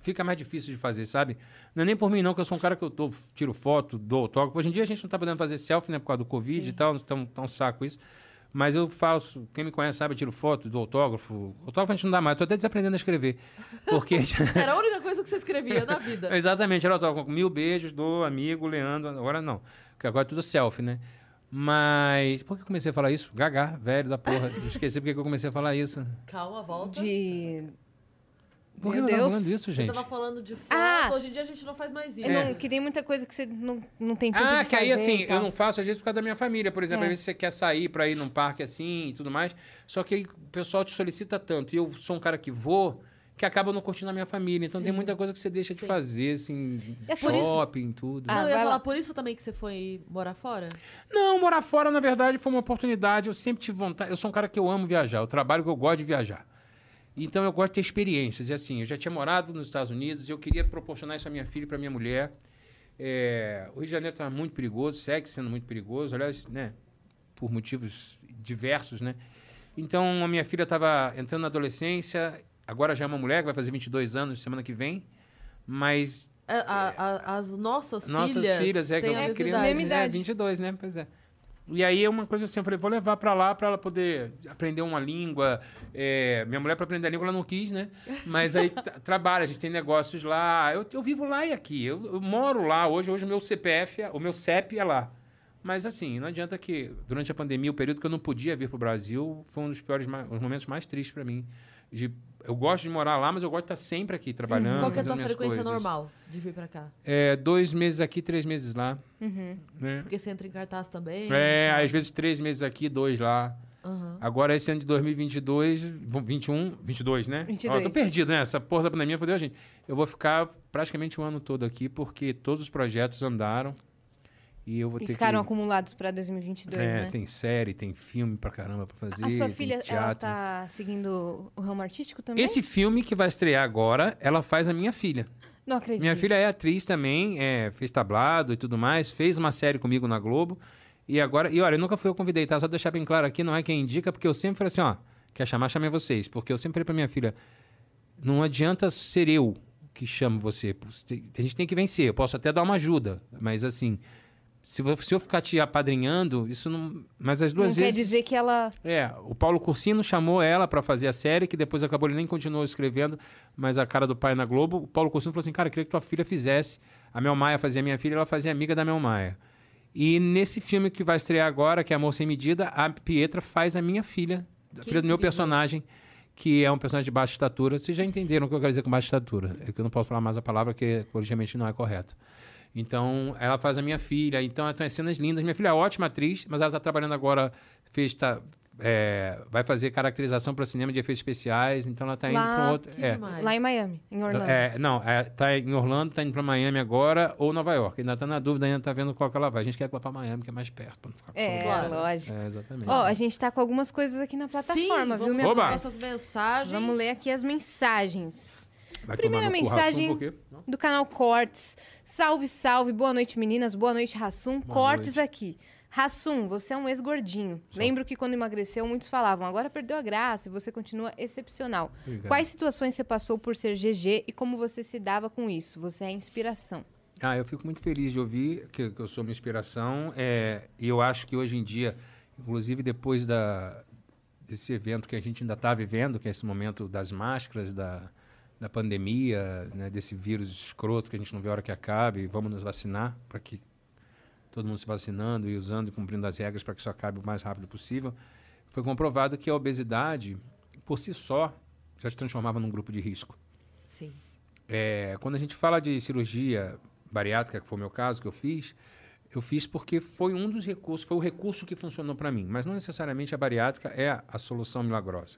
fica mais difícil de fazer, sabe? Não é nem por mim não, que eu sou um cara que eu tô, tiro foto, dou autógrafo. Hoje em dia a gente não tá podendo fazer selfie, né, por causa do Covid e tal, tá um, tá um saco isso. Mas eu faço, quem me conhece sabe, eu tiro foto, dou autógrafo. Autógrafo a gente não dá mais, tô até desaprendendo a escrever. Porque... Era a única coisa que você escrevia na vida. Exatamente, era autógrafo. Mil beijos do amigo Leandro. Agora não. Porque agora é tudo selfie, né? Mas. Por que eu comecei a falar isso? Gagá, velho da porra. Eu Esqueci porque que eu comecei a falar isso. Calma, volta. De. Por que Meu eu tava Deus. falando isso, Você gente? tava falando de foto, Ah! hoje em dia a gente não faz mais isso. É, não, que tem muita coisa que você não, não tem tempo Ah, de que aí fazer assim, e tal. eu não faço às vezes por causa da minha família, por exemplo. É. Às vezes você quer sair pra ir num parque assim e tudo mais. Só que aí o pessoal te solicita tanto. E eu sou um cara que vou, que acaba não curtindo a minha família. Então tem muita coisa que você deixa de Sim. fazer, assim, É por isso- shopping, tudo. Ah, eu ia falar por isso também que você foi morar fora? Não, morar fora, na verdade, foi uma oportunidade. Eu sempre tive vontade. Eu sou um cara que eu amo viajar. Eu trabalho que eu gosto de viajar. Então eu gosto de ter experiências. E assim, eu já tinha morado nos Estados Unidos e eu queria proporcionar isso à minha filha e para minha mulher. É, o Rio de Janeiro estava muito perigoso, segue sendo muito perigoso, aliás, né, por motivos diversos, né? Então a minha filha estava entrando na adolescência, agora já é uma mulher que vai fazer 22 anos semana que vem, mas É, a- a- as nossas, nossas filhas, filhas, é que eu a mesma criança, idade. É, idade. 22, né? Pois é. E aí é uma coisa assim, eu falei, vou levar pra lá pra ela poder aprender uma língua. É, minha mulher pra aprender a língua ela não quis, né? Mas aí tra- trabalha, a gente tem negócios lá. Eu, eu vivo lá e aqui. Eu, eu moro lá hoje, hoje o meu CPF, é- o meu CEP é lá. Mas assim, não adianta que durante a pandemia, o período que eu não podia vir pro Brasil, foi um dos piores, os momentos mais tristes pra mim. De- eu gosto de morar lá, mas eu gosto de estar sempre aqui trabalhando, Qual que é a tua frequência coisas. normal de vir pra cá? É, dois meses aqui, três meses lá. Uhum. Né? Porque você entra em cartaz também. É, tal. às vezes três meses aqui, dois lá. Aham. Agora, esse ano de 2022, vou- 21, 22, né? 22. Ó, tô perdido, né? Essa porra da pandemia fodeu a gente. Eu vou ficar praticamente o ano todo aqui, porque todos os projetos andaram. E eu vou E ter ficaram que... acumulados pra 2022, é, né? tem série, tem filme pra caramba pra fazer. A sua filha, ela teatro. tá seguindo o ramo artístico também? Esse filme que vai estrear agora, ela faz a minha filha. Não acredito. Minha filha é atriz também, é, fez tablado e tudo mais, fez uma série comigo na Globo. E agora, e olha, nunca fui eu convidei, tá? Só deixar bem claro aqui, não é quem indica, porque eu sempre falei assim, ó, quer chamar, chamei vocês. Porque eu sempre falei pra minha filha, não adianta ser eu que chama você. A gente tem que vencer. Eu posso até dar uma ajuda, mas assim, se, eu ficar te apadrinhando, isso não. Mas as duas Não vezes. quer dizer que ela. É, o Paulo Cursino chamou ela pra fazer a série, que depois acabou, ele nem continuou escrevendo, mas a cara do pai na Globo. O Paulo Cursino falou assim: cara, eu queria que tua filha fizesse. A Mel Maia fazia minha filha, ela fazia amiga da Mel Maia. E nesse filme que vai estrear agora, que é Amor Sem Medida, a Pietra faz a minha filha, a filha do meu personagem, que é um personagem de baixa estatura. Vocês já entenderam o que eu quero dizer com baixa estatura. É que eu não posso falar mais a palavra, que politicamente não é correto. Então, ela faz a minha filha. Então, tem as cenas lindas. Minha filha é ótima atriz, mas ela está trabalhando agora, fez, tá, é, vai fazer caracterização para cinema de efeitos especiais. Então, ela está indo para um outro. É. Lá em Miami, em Orlando. é, não, é, tá em Orlando, tá indo para Miami agora ou Nova York. Ainda tá na dúvida, ainda tá vendo qual que ela vai. A gente quer que ela para Miami, que é mais perto, para não ficar com É. Claro. lógico. É, exatamente. Ó, a gente tá com algumas coisas aqui na plataforma, Sim, viu, vamos minha Oba! ler nossas mensagens. Vamos ler aqui as mensagens. Vai primeira mensagem-? Do canal Cortes. Salve, salve. Boa noite, meninas. Boa noite, Rassum. Boa Cortes noite. aqui. Rassum, você é um ex-gordinho. Lembro que quando emagreceu, muitos falavam, agora perdeu a graça e você continua excepcional. Obrigado. Quais situações você passou por ser GG e como você se dava com isso? Você é inspiração. Ah, eu fico muito feliz de ouvir que, que eu sou uma inspiração. É, e eu acho que hoje em dia, inclusive depois da, desse evento que a gente ainda está vivendo, que é esse momento das máscaras, da, da pandemia, né, desse vírus escroto que a gente não vê a hora que acabe, vamos nos vacinar para que todo mundo se vacinando e usando e cumprindo as regras para que isso acabe o mais rápido possível. Foi comprovado que a obesidade, por si só, já se transformava num grupo de risco. Sim. É, quando a gente fala de cirurgia bariátrica, que foi o meu caso, que eu fiz, eu fiz porque foi um dos recursos, foi o recurso que funcionou para mim. Mas não necessariamente a bariátrica é a, a solução milagrosa.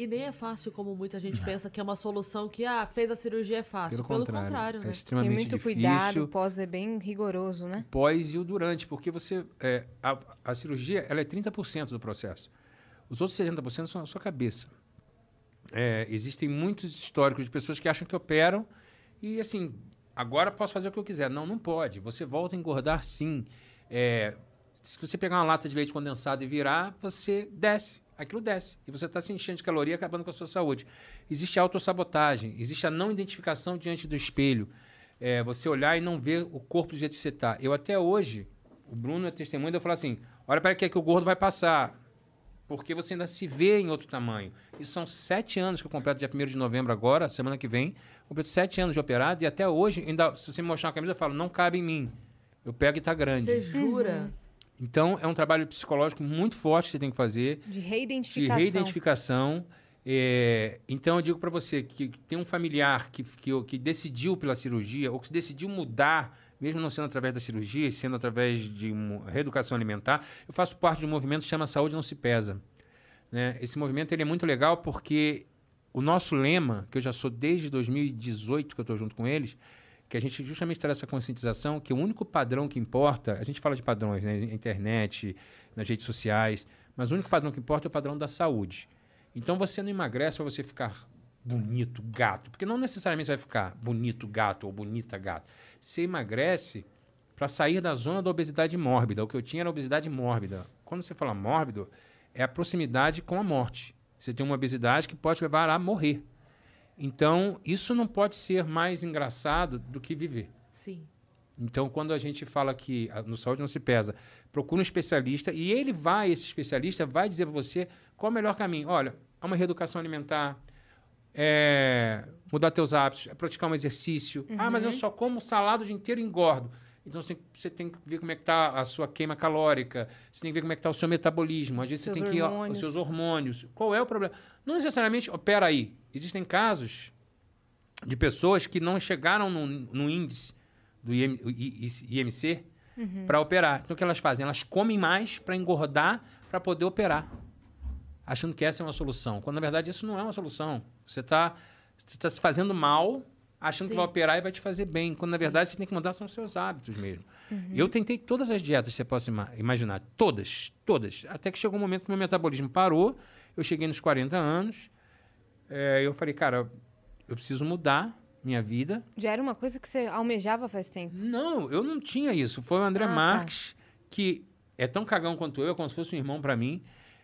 E nem é fácil como muita gente pensa que é uma solução que, ah, fez a cirurgia é fácil. Pelo, Pelo, contrário, é né? extremamente Tem muito difícil. cuidado, o pós é bem rigoroso, né? pós e o durante, porque você é, a, a cirurgia ela é 30% do processo. Os outros 70% são a sua cabeça. É, existem muitos históricos de pessoas que acham que operam e assim, agora posso fazer o que eu quiser. Não, não pode. Você volta a engordar sim. É, se você pegar uma lata de leite condensado e virar, você desce. Aquilo desce. E você está se enchendo de caloria, acabando com a sua saúde. Existe a autossabotagem, existe a não identificação diante do espelho. É, você olhar e não ver o corpo do jeito que você está. Eu até hoje, o Bruno é testemunha de eu falar assim: olha para que é que o gordo vai passar. Porque você ainda se vê em outro tamanho. E são sete anos que eu completo dia 1 de novembro agora, semana que vem. Completo sete anos de operado e até hoje, ainda, se você me mostrar uma camisa, eu falo, não cabe em mim. Eu pego e tá grande. Você jura? Então, é um trabalho psicológico muito forte que você tem que fazer De de reidentificação. reidentificação. É, então, eu digo para você que tem um familiar que, que, que decidiu pela cirurgia, ou que decidiu mudar, mesmo não sendo através da cirurgia, sendo através de uma reeducação alimentar. Eu faço parte de um movimento que chama Saúde Não Se Pesa. né? Esse movimento ele é muito legal porque o nosso lema, que eu já sou desde 2018 que eu estou junto com eles, que a gente justamente traz essa conscientização que o único padrão que importa, a gente fala de padrões, né, na internet, nas redes sociais, mas o único padrão que importa é o padrão da saúde. Então você não emagrece para você ficar bonito, gato, porque não necessariamente você vai ficar bonito, gato ou bonita, gato. Você emagrece para sair da zona da obesidade mórbida. O que eu tinha era obesidade mórbida. Quando você fala mórbido, é a proximidade com a morte. Você tem uma obesidade que pode levar a morrer. Então, isso não pode ser mais engraçado do que viver. Sim. Então, quando a gente fala que a- no saúde não se pesa, procura um especialista e ele vai, esse especialista, vai dizer para você qual é o melhor caminho. Olha, é uma reeducação alimentar, é mudar teus hábitos, é praticar um exercício. Ah, mas eu só como salada o dia inteiro e engordo. Então, você, tem que ver como é que está a sua queima calórica, você tem que ver como é que está o seu metabolismo. Às vezes Seus você tem que ir ó, os hormônios. seus hormônios. Qual é o problema? Não necessariamente, opera aí. Existem casos de pessoas que não chegaram no, no índice do IM, IMC para operar. Então, o que elas fazem? Elas comem mais para engordar para poder operar, achando que essa é uma solução. Quando, na verdade, isso não é uma solução. Você está você tá se fazendo mal, achando que Sim. vai operar e vai te fazer bem. Quando, na verdade, você tem que mudar são os seus hábitos mesmo. Eu tentei todas as dietas que você possa ima- imaginar. Todas, todas. Até que chegou um momento que meu metabolismo parou. Eu cheguei nos 40 anos. É, eu falei, cara, eu preciso mudar minha vida. Já era uma coisa que você almejava faz tempo. Não, eu não tinha isso. Foi o André Ah, tá. Marques, que é tão cagão quanto eu, é como se fosse um irmão para mim.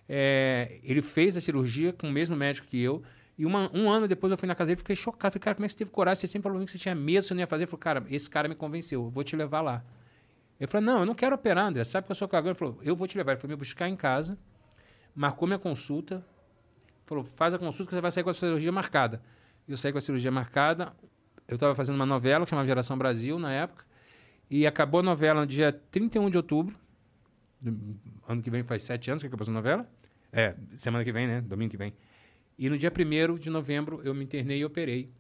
É, ele fez a cirurgia com o mesmo médico que eu. E uma- um ano depois eu fui na casa dele e fiquei chocado. Falei, cara, como é que você teve coragem? Você sempre falou que você tinha medo, você não ia fazer. Ele falou, cara, esse cara me convenceu, eu vou te levar lá. Ele falou, não, eu não quero operar, André. Sabe que eu sou cagão? Ele falou, eu vou te levar. Ele foi me buscar em casa, marcou minha consulta, falou, faz a consulta que você vai sair com a cirurgia marcada. Eu saí com a cirurgia marcada, eu estava fazendo uma novela que chamava Geração Brasil na época, e acabou a novela no dia 31 de outubro. Ano que vem faz sete anos que acabou essa novela. É, semana que vem, né? Domingo que vem. E no dia 1 de novembro eu me internei e operei.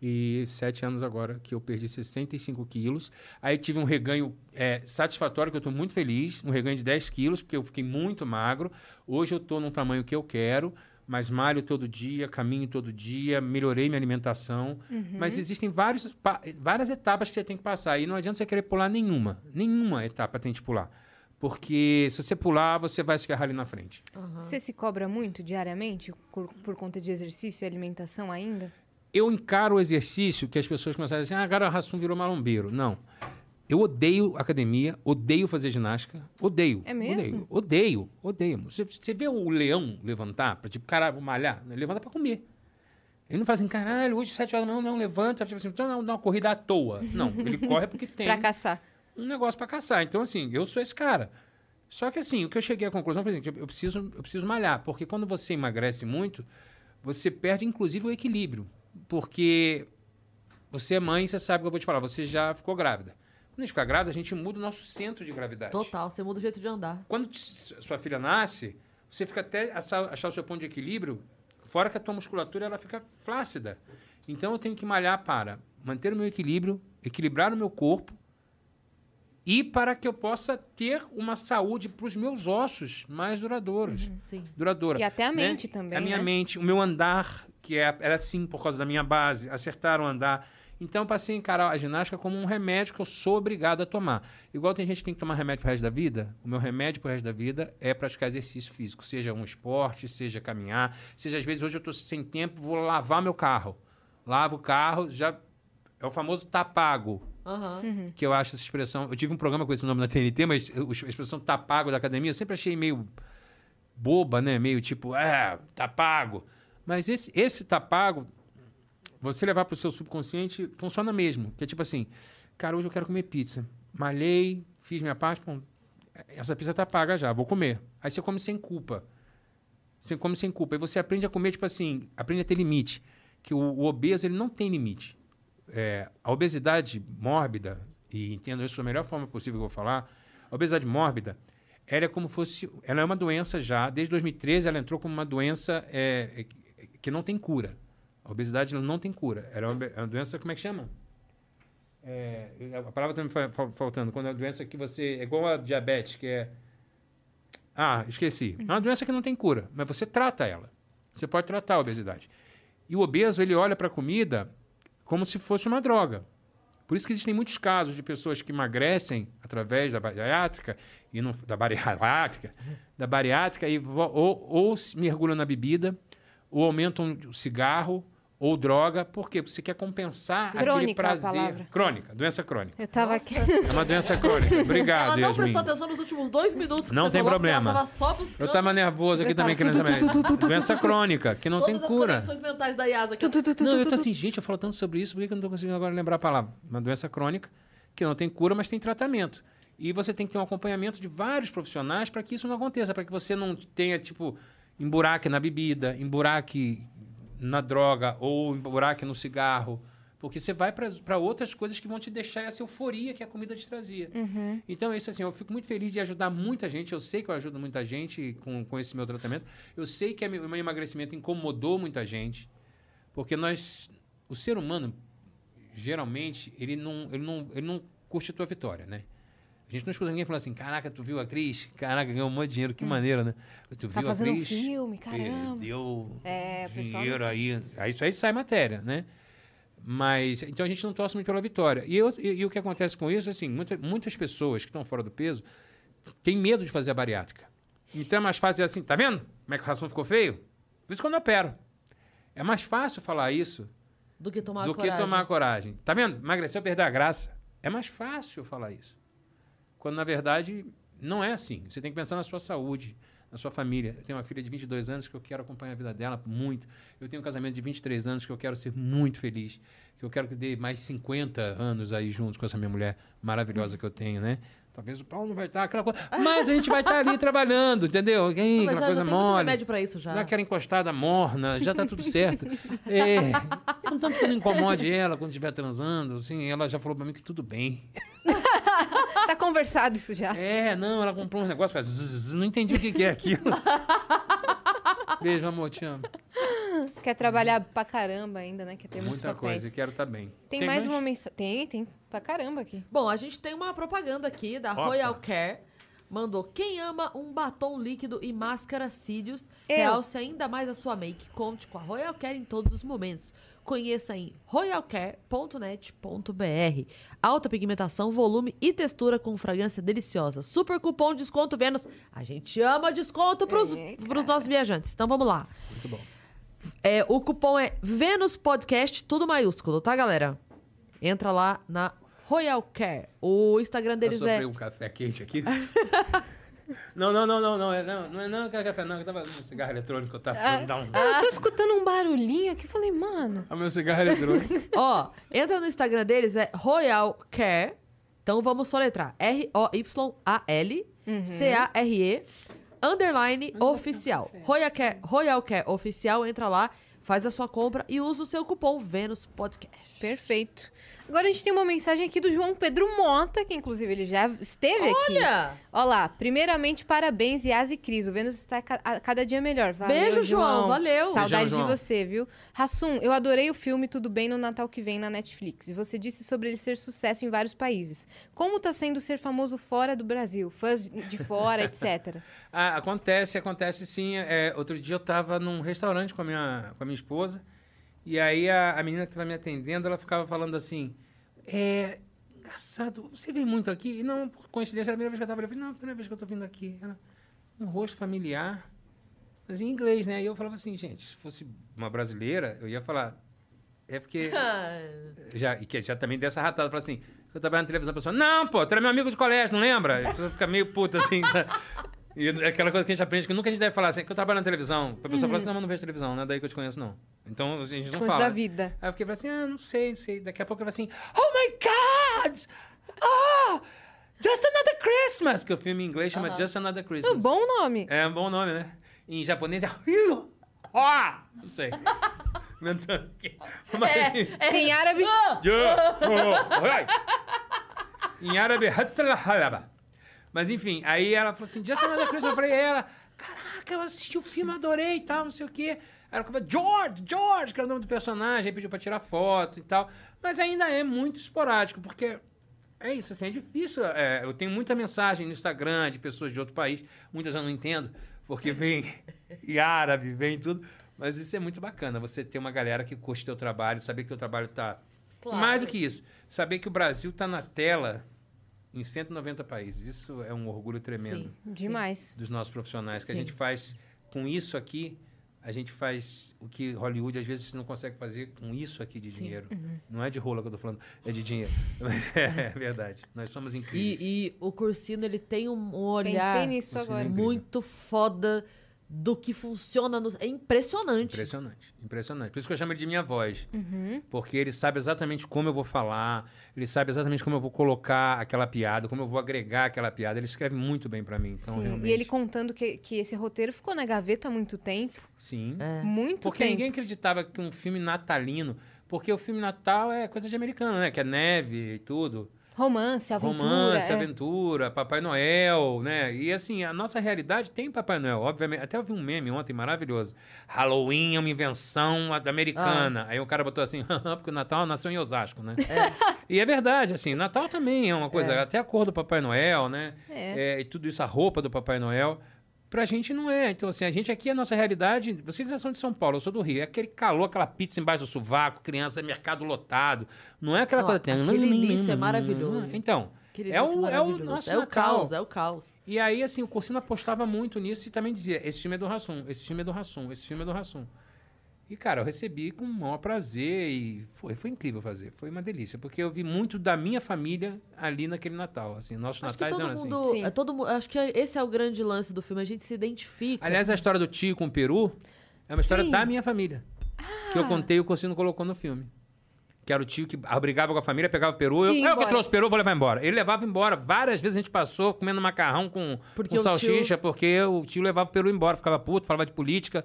E sete anos agora que eu perdi 65 quilos. Aí tive um reganho é, satisfatório, que eu estou muito feliz. Um reganho de 10 quilos, porque eu fiquei muito magro. Hoje eu estou num tamanho que eu quero, mas malho todo dia, caminho todo dia, melhorei minha alimentação. Mas existem vários, várias etapas que você tem que passar. E não adianta você querer pular nenhuma. Nenhuma etapa tem que pular. Porque se você pular, você vai se ferrar ali na frente. Você se cobra muito diariamente por, por conta de exercício e alimentação ainda? eu encaro o exercício que as pessoas começaram a dizer, ah, agora o Rassum virou malombeiro. Não. Eu odeio academia, odeio fazer ginástica, odeio. É mesmo? Odeio, odeio, odeio. Você, você vê o leão levantar, pra, tipo, caralho, vou malhar, ele levanta pra comer. Ele não faz assim, caralho, hoje sete horas da manhã, não, levanta, tipo assim, então não, dá uma corrida à toa. Não, ele corre porque tem Pra caçar. Um negócio pra caçar. Então, assim, eu sou esse cara. Só que, assim, o que eu cheguei à conclusão foi assim, que eu preciso, eu preciso malhar. Porque quando você emagrece muito, você perde, inclusive, o equilíbrio. Porque você é mãe, você sabe o que eu vou te falar. Você já ficou grávida. Quando a gente fica grávida, a gente muda o nosso centro de gravidade. Total, você muda o jeito de andar. Quando sua filha nasce, você fica até achar, achar o seu ponto de equilíbrio, fora que a tua musculatura ela fica flácida. Então eu tenho que malhar para manter o meu equilíbrio, equilibrar o meu corpo e para que eu possa ter uma saúde para os meus ossos mais duradouras. Sim. Duradoura. E até a né? mente também, A minha né? mente, o meu andar, que é, era assim por causa da minha base, acertar o andar. Então eu passei a encarar a ginástica como um remédio que eu sou obrigado a tomar. Igual tem gente que tem que tomar remédio pro resto da vida, o meu remédio pro resto da vida é praticar exercício físico, seja um esporte, seja caminhar, seja às vezes hoje eu estou sem tempo, vou lavar meu carro. Lavo o carro, já é o famoso tá pago, Aham. que eu acho essa expressão. Eu tive um programa com esse nome na TNT, mas a expressão tá pago da academia eu sempre achei meio boba, né? Meio tipo, é, tá pago. Mas esse, esse tá pago, você levar pro seu subconsciente, funciona mesmo. Que é tipo assim, cara, hoje eu quero comer pizza. Malhei, fiz minha parte, pô, essa pizza tá paga já, vou comer. Aí você come sem culpa. Você come sem culpa. Aí você aprende a comer, tipo assim, aprende a ter limite. Que o, o obeso, ele não tem limite. É, a obesidade mórbida, e entendo isso da melhor forma possível que eu vou falar, a obesidade mórbida, ela é como fosse. Ela é uma doença já, desde 2013 ela entrou como uma doença é, que não tem cura. A obesidade não tem cura. Ela é uma, é uma doença, como é que chama? É, a palavra está me fa- fa- faltando. Quando é uma doença que você. É igual a diabetes, que é. Ah, esqueci. É uma doença que não tem cura, mas você trata ela. Você pode tratar a obesidade. E o obeso, ele olha para a comida como se fosse uma droga. Por isso que existem muitos casos de pessoas que emagrecem através da bariátrica e não, da bariátrica, da bariátrica e ou, ou mergulham na bebida, ou aumentam o cigarro ou droga, por quê? Porque você quer compensar aquele Crônica a prazer. palavra. Crônica, doença crônica. Eu tava aqui. É uma doença crônica. Obrigado, Ela não Yasmin. prestou atenção nos últimos dois minutos que Não você tem problema. Ela tava só buscando Eu tava nervoso aqui Eu também, querendo tu, Doença crônica, que não todas tem as cura. conexões mentais da Yasa aqui. Não, eu tô assim, gente, eu falo tanto sobre isso, por que que eu não tô conseguindo agora lembrar a palavra? Uma doença crônica que não tem cura, mas tem tratamento. E você tem que ter um acompanhamento de vários profissionais para que isso não aconteça, para que você não tenha, tipo, emburaque na bebida, emburaque na droga ou emburaque no cigarro. Porque você vai para outras coisas que vão te deixar essa euforia que a comida te trazia. Então, isso assim, eu fico muito feliz de ajudar muita gente. Eu sei que eu ajudo muita gente com, com esse meu tratamento. Eu sei que o meu emagrecimento incomodou muita gente. Porque nós, o ser humano, geralmente, ele não, ele não, ele não curte a tua vitória, né? A gente não escuta ninguém falando assim, caraca, tu viu a Cris? Caraca, ganhou um monte de dinheiro, que maneiro, né? Tu Tá viu a fazendo um Cris? filme, caramba. Perdeu É, dinheiro não- aí. Aí isso aí sai matéria, né? Mas, então a gente não torce muito pela vitória. E, eu- e- e o que acontece com isso, assim, muita- muitas pessoas que estão fora do peso têm medo de fazer a bariátrica. Então é mais fácil dizer assim, tá vendo como é que o ração ficou feio? Por isso que eu não opero. É mais fácil falar isso Do que tomar do coragem. que tomar coragem. Tá vendo? Emagreceu, perdeu a graça. É mais fácil falar isso. Quando, na verdade, não é assim. Você tem que pensar na sua saúde, na sua família. Eu tenho uma filha de 22 anos que eu quero acompanhar a vida dela muito. Eu tenho um casamento de 23 anos que eu quero ser muito feliz. Que eu quero que dê mais 50 anos aí juntos com essa minha mulher maravilhosa que eu tenho, né? Talvez o Paulo não vai estar, aquela coisa. Mas a gente vai estar ali trabalhando, entendeu? Ih, aquela já, já coisa tem muito mole. remédio pra isso já. Dá aquela encostada morna, já tá tudo certo. É, contanto que não incomode ela quando estiver transando, assim, ela já falou pra mim que tudo bem. Tá conversado isso já. É, não, ela comprou um negócio, faz zzz, zzz, não entendi o que, que é aquilo. Beijo, amor, te amo. Quer trabalhar pra caramba ainda, né? Quer ter Muita papéis. coisa, e quero estar bem. Tem, mais mais? uma mensagem. Tem, tem pra caramba aqui. Bom, a gente tem uma propaganda aqui da Opa. Royal Care. Mandou, quem ama um batom líquido e máscara cílios, Eu. realce ainda mais a sua make. Conte com a Royal Care em todos os momentos. Conheça em royalcare.net.br. Alta pigmentação, volume e textura com fragrância deliciosa. Super cupom desconto Vênus. A gente ama desconto pros, É, pros nossos viajantes. Então vamos lá. Muito bom. É, o cupom é Vênus Podcast, tudo maiúsculo, tá, galera? Entra lá na Royal Care. O Instagram Eu deles é. soprei um café quente aqui. não, não, não, não, não, é, não, não é não, café não, eu tava no cigarro eletrônico, eu tava Ah. dá um... Eu tô escutando um barulhinho aqui. Falei, mano. É o meu cigarro eletrônico. Ó, entra no Instagram deles, é Royal Care. Então vamos soletrar. R-O-Y-A-L C-A-R-E underline oficial. Royal Care, Royal Care oficial, entra lá, faz a sua compra e usa o seu cupom Vênus Podcast. Perfeito. Agora a gente tem uma mensagem aqui do João Pedro Mota, que inclusive ele já esteve aqui. Olha! Olá, primeiramente, parabéns, Yas e Cris. O Vênus está ca- a cada dia melhor. Valeu, Beijo, João, valeu. Saudade Beijão, João. de você, viu? Rassum, eu adorei o filme Tudo Bem no Natal que vem na Netflix. E você disse sobre ele ser sucesso em vários países. Como tá sendo ser famoso fora do Brasil? Fãs de fora, etc. Ah, acontece, acontece sim. É, outro dia eu tava num restaurante com a minha, com a minha esposa, e aí a, a menina que estava me atendendo, ela ficava falando assim, é, engraçado, você vem muito aqui? E não, por coincidência, era a primeira vez que eu tava ali. Eu falei, não, é a primeira vez que eu tô vindo aqui. Ela, um rosto familiar, mas em inglês, né? E eu falava assim, gente, se fosse uma brasileira, eu ia falar, é porque... já, e que já também dessa ratada, fala assim, eu trabalho na televisão, a pessoa, não, pô, tu era meu amigo de colégio, não lembra? A pessoa fica meio puta assim? E é aquela coisa que a gente aprende, que nunca a gente deve falar assim, que eu trabalho na televisão. A pessoa fala assim, não, mas não vejo televisão, não é daí que eu te conheço, não. Então a gente não Coisa fala. da vida. Aí eu fiquei assim, ah, não sei, não sei. Daqui a pouco eu assim, oh my God! Oh! Just Another Christmas! Que o filme em inglês chama Just Another Christmas. Um bom nome. É um bom nome, né? Em japonês é... Oh! Não sei. Inventando aqui. Mas, Em árabe. Yeah. Oh, em árabe. Mas enfim, aí ela falou assim, Just Another Christmas. Eu falei, ela, caraca, eu assisti o filme, adorei e tal, não sei o quê. Aí ela falou, George, George, que era o nome do personagem, aí pediu pra tirar foto e tal. Mas ainda é muito esporádico, porque é isso, assim, é difícil. É, eu tenho muita mensagem no Instagram de pessoas de outro país, muitas eu não entendo, porque vem em árabe, vem tudo. Mas isso é muito bacana, você ter uma galera que curte teu trabalho, saber que teu trabalho tá... Claro. Mais do que isso, saber que o Brasil tá na tela em 190 países. Isso é um orgulho tremendo Sim. Demais. dos nossos profissionais, que Sim. a gente faz com isso aqui, a gente faz o que Hollywood às vezes não consegue fazer com isso aqui de dinheiro. Uhum. Não é de rola que eu tô falando, é de dinheiro. é verdade. Nós somos incríveis. E, e o Cursino, ele tem um, olhar Pensei nisso é muito foda do que funciona no... É impressionante. Impressionante, impressionante. Por isso que eu chamo ele de minha voz. Uhum. Porque ele sabe exatamente como eu vou falar, ele sabe exatamente como eu vou colocar aquela piada, como eu vou agregar aquela piada. Ele escreve muito bem pra mim. Então, Sim. realmente. E ele contando que, que esse roteiro ficou na gaveta há muito tempo. Sim. É. Muito Porque tempo. ninguém acreditava que um filme natalino. Porque o filme Natal é coisa de americano, né? Que é neve e tudo. Romance, aventura. Romance, é. aventura, Papai Noel, né? E assim, a nossa realidade tem Papai Noel, obviamente. Até eu vi um meme ontem maravilhoso. Halloween é uma invenção americana. Ah. Aí o cara botou assim, porque o Natal nasceu em Osasco, né? É. E é verdade, assim, Natal também é uma coisa, É. até a cor do Papai Noel, né? É. É, e tudo isso, a roupa do Papai Noel. Pra gente não é. Então, assim, a gente aqui, a nossa realidade. Vocês já são de São Paulo, eu sou do Rio. É aquele calor, aquela pizza embaixo do sovaco, criança, mercado lotado. Não é aquela Não, coisa. aquele início é maravilhoso. Então, é início o, é o nosso É o Natal. caos, é o caos. E aí, assim, o Cursino apostava muito nisso e também dizia: esse filme é do Rassum, esse filme é do Rassum, esse filme é do Rassum. E, cara, eu recebi com o maior prazer e foi, foi incrível fazer. Foi uma delícia, porque eu vi muito da minha família ali naquele Natal. Assim, nossos Acho natais todo eram assim. mundo. Sim. É, todo, acho que esse é o grande lance do filme. A gente se identifica. Aliás, a história do tio com o peru é uma história Sim. da minha família. Que eu contei e o Cocino colocou no filme. Que era o tio que brigava com a família, pegava o peru. Eu, E eu que trouxe o peru, vou levar embora. Ele levava embora. Várias vezes a gente passou comendo macarrão com, Porque com o salsicha, porque o tio levava o peru embora. Ficava puto, falava de política.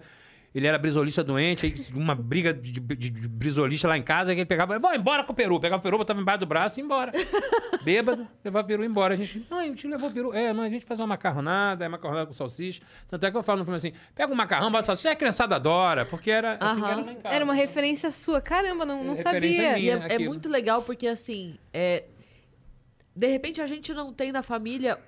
Ele era brisolista doente, aí uma briga de, de, de- brisolista lá em casa, que ele pegava, vou embora com o peru. Pegava o peru, botava embaixo do braço e ia embora. Bêbado, levava o peru embora. A gente, não, o tio levou o peru. É, não, a gente faz uma macarronada, é macarronada com salsicha. Tanto é que eu falo no filme assim, pega um macarrão, bota salsicha, a criançada adora, porque era assim que era Aham. lá em casa. Era uma referência sua. Caramba, não, não Referência sabia. E é, minha. é aquilo. muito legal porque, assim, é, de repente a gente não tem na família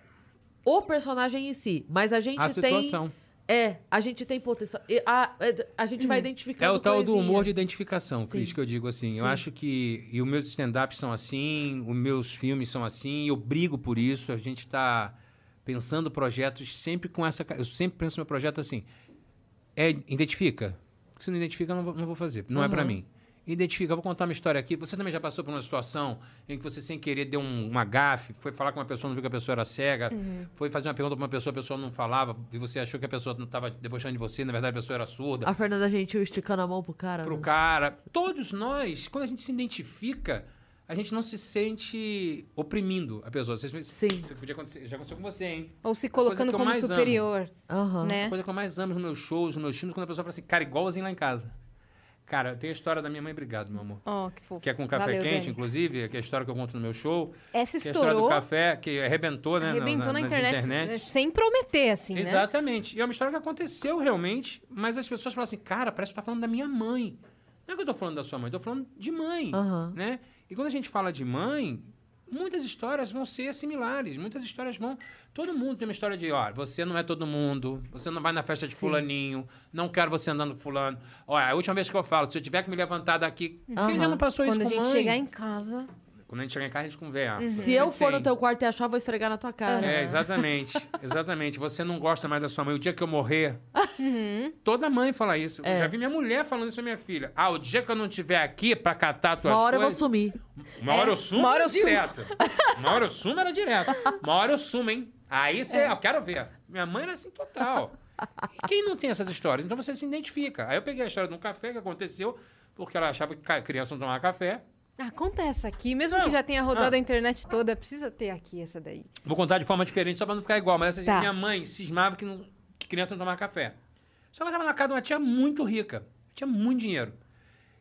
o personagem em si, mas a gente A tem. situação. É, a gente tem potencial. A, é, a gente vai identificando. É o tal do coisinha. humor de identificação, Cris, Sim. que eu digo assim. Eu Sim. acho que. E os meus stand-ups são assim, os meus filmes são assim, eu brigo por isso. A gente está pensando projetos sempre com essa. Eu sempre penso no meu projeto assim. É, identifica? Se não identifica, eu não vou, não vou fazer. Não é pra Aham. mim. Identifica, vou contar uma história aqui. Você também já passou por uma situação em que você, sem querer, deu um, uma gafe, foi falar com uma pessoa, não viu que a pessoa era cega, foi fazer uma pergunta pra uma pessoa, a pessoa não falava, e você achou que a pessoa não estava debochando de você, na verdade a pessoa era surda A Fernanda Gentil esticando a mão pro cara. pro né? cara. Todos nós, quando a gente se identifica, a gente não se sente oprimindo a pessoa. Você, Sim. Isso podia acontecer, já aconteceu com você, hein? Ou se colocando como amo. superior. A né? coisa que eu mais amo nos meus shows, nos meus filmes, quando a pessoa fala assim, cara, igualzinho lá em casa. Cara, tem a história da minha mãe, obrigado, meu amor. Ó, que fofo. Que é com café Valeu, quente, Dani. inclusive, que é a história que eu conto no meu show. Essa Que é a história do estourou, café, que arrebentou, né? arrebentou na, nas internet, internet. sem prometer, assim, né? Exatamente. E é uma história que aconteceu realmente, mas as pessoas falam assim, cara, parece que tu tá falando da minha mãe. Não é que eu tô falando da sua mãe, eu tô falando de mãe, Aham. né? E quando a gente fala de mãe, muitas histórias vão ser similares, muitas histórias vão... Todo mundo tem uma história de, ó, você não é todo mundo, você não vai na festa de fulaninho, não quero você andando com fulano. Olha, a última vez que eu falo, se eu tiver que me levantar daqui... Quem já não passou Quando a isso com gente mãe? chegar em casa... Quando a gente chegar em casa, a gente conversa. Se Você eu for tem. no teu quarto e achar, vou esfregar na tua cara. É, exatamente. Exatamente. Você não gosta mais da sua mãe. O dia que eu morrer. Toda mãe fala isso. Eu É. já vi minha mulher falando isso pra minha filha. Ah, o dia que eu não estiver aqui pra catar tuas Uma hora eu vou coisas. sumir. Uma hora É, eu sumo uma hora eu sumo. direto. Uma hora eu sumo era direto. Uma hora eu sumo, hein? Aí você, eu quero ver. Minha mãe era assim total. E quem não tem essas histórias? Então você se identifica. Aí eu peguei a história de um café que aconteceu porque ela achava que criança não tomava café. Acontece aqui, mesmo Não. que já tenha rodado Ah. a internet toda, precisa ter aqui essa daí. Vou contar de forma diferente só pra não ficar igual. Mas essa Tá. minha mãe cismava que, não- que criança não tomava café. Só que ela tava na casa de uma tia muito rica. Tinha muito dinheiro.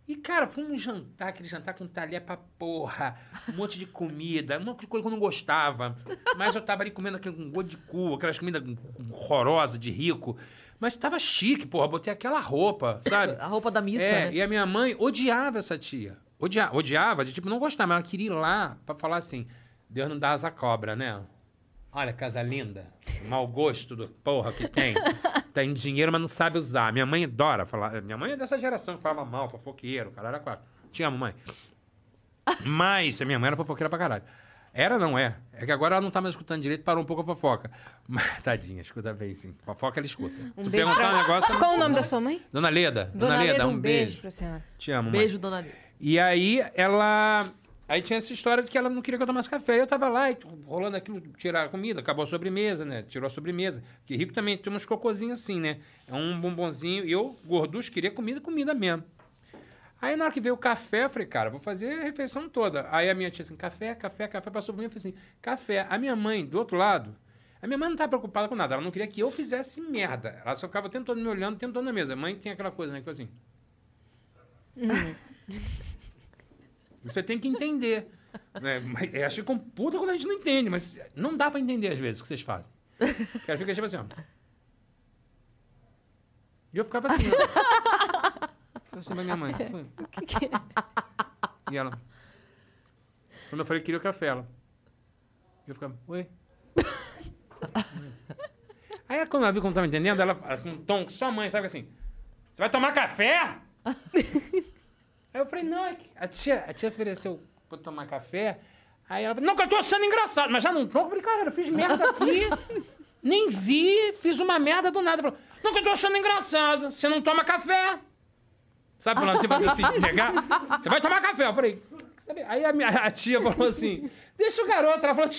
E, cara, fomos jantar, aquele jantar com talher pra porra, um monte de comida, um de coisa que eu não gostava. Mas eu tava ali comendo aquele um gosto de cu, aquelas comidas horrorosas de rico. Mas tava chique, porra, botei aquela roupa, sabe? A roupa da missa, É, né? e a minha mãe odiava essa tia. Odia, odiava, de tipo, não gostava, mas ela queria ir lá pra falar assim: Deus não dá asa cobra, né? Olha, casa linda. Mau gosto do porra que tem. tem dinheiro, mas não sabe usar. Minha mãe adora falar. Minha mãe é dessa geração que falava mal, fofoqueiro, caralho, era quatro. Te amo, mãe. Mas a minha mãe era fofoqueira pra caralho. Era, não é. É que agora ela não tá mais escutando direito, parou um pouco a fofoca. Mas, tadinha, escuta bem, sim. Fofoca ela escuta. Um Se beijo perguntar pra- um negócio... Qual o nome da sua mãe? Dona Leda. Dona, Leda, um beijo. pra senhora. Te amo, mãe. Beijo, dona Lida. E aí ela. Aí tinha essa história de que ela não queria que eu tomasse café. Eu tava lá, e rolando aquilo, tirar a comida, acabou a sobremesa, né? Tirou a sobremesa. Que rico também tem uns cocôzinhos assim, né? É um bombonzinho. Eu, gorducho, queria comida, comida mesmo. Aí na hora que veio o café, eu falei, cara, vou fazer a refeição toda. Aí a minha tia assim, café, café, café, passou por mim, eu falei assim, café. A minha mãe, do outro lado, a minha mãe não estava preocupada com nada, ela não queria que eu fizesse merda. Ela só ficava tentando me olhando, tentando na mesa. A mãe tem aquela coisa, né, que faz assim. Você tem que entender. Né? Mas Eu acho que com puta quando a gente não entende, mas não dá pra entender às vezes o que vocês fazem. O cara fica tipo assim, ó. E eu ficava assim, ó. Falei assim pra minha mãe. Foi. E ela. Quando eu falei que queria o café, ela. E eu ficava, oi. Aí quando ela viu que não tava entendendo, ela com um tom que só mãe, sabe assim? Você vai tomar café? Aí eu falei, não, é que a tia, a tia ofereceu pra tomar café. Aí ela falou, não, que eu tô achando engraçado. Mas já não tô. Eu falei, cara, eu fiz merda aqui. Nem vi, fiz uma merda do nada. Falou, não, que eu tô achando engraçado. Você não toma café. Sabe falando assim, pra assim, negar? Você vai tomar café. Eu falei, aí a, minha, a tia falou assim, deixa o garoto. Ela falou,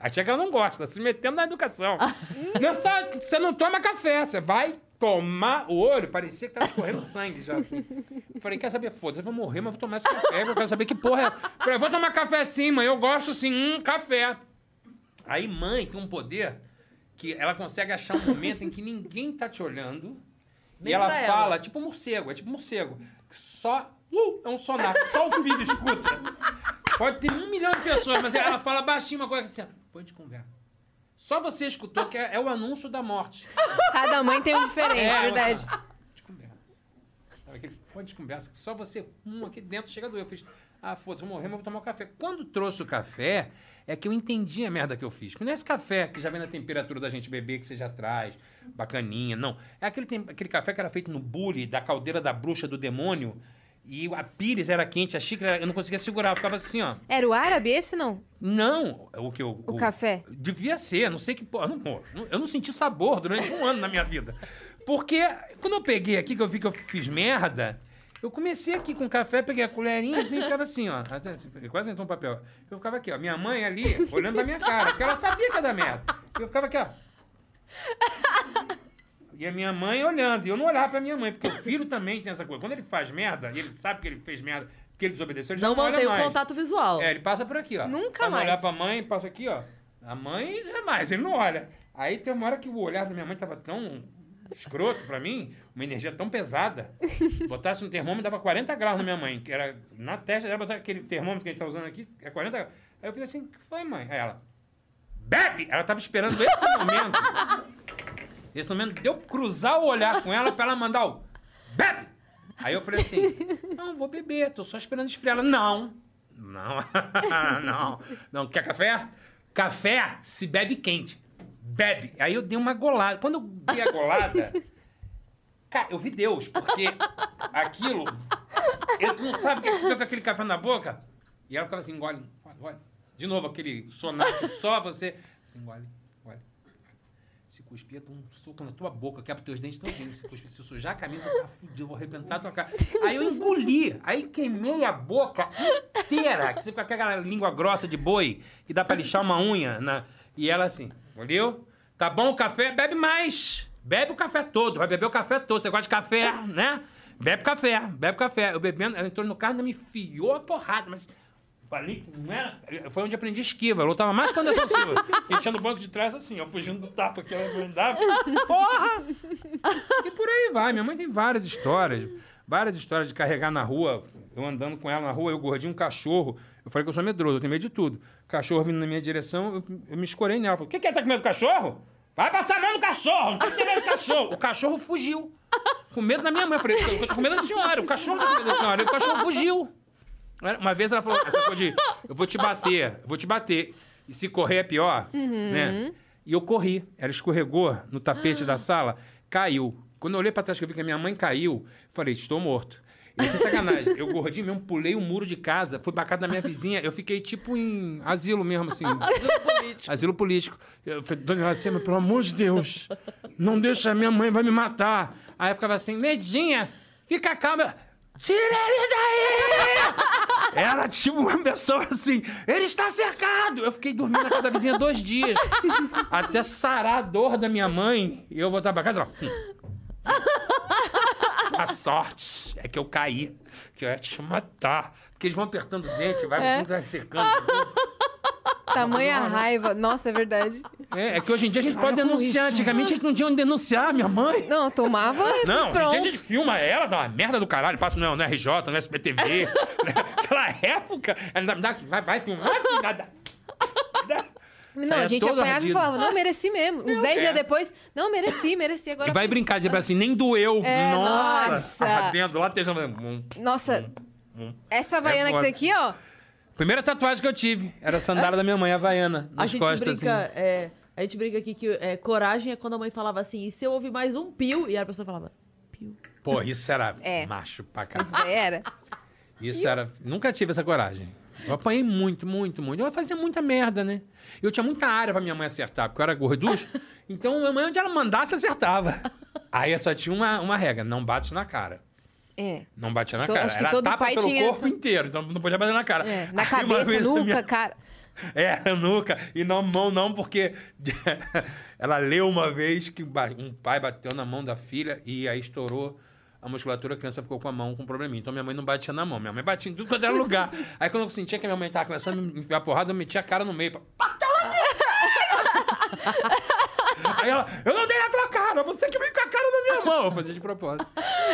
"Tch." a tia que ela não gosta, se metendo na educação. não, só, você não toma café, você vai tomar o olho. Parecia que tava escorrendo sangue já, assim. Falei, quer saber? Foda-se, eu vou morrer, mas vou tomar esse café. Eu quero saber que porra é. Falei, vou tomar café sim, mãe. Eu gosto sim, hum, café. Aí mãe tem um poder que ela consegue achar um momento em que ninguém tá te olhando. E ela fala, ela. tipo morcego, é tipo morcego. Só. Uh, é um sonar, só o filho escuta. Pode ter um milhão de pessoas, mas ela fala baixinho uma coisa assim, ó, põe de conversa. Só você escutou que é, é o anúncio da morte. Cada mãe tem um diferente, é, verdade. assim, de conversa. Sabe aquele ponto de conversa que só você, um aqui dentro, chega doer. Eu fiz, ah, foda-se, vou morrer, mas vou tomar um café. Quando trouxe o café, é que eu entendi a merda que eu fiz. Porque não é esse café que já vem na temperatura da gente beber, que você já traz, bacaninha, não. É aquele, aquele café que era feito no bule, da caldeira da bruxa do demônio, e a pires era quente, a xícara, eu não conseguia segurar, eu ficava assim, ó. Era o árabe esse, não? Não, o que eu. O café? Devia ser, não sei que porra. Não, eu não senti sabor durante um ano na minha vida. Porque quando eu peguei aqui, que eu vi que eu fiz merda, eu comecei aqui com café, peguei a colherinha assim, e ficava assim, ó. Até, quase entrou um papel. Eu ficava aqui, ó. Minha mãe ali, olhando pra minha cara, porque ela sabia que ia dar merda. Eu ficava aqui, ó. E a minha mãe olhando. E eu não olhava pra minha mãe, porque o filho também tem essa coisa. Quando ele faz merda, e ele sabe que ele fez merda, porque ele desobedeceu, ele já Não não mantém o mais. contato visual. É, ele passa por aqui, ó. Nunca Pra mais. olhar pra mãe, passa aqui, ó. A mãe, jamais, ele não olha. Aí tem uma hora que o olhar da minha mãe tava tão escroto pra mim, uma energia tão pesada. Botasse um termômetro, dava 40 graus na minha mãe, que era na testa, era botar aquele termômetro que a gente tá usando aqui, é 40 graus. Aí eu fiz assim, o que foi, mãe? Aí ela, bebe! Ela tava esperando esse momento. Esse momento de eu cruzar o olhar com ela pra ela mandar o bebe! Aí eu falei assim, não, vou beber, tô só esperando esfriar. Ela, não, não, não, não, quer café? Café se bebe quente. Bebe. Aí eu dei uma golada. Quando eu dei a golada, cara, eu vi Deus, porque aquilo, eu, tu não sabe o que tu fica com aquele café na boca? E ela ficava assim, engole, engole. De novo, aquele sonar que só você, assim, engole. Se cuspir, dá um soco na tua boca, quebra teus dentes todinhos. Se cuspir, se sujar a camisa, tá fudido, vou arrebentar a tua cara. Aí eu engoli, aí queimei a boca inteira, que você com aquela língua grossa de boi, que dá pra lixar uma unha. Na... E ela assim, olhou? Tá bom o café? Bebe mais. Bebe o café todo, vai beber o café todo. Você gosta de café, né? Bebe café, bebe café. Eu bebendo, ela entrou no carro e me enfiou a porrada, mas Ali, não era, foi onde eu aprendi esquiva. Eu lutava mais com a Anderson Silva. Ele tinha no banco de trás assim, ó, fugindo do tapa que ela mandava. Porra! E por aí vai. Minha mãe tem várias histórias. Várias histórias de carregar na rua. Eu andando com ela na rua, eu gordinho, um cachorro. Eu falei que eu sou medroso, eu tenho medo de tudo. Cachorro vindo na minha direção, eu, eu me escorei nela. Falei, o que, que é? Tá com medo do cachorro? Vai passar a mão no cachorro! Não tem que ter medo do cachorro! O cachorro fugiu. Com medo da minha mãe. Eu falei, eu tô com medo da senhora. O cachorro tá com medo da senhora. E o cachorro fugiu. Uma vez ela falou, essa coisa de, eu vou te bater, eu vou te bater. E se correr é pior, né? E eu corri. Ela escorregou no tapete da sala, caiu. Quando eu olhei pra trás que eu vi que a minha mãe caiu, falei, estou morto. E sem sacanagem, eu gordinho mesmo, pulei o muro de casa, fui pra casa da minha vizinha, eu fiquei tipo em asilo mesmo, assim. Asilo político. Asilo político. Eu falei, dona Iracema, pelo amor de Deus, não deixa, minha mãe vai me matar. Aí eu ficava assim, Nedinha, fica calma. Tira ele daí! Era tipo uma pessoa assim, ele está cercado! Eu fiquei dormindo na casa da vizinha dois dias. Até sarar a dor da minha mãe. E eu voltar pra casa e falar. A sorte é que eu caí. Que eu ia te matar. Porque eles vão apertando o dente, vai, é. vai secando. Tamanha raiva. Nossa, é verdade. É, é que hoje em dia a gente pode denunciar. Antigamente a gente não tinha onde denunciar, minha mãe. Não, eu tomava. Não, hoje em pronto. dia a gente filma ela, dá uma merda do caralho, passa no, no RJ, no SBTV. né? Aquela época. Ela dá, vai, vai filmar, vai filmar. dá- dá. Não, Saia a gente todo apanhava ardido. e falava, não, mereci mesmo. Uns 10 é. dias depois, não, mereci, mereci. Agora E vai fui- brincar, dizer assim, nem doeu. É, nossa. nossa. Ardendo lá, esteja. Hum, Nossa, essa havaiana que foda. tá aqui, ó. Primeira tatuagem que eu tive era a sandália da minha mãe, Havaiana. A Nas gente costas, brinca, assim. é, a gente brinca aqui que é, coragem é quando a mãe falava assim, e se eu ouvir mais um pio? E a pessoa falava, pio. Pô, isso era É. macho pra Isso caralho. daí era. Isso era. Nunca tive essa coragem. Eu apanhei muito, muito, muito. Eu fazia muita merda, né? Eu tinha muita área pra minha mãe acertar, porque eu era gorducho. Então, minha mãe, onde ela mandasse, acertava. Aí eu só tinha uma, uma regra: não bate na cara. É. Não batia na cara. acho que Era todo tapa pai pelo tinha corpo essa- inteiro, então não podia bater na cara. É, na Aí uma cabeça, vez a nuca, minha- cara. É, nuca. E na mão não, porque ela leu uma vez que ba- um pai bateu na mão da filha e aí estourou a musculatura, a criança ficou com a mão com probleminha. Então minha mãe não batia na mão, minha mãe batia em tudo quanto era lugar. Aí quando eu sentia que minha mãe tava começando a me enfiar porrada, eu metia a cara no meio. pra- Bateu na minha cara! Aí ela, eu não dei na tua cara, você que veio com a cara na minha mão. Eu fazia de propósito.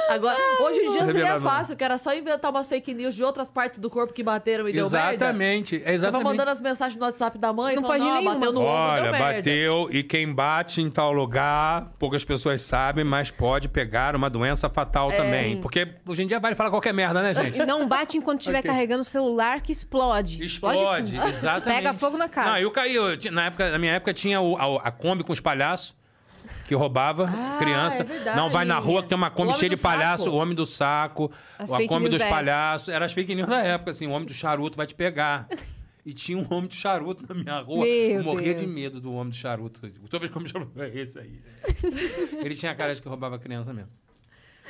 Agora, hoje em dia seria Revelador. fácil, que era só inventar umas fake news de outras partes do corpo que bateram e deu merda. Exatamente, é exatamente. mandando as mensagens no WhatsApp da mãe, Não falando, pode ó, nenhuma. bateu no ombro, Olha, deu merda. bateu e quem bate em tal lugar, poucas pessoas sabem, mas pode pegar uma doença fatal É. também. Porque hoje em dia vale falar qualquer merda, né, gente? E não bate enquanto estiver Ok. carregando o celular que explode. Explode, tudo. exatamente. Pega fogo na casa. Não, eu caí. eu na, época, na minha época tinha o- a, a Kombi com os palhaços. Que roubava Ah, criança. é verdade. não vai na rua que tem uma O Kombi homem cheia de palhaço, saco. o homem do saco, As a Kombi dos palhaços. Era as fake news da época, assim, o homem do charuto vai te pegar. E tinha um homem do charuto na minha rua. Meu eu morria de Deus. medo do homem do charuto. Toda vez que eu me charuto, é esse aí. gente. Ele tinha cara de que roubava criança mesmo.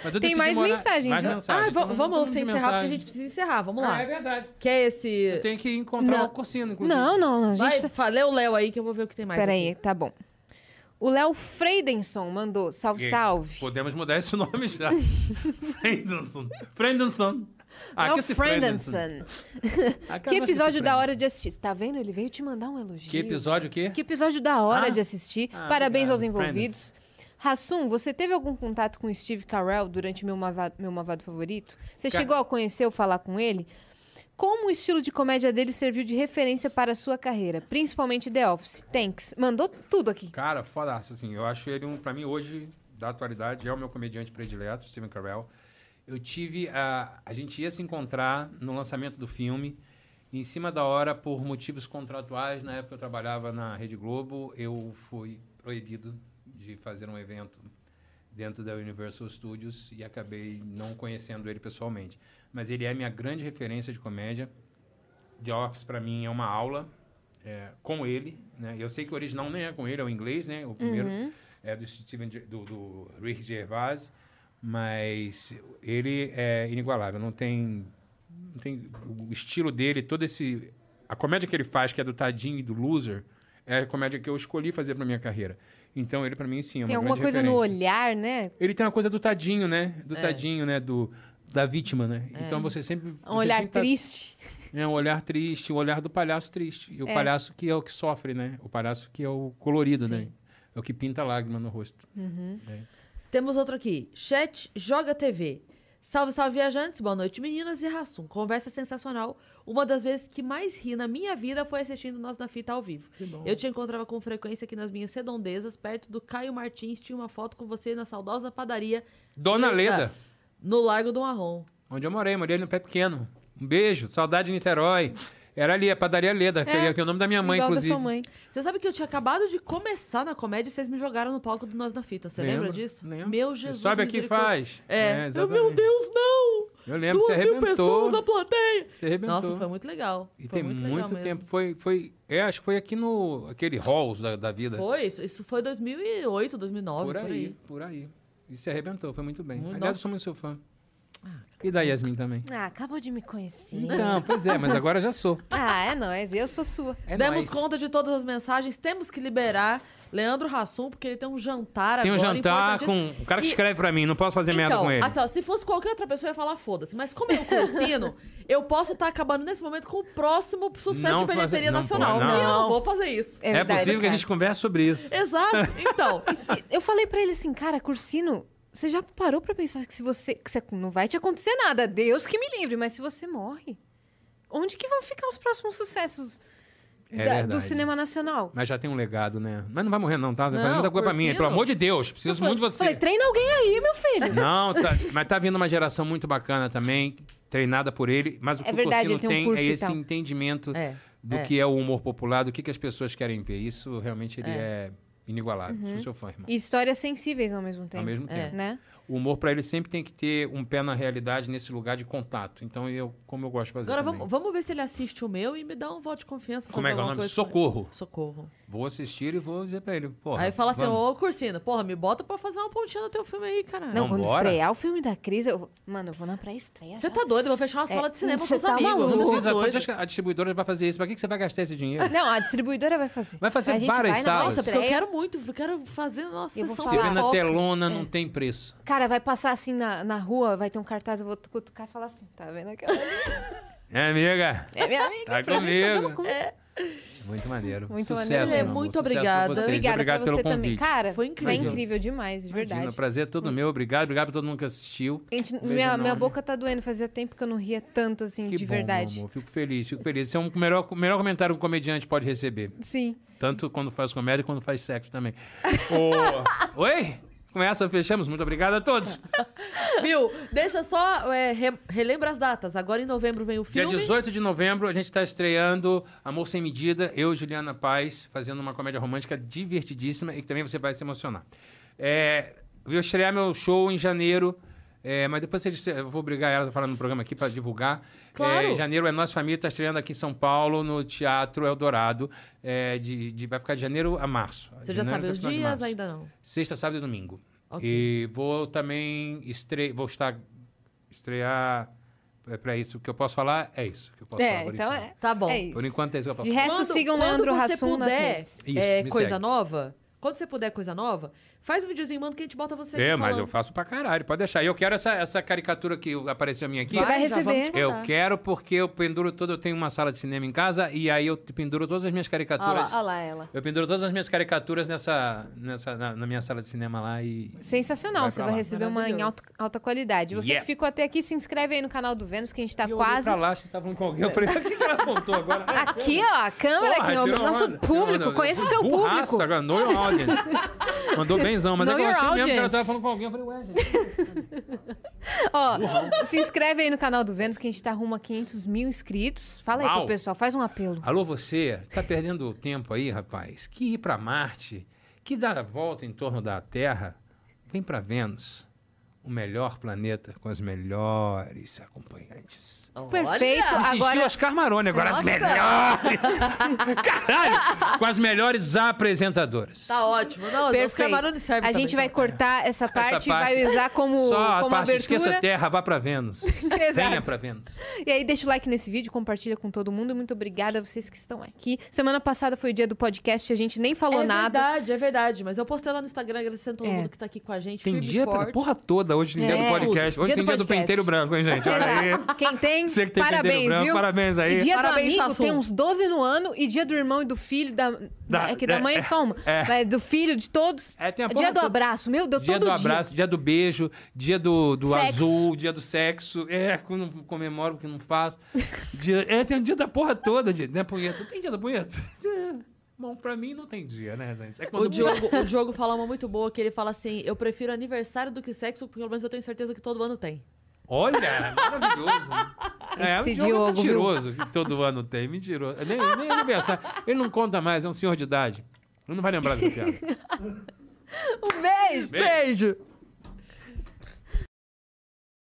Mas eu Tem mais morar- mensagem, Mais viu? mensagem. Ah, Então, vamos de sem encerrar, porque a mensagem. gente precisa encerrar. Vamos lá. Ah, é verdade. Que é esse... Eu tenho que encontrar Não. o Corsino, inclusive. Não, não, não. A Vai, gente tá... fa- lê o Léo aí que eu vou ver o que tem mais. Peraí, tá bom. O Léo Freidenson mandou salve, salve. Podemos mudar esse nome já. Frendenson. Frendenson. Ah, Léo. Freidenson. Que episódio da hora de assistir. Tá vendo? Ele veio te mandar um elogio. Que episódio o quê? Que episódio da hora Ah. de assistir. Ah, Parabéns obrigado, aos envolvidos. Rassum, você teve algum contato com Steve Carell durante meu mavado, meu mavado favorito? Você Ca- chegou a conhecer ou falar com ele? Como o estilo de comédia dele serviu de referência para a sua carreira, principalmente The Office? Thanks. Mandou tudo aqui. Cara, fodaço, assim. Eu acho ele, um, pra mim, hoje, da atualidade, é o meu comediante predileto, Steven Carell. Eu tive a... A gente ia se encontrar no lançamento do filme. E em cima da hora, por motivos contratuais, na época eu trabalhava na Rede Globo, eu fui proibido de fazer um evento dentro da Universal Studios e acabei não conhecendo ele pessoalmente. Mas ele é minha grande referência de comédia. The Office, pra mim, é uma aula é, com ele. Né? Eu sei que o original nem é com ele, é o inglês, né? O primeiro é do Steven, do, do Rick Gervais. Mas ele é inigualável. Não tem, não tem... O estilo dele, todo esse... A comédia que ele faz, que é do Tadinho e do Loser, é a comédia que eu escolhi fazer pra minha carreira. Então, ele, pra mim, sim, é uma Tem alguma coisa no referência. olhar, né? Ele tem uma coisa do tadinho, né? Do É. tadinho, né? Do, da vítima, né? Então você sempre. Um você olhar sempre tá- triste. É um olhar triste, o olhar do palhaço triste. E o É. palhaço que é o que sofre, né? O palhaço que é o colorido, né? É o que pinta lágrima no rosto. Temos outro aqui. Chat Joga TV. Salve, salve, viajantes. Boa noite, meninas e Rassum. Conversa sensacional. Uma das vezes que mais ri na minha vida foi assistindo Nós na Fita ao vivo. Eu te encontrava com frequência aqui nas minhas redondezas, perto do Caio Martins. Tinha uma foto com você na saudosa padaria Dona Leda. Leda, no Largo do Marrom. onde eu morei, morei no Pé Pequeno. Um beijo, saudade de Niterói. Era ali, a padaria Leda, que É, é o nome da minha mãe, Igual inclusive. da sua mãe. Você sabe que eu tinha acabado de começar na comédia e vocês me jogaram no palco do Nós na Fita. Você lembra disso? lembro. Meu Você Jesus. Sobe aqui e faz. É. Eu, exatamente. meu Deus, não! Eu lembro, Duas você mil arrebentou. pessoas na plateia. Você arrebentou. Nossa, foi muito legal. E foi tem muito, muito, legal mesmo. tempo. Foi, foi, é, acho que foi aqui no aquele halls da, da vida. Foi, isso, isso foi 2008, 2009, por por aí, aí. por aí. E se arrebentou, foi muito bem. Muito- Aliás, eu nossa. sou muito seu fã. E da Yasmin também. Ah, acabou de me conhecer. Não, pois é, mas agora já sou. Ah, é nóis. Eu sou sua. É Demos nóis. conta de todas as mensagens. Temos que liberar Leandro Rassum, porque ele tem um jantar Tem um agora. jantar importantíssimo. com. O cara que E- escreve pra mim, não posso fazer merda então, com ele. assim, ó, se fosse qualquer outra pessoa, eu ia falar foda-se. Mas como é o Cursino, eu posso estar acabando nesse momento com o próximo sucesso Não de bilheteria nacional. pode, e não. eu não vou fazer isso. É, É, verdade, possível que a cara. gente converse sobre isso. Exato. Então, Eu falei pra ele assim, cara, Cursino, você já parou pra pensar que se você, que você- não vai te acontecer nada, Deus que me livre, mas se você morre, onde que vão ficar os próximos sucessos É da- do cinema nacional? Mas já tem um legado, né? Mas não vai morrer, não, tá? Vai Não, muita coisa pra mim. Pelo amor de Deus, preciso muito de você. Falei, treina alguém aí, meu filho. Não, tá- mas tá vindo uma geração muito bacana também, treinada por ele. Mas o que É o verdade, Corsino ele tem um tem, é esse entendimento é. do é. que é o humor popular, do que, que as pessoas querem ver. Isso realmente ele é, Inigualável. Sou seu fã, irmão. E histórias sensíveis ao mesmo tempo. Ao mesmo É. tempo. Né? O humor pra ele sempre tem que ter um pé na realidade nesse lugar de contato. Então, eu, como eu gosto de fazer. Agora também. vamos, vamos ver se ele assiste o meu e me dá um voto de confiança. Como é que é o nome? Socorro. Socorro. Vou assistir e vou dizer pra ele. Porra, aí fala assim, vamos. ô Cursino, porra, me bota pra fazer uma pontinha no teu filme aí, caralho. Não, quando Vambora? estrear o filme da Cris, eu. Mano, eu vou na pré-estreia. Você já. tá doido? Eu vou fechar uma É, sala de cinema com os tá amigos. maluco. Não precisa, tá que a distribuidora vai fazer isso? Pra que que você vai gastar esse dinheiro? Não, a distribuidora vai fazer. Vai fazer a gente várias vai salas. Nossa, eu quero muito, eu quero fazer nossa Eu vou sessão Você vê falar. na telona, não tem preço. Cara, vai passar assim na, na rua, vai ter um cartaz, eu vou cutucar e falar assim, tá vendo aquela... É, amiga? É minha amiga. Tá comigo. É. Muito maneiro. Muito Sucesso, maneiro. meu É, amor. muito Sucesso pra obrigada. vocês. Obrigada Obrigado pra pelo convite. também. Cara, Foi Foi incrível. incrível demais, de Imagina, verdade. prazer é todo meu. Obrigado, obrigado a todo mundo que assistiu. Gente, Beijo minha, minha boca tá doendo, fazia tempo que eu não ria tanto assim, Que de bom, meu verdade. amor. Fico feliz, fico feliz. Esse é um melhor, melhor comentário que um comediante pode receber. Sim. Tanto quando faz comédia quanto faz sexo também. Ô, Oi? Começa, fechamos. Muito obrigado a todos. Viu? Deixa só, é, re- relembra as datas. Agora em novembro vem o Dia filme. 18 de novembro, a gente está estreando Amor Sem Medida, eu e Juliana Paz, fazendo uma comédia romântica divertidíssima e que também você vai se emocionar. É, eu vou estrear meu show em janeiro, é, mas depois vocês- eu vou obrigar ela a falar no programa aqui para divulgar. Claro. É, em janeiro é Nossa Família, está estreando aqui em São Paulo, no Teatro Eldorado. É, de, de- vai ficar de janeiro a março. Você já sabe os dias? Ainda não. Sexta, sábado e domingo. Ok. E vou também estre... vou estar estrear. É para isso que eu posso falar, é isso que eu posso falar. É, por então enquanto. é. Tá bom. É. Por enquanto é isso que eu posso De falar. resto, Quando- sigam quando Leandro nas redes. Isso, é, coisa segue. nova, quando você puder coisa nova, faz um videozinho, manda que a gente bota você É, mas eu faço pra caralho, pode deixar. E eu quero essa, essa caricatura que apareceu a minha aqui. Você vai receber. Eu quero porque eu penduro todo, eu tenho uma sala de cinema em casa e aí eu penduro todas as minhas Olha caricaturas. lá, olha lá ela. Eu penduro todas as minhas caricaturas nessa, nessa na, na minha sala de cinema lá e Sensacional, Vai você vai lá. receber uma em alta, alta qualidade. Você Yeah. que ficou até aqui, se inscreve aí no canal do Vênus, que a gente tá E eu quase. pra lá, acho que tava falando com alguém. Eu falei, o que, que ela apontou agora? Aqui, ó, a câmera Porra, aqui, ó, nosso público. Conheça o seu burraça, público. Agora, know your audience. Mandou benzão, mas é Know que eu your achei mesmo que ela audience. tava falando com alguém. Eu falei, ué, gente. Ó, se inscreve aí no canal do Vênus, que a gente tá rumo a 500 mil inscritos. Fala aí Uau. pro pessoal, faz um apelo. Alô, você? Tá perdendo tempo aí, rapaz? Que ir pra Marte, que dar a volta em torno da Terra, vem pra Vênus, o melhor planeta com as melhores acompanhantes. Perfeito. Olha! Assistiu Agora, Oscar Maroni, agora as Nossa! melhores! Caralho! Com as melhores apresentadoras. Tá ótimo. Não, os perfeito. Camarões servem A gente vai tá? cortar essa parte, e parte. vai usar como, Só a como parte, esqueça a abertura. Terra, vá pra Vênus. Venha Exato. pra Vênus. E aí, deixa o like nesse vídeo, compartilha com todo mundo. Muito obrigada a vocês que estão aqui. Semana passada foi o dia do podcast, a gente nem falou é nada. verdade, é verdade. Mas eu postei lá no Instagram agradecendo todo É. mundo que tá aqui com a gente. Tem e dia pra porra toda hoje, tem dia do É. podcast. Hoje Dia tem do dia do podcast. penteiro branco, hein, gente? Olha aí. Quem tem, Você que tem parabéns, branco, viu? parabéns aí. E dia Parabéns, do amigo Sassum. tem uns 12 no ano. E dia do irmão e do filho, da, Da- é que da mãe é só uma. é. Mas do filho, de todos. É, tem a dia porra do abraço. Meu Deus, Dia todo do dia. abraço, dia do beijo, dia do, do Sexo. azul, dia do sexo. É, quando não comemoro o que não faz. Dia, é, tem dia da porra toda, dia, né, punheta? Tem dia da punheta? É. Bom, pra mim não tem dia, né, gente? É quando O Diogo, o Diogo fala uma muito boa, que ele fala assim, eu prefiro aniversário do que sexo, porque pelo menos eu tenho certeza que todo ano tem. Olha, maravilhoso. é, Esse o Diogo Diogo, é viu? mentiroso, que todo ano tem. Mentiroso. Nem, nem aniversário. Ele não conta mais, é um senhor de idade. Ele não vai lembrar dessa piada. Um beijo! Beijo. Beijo!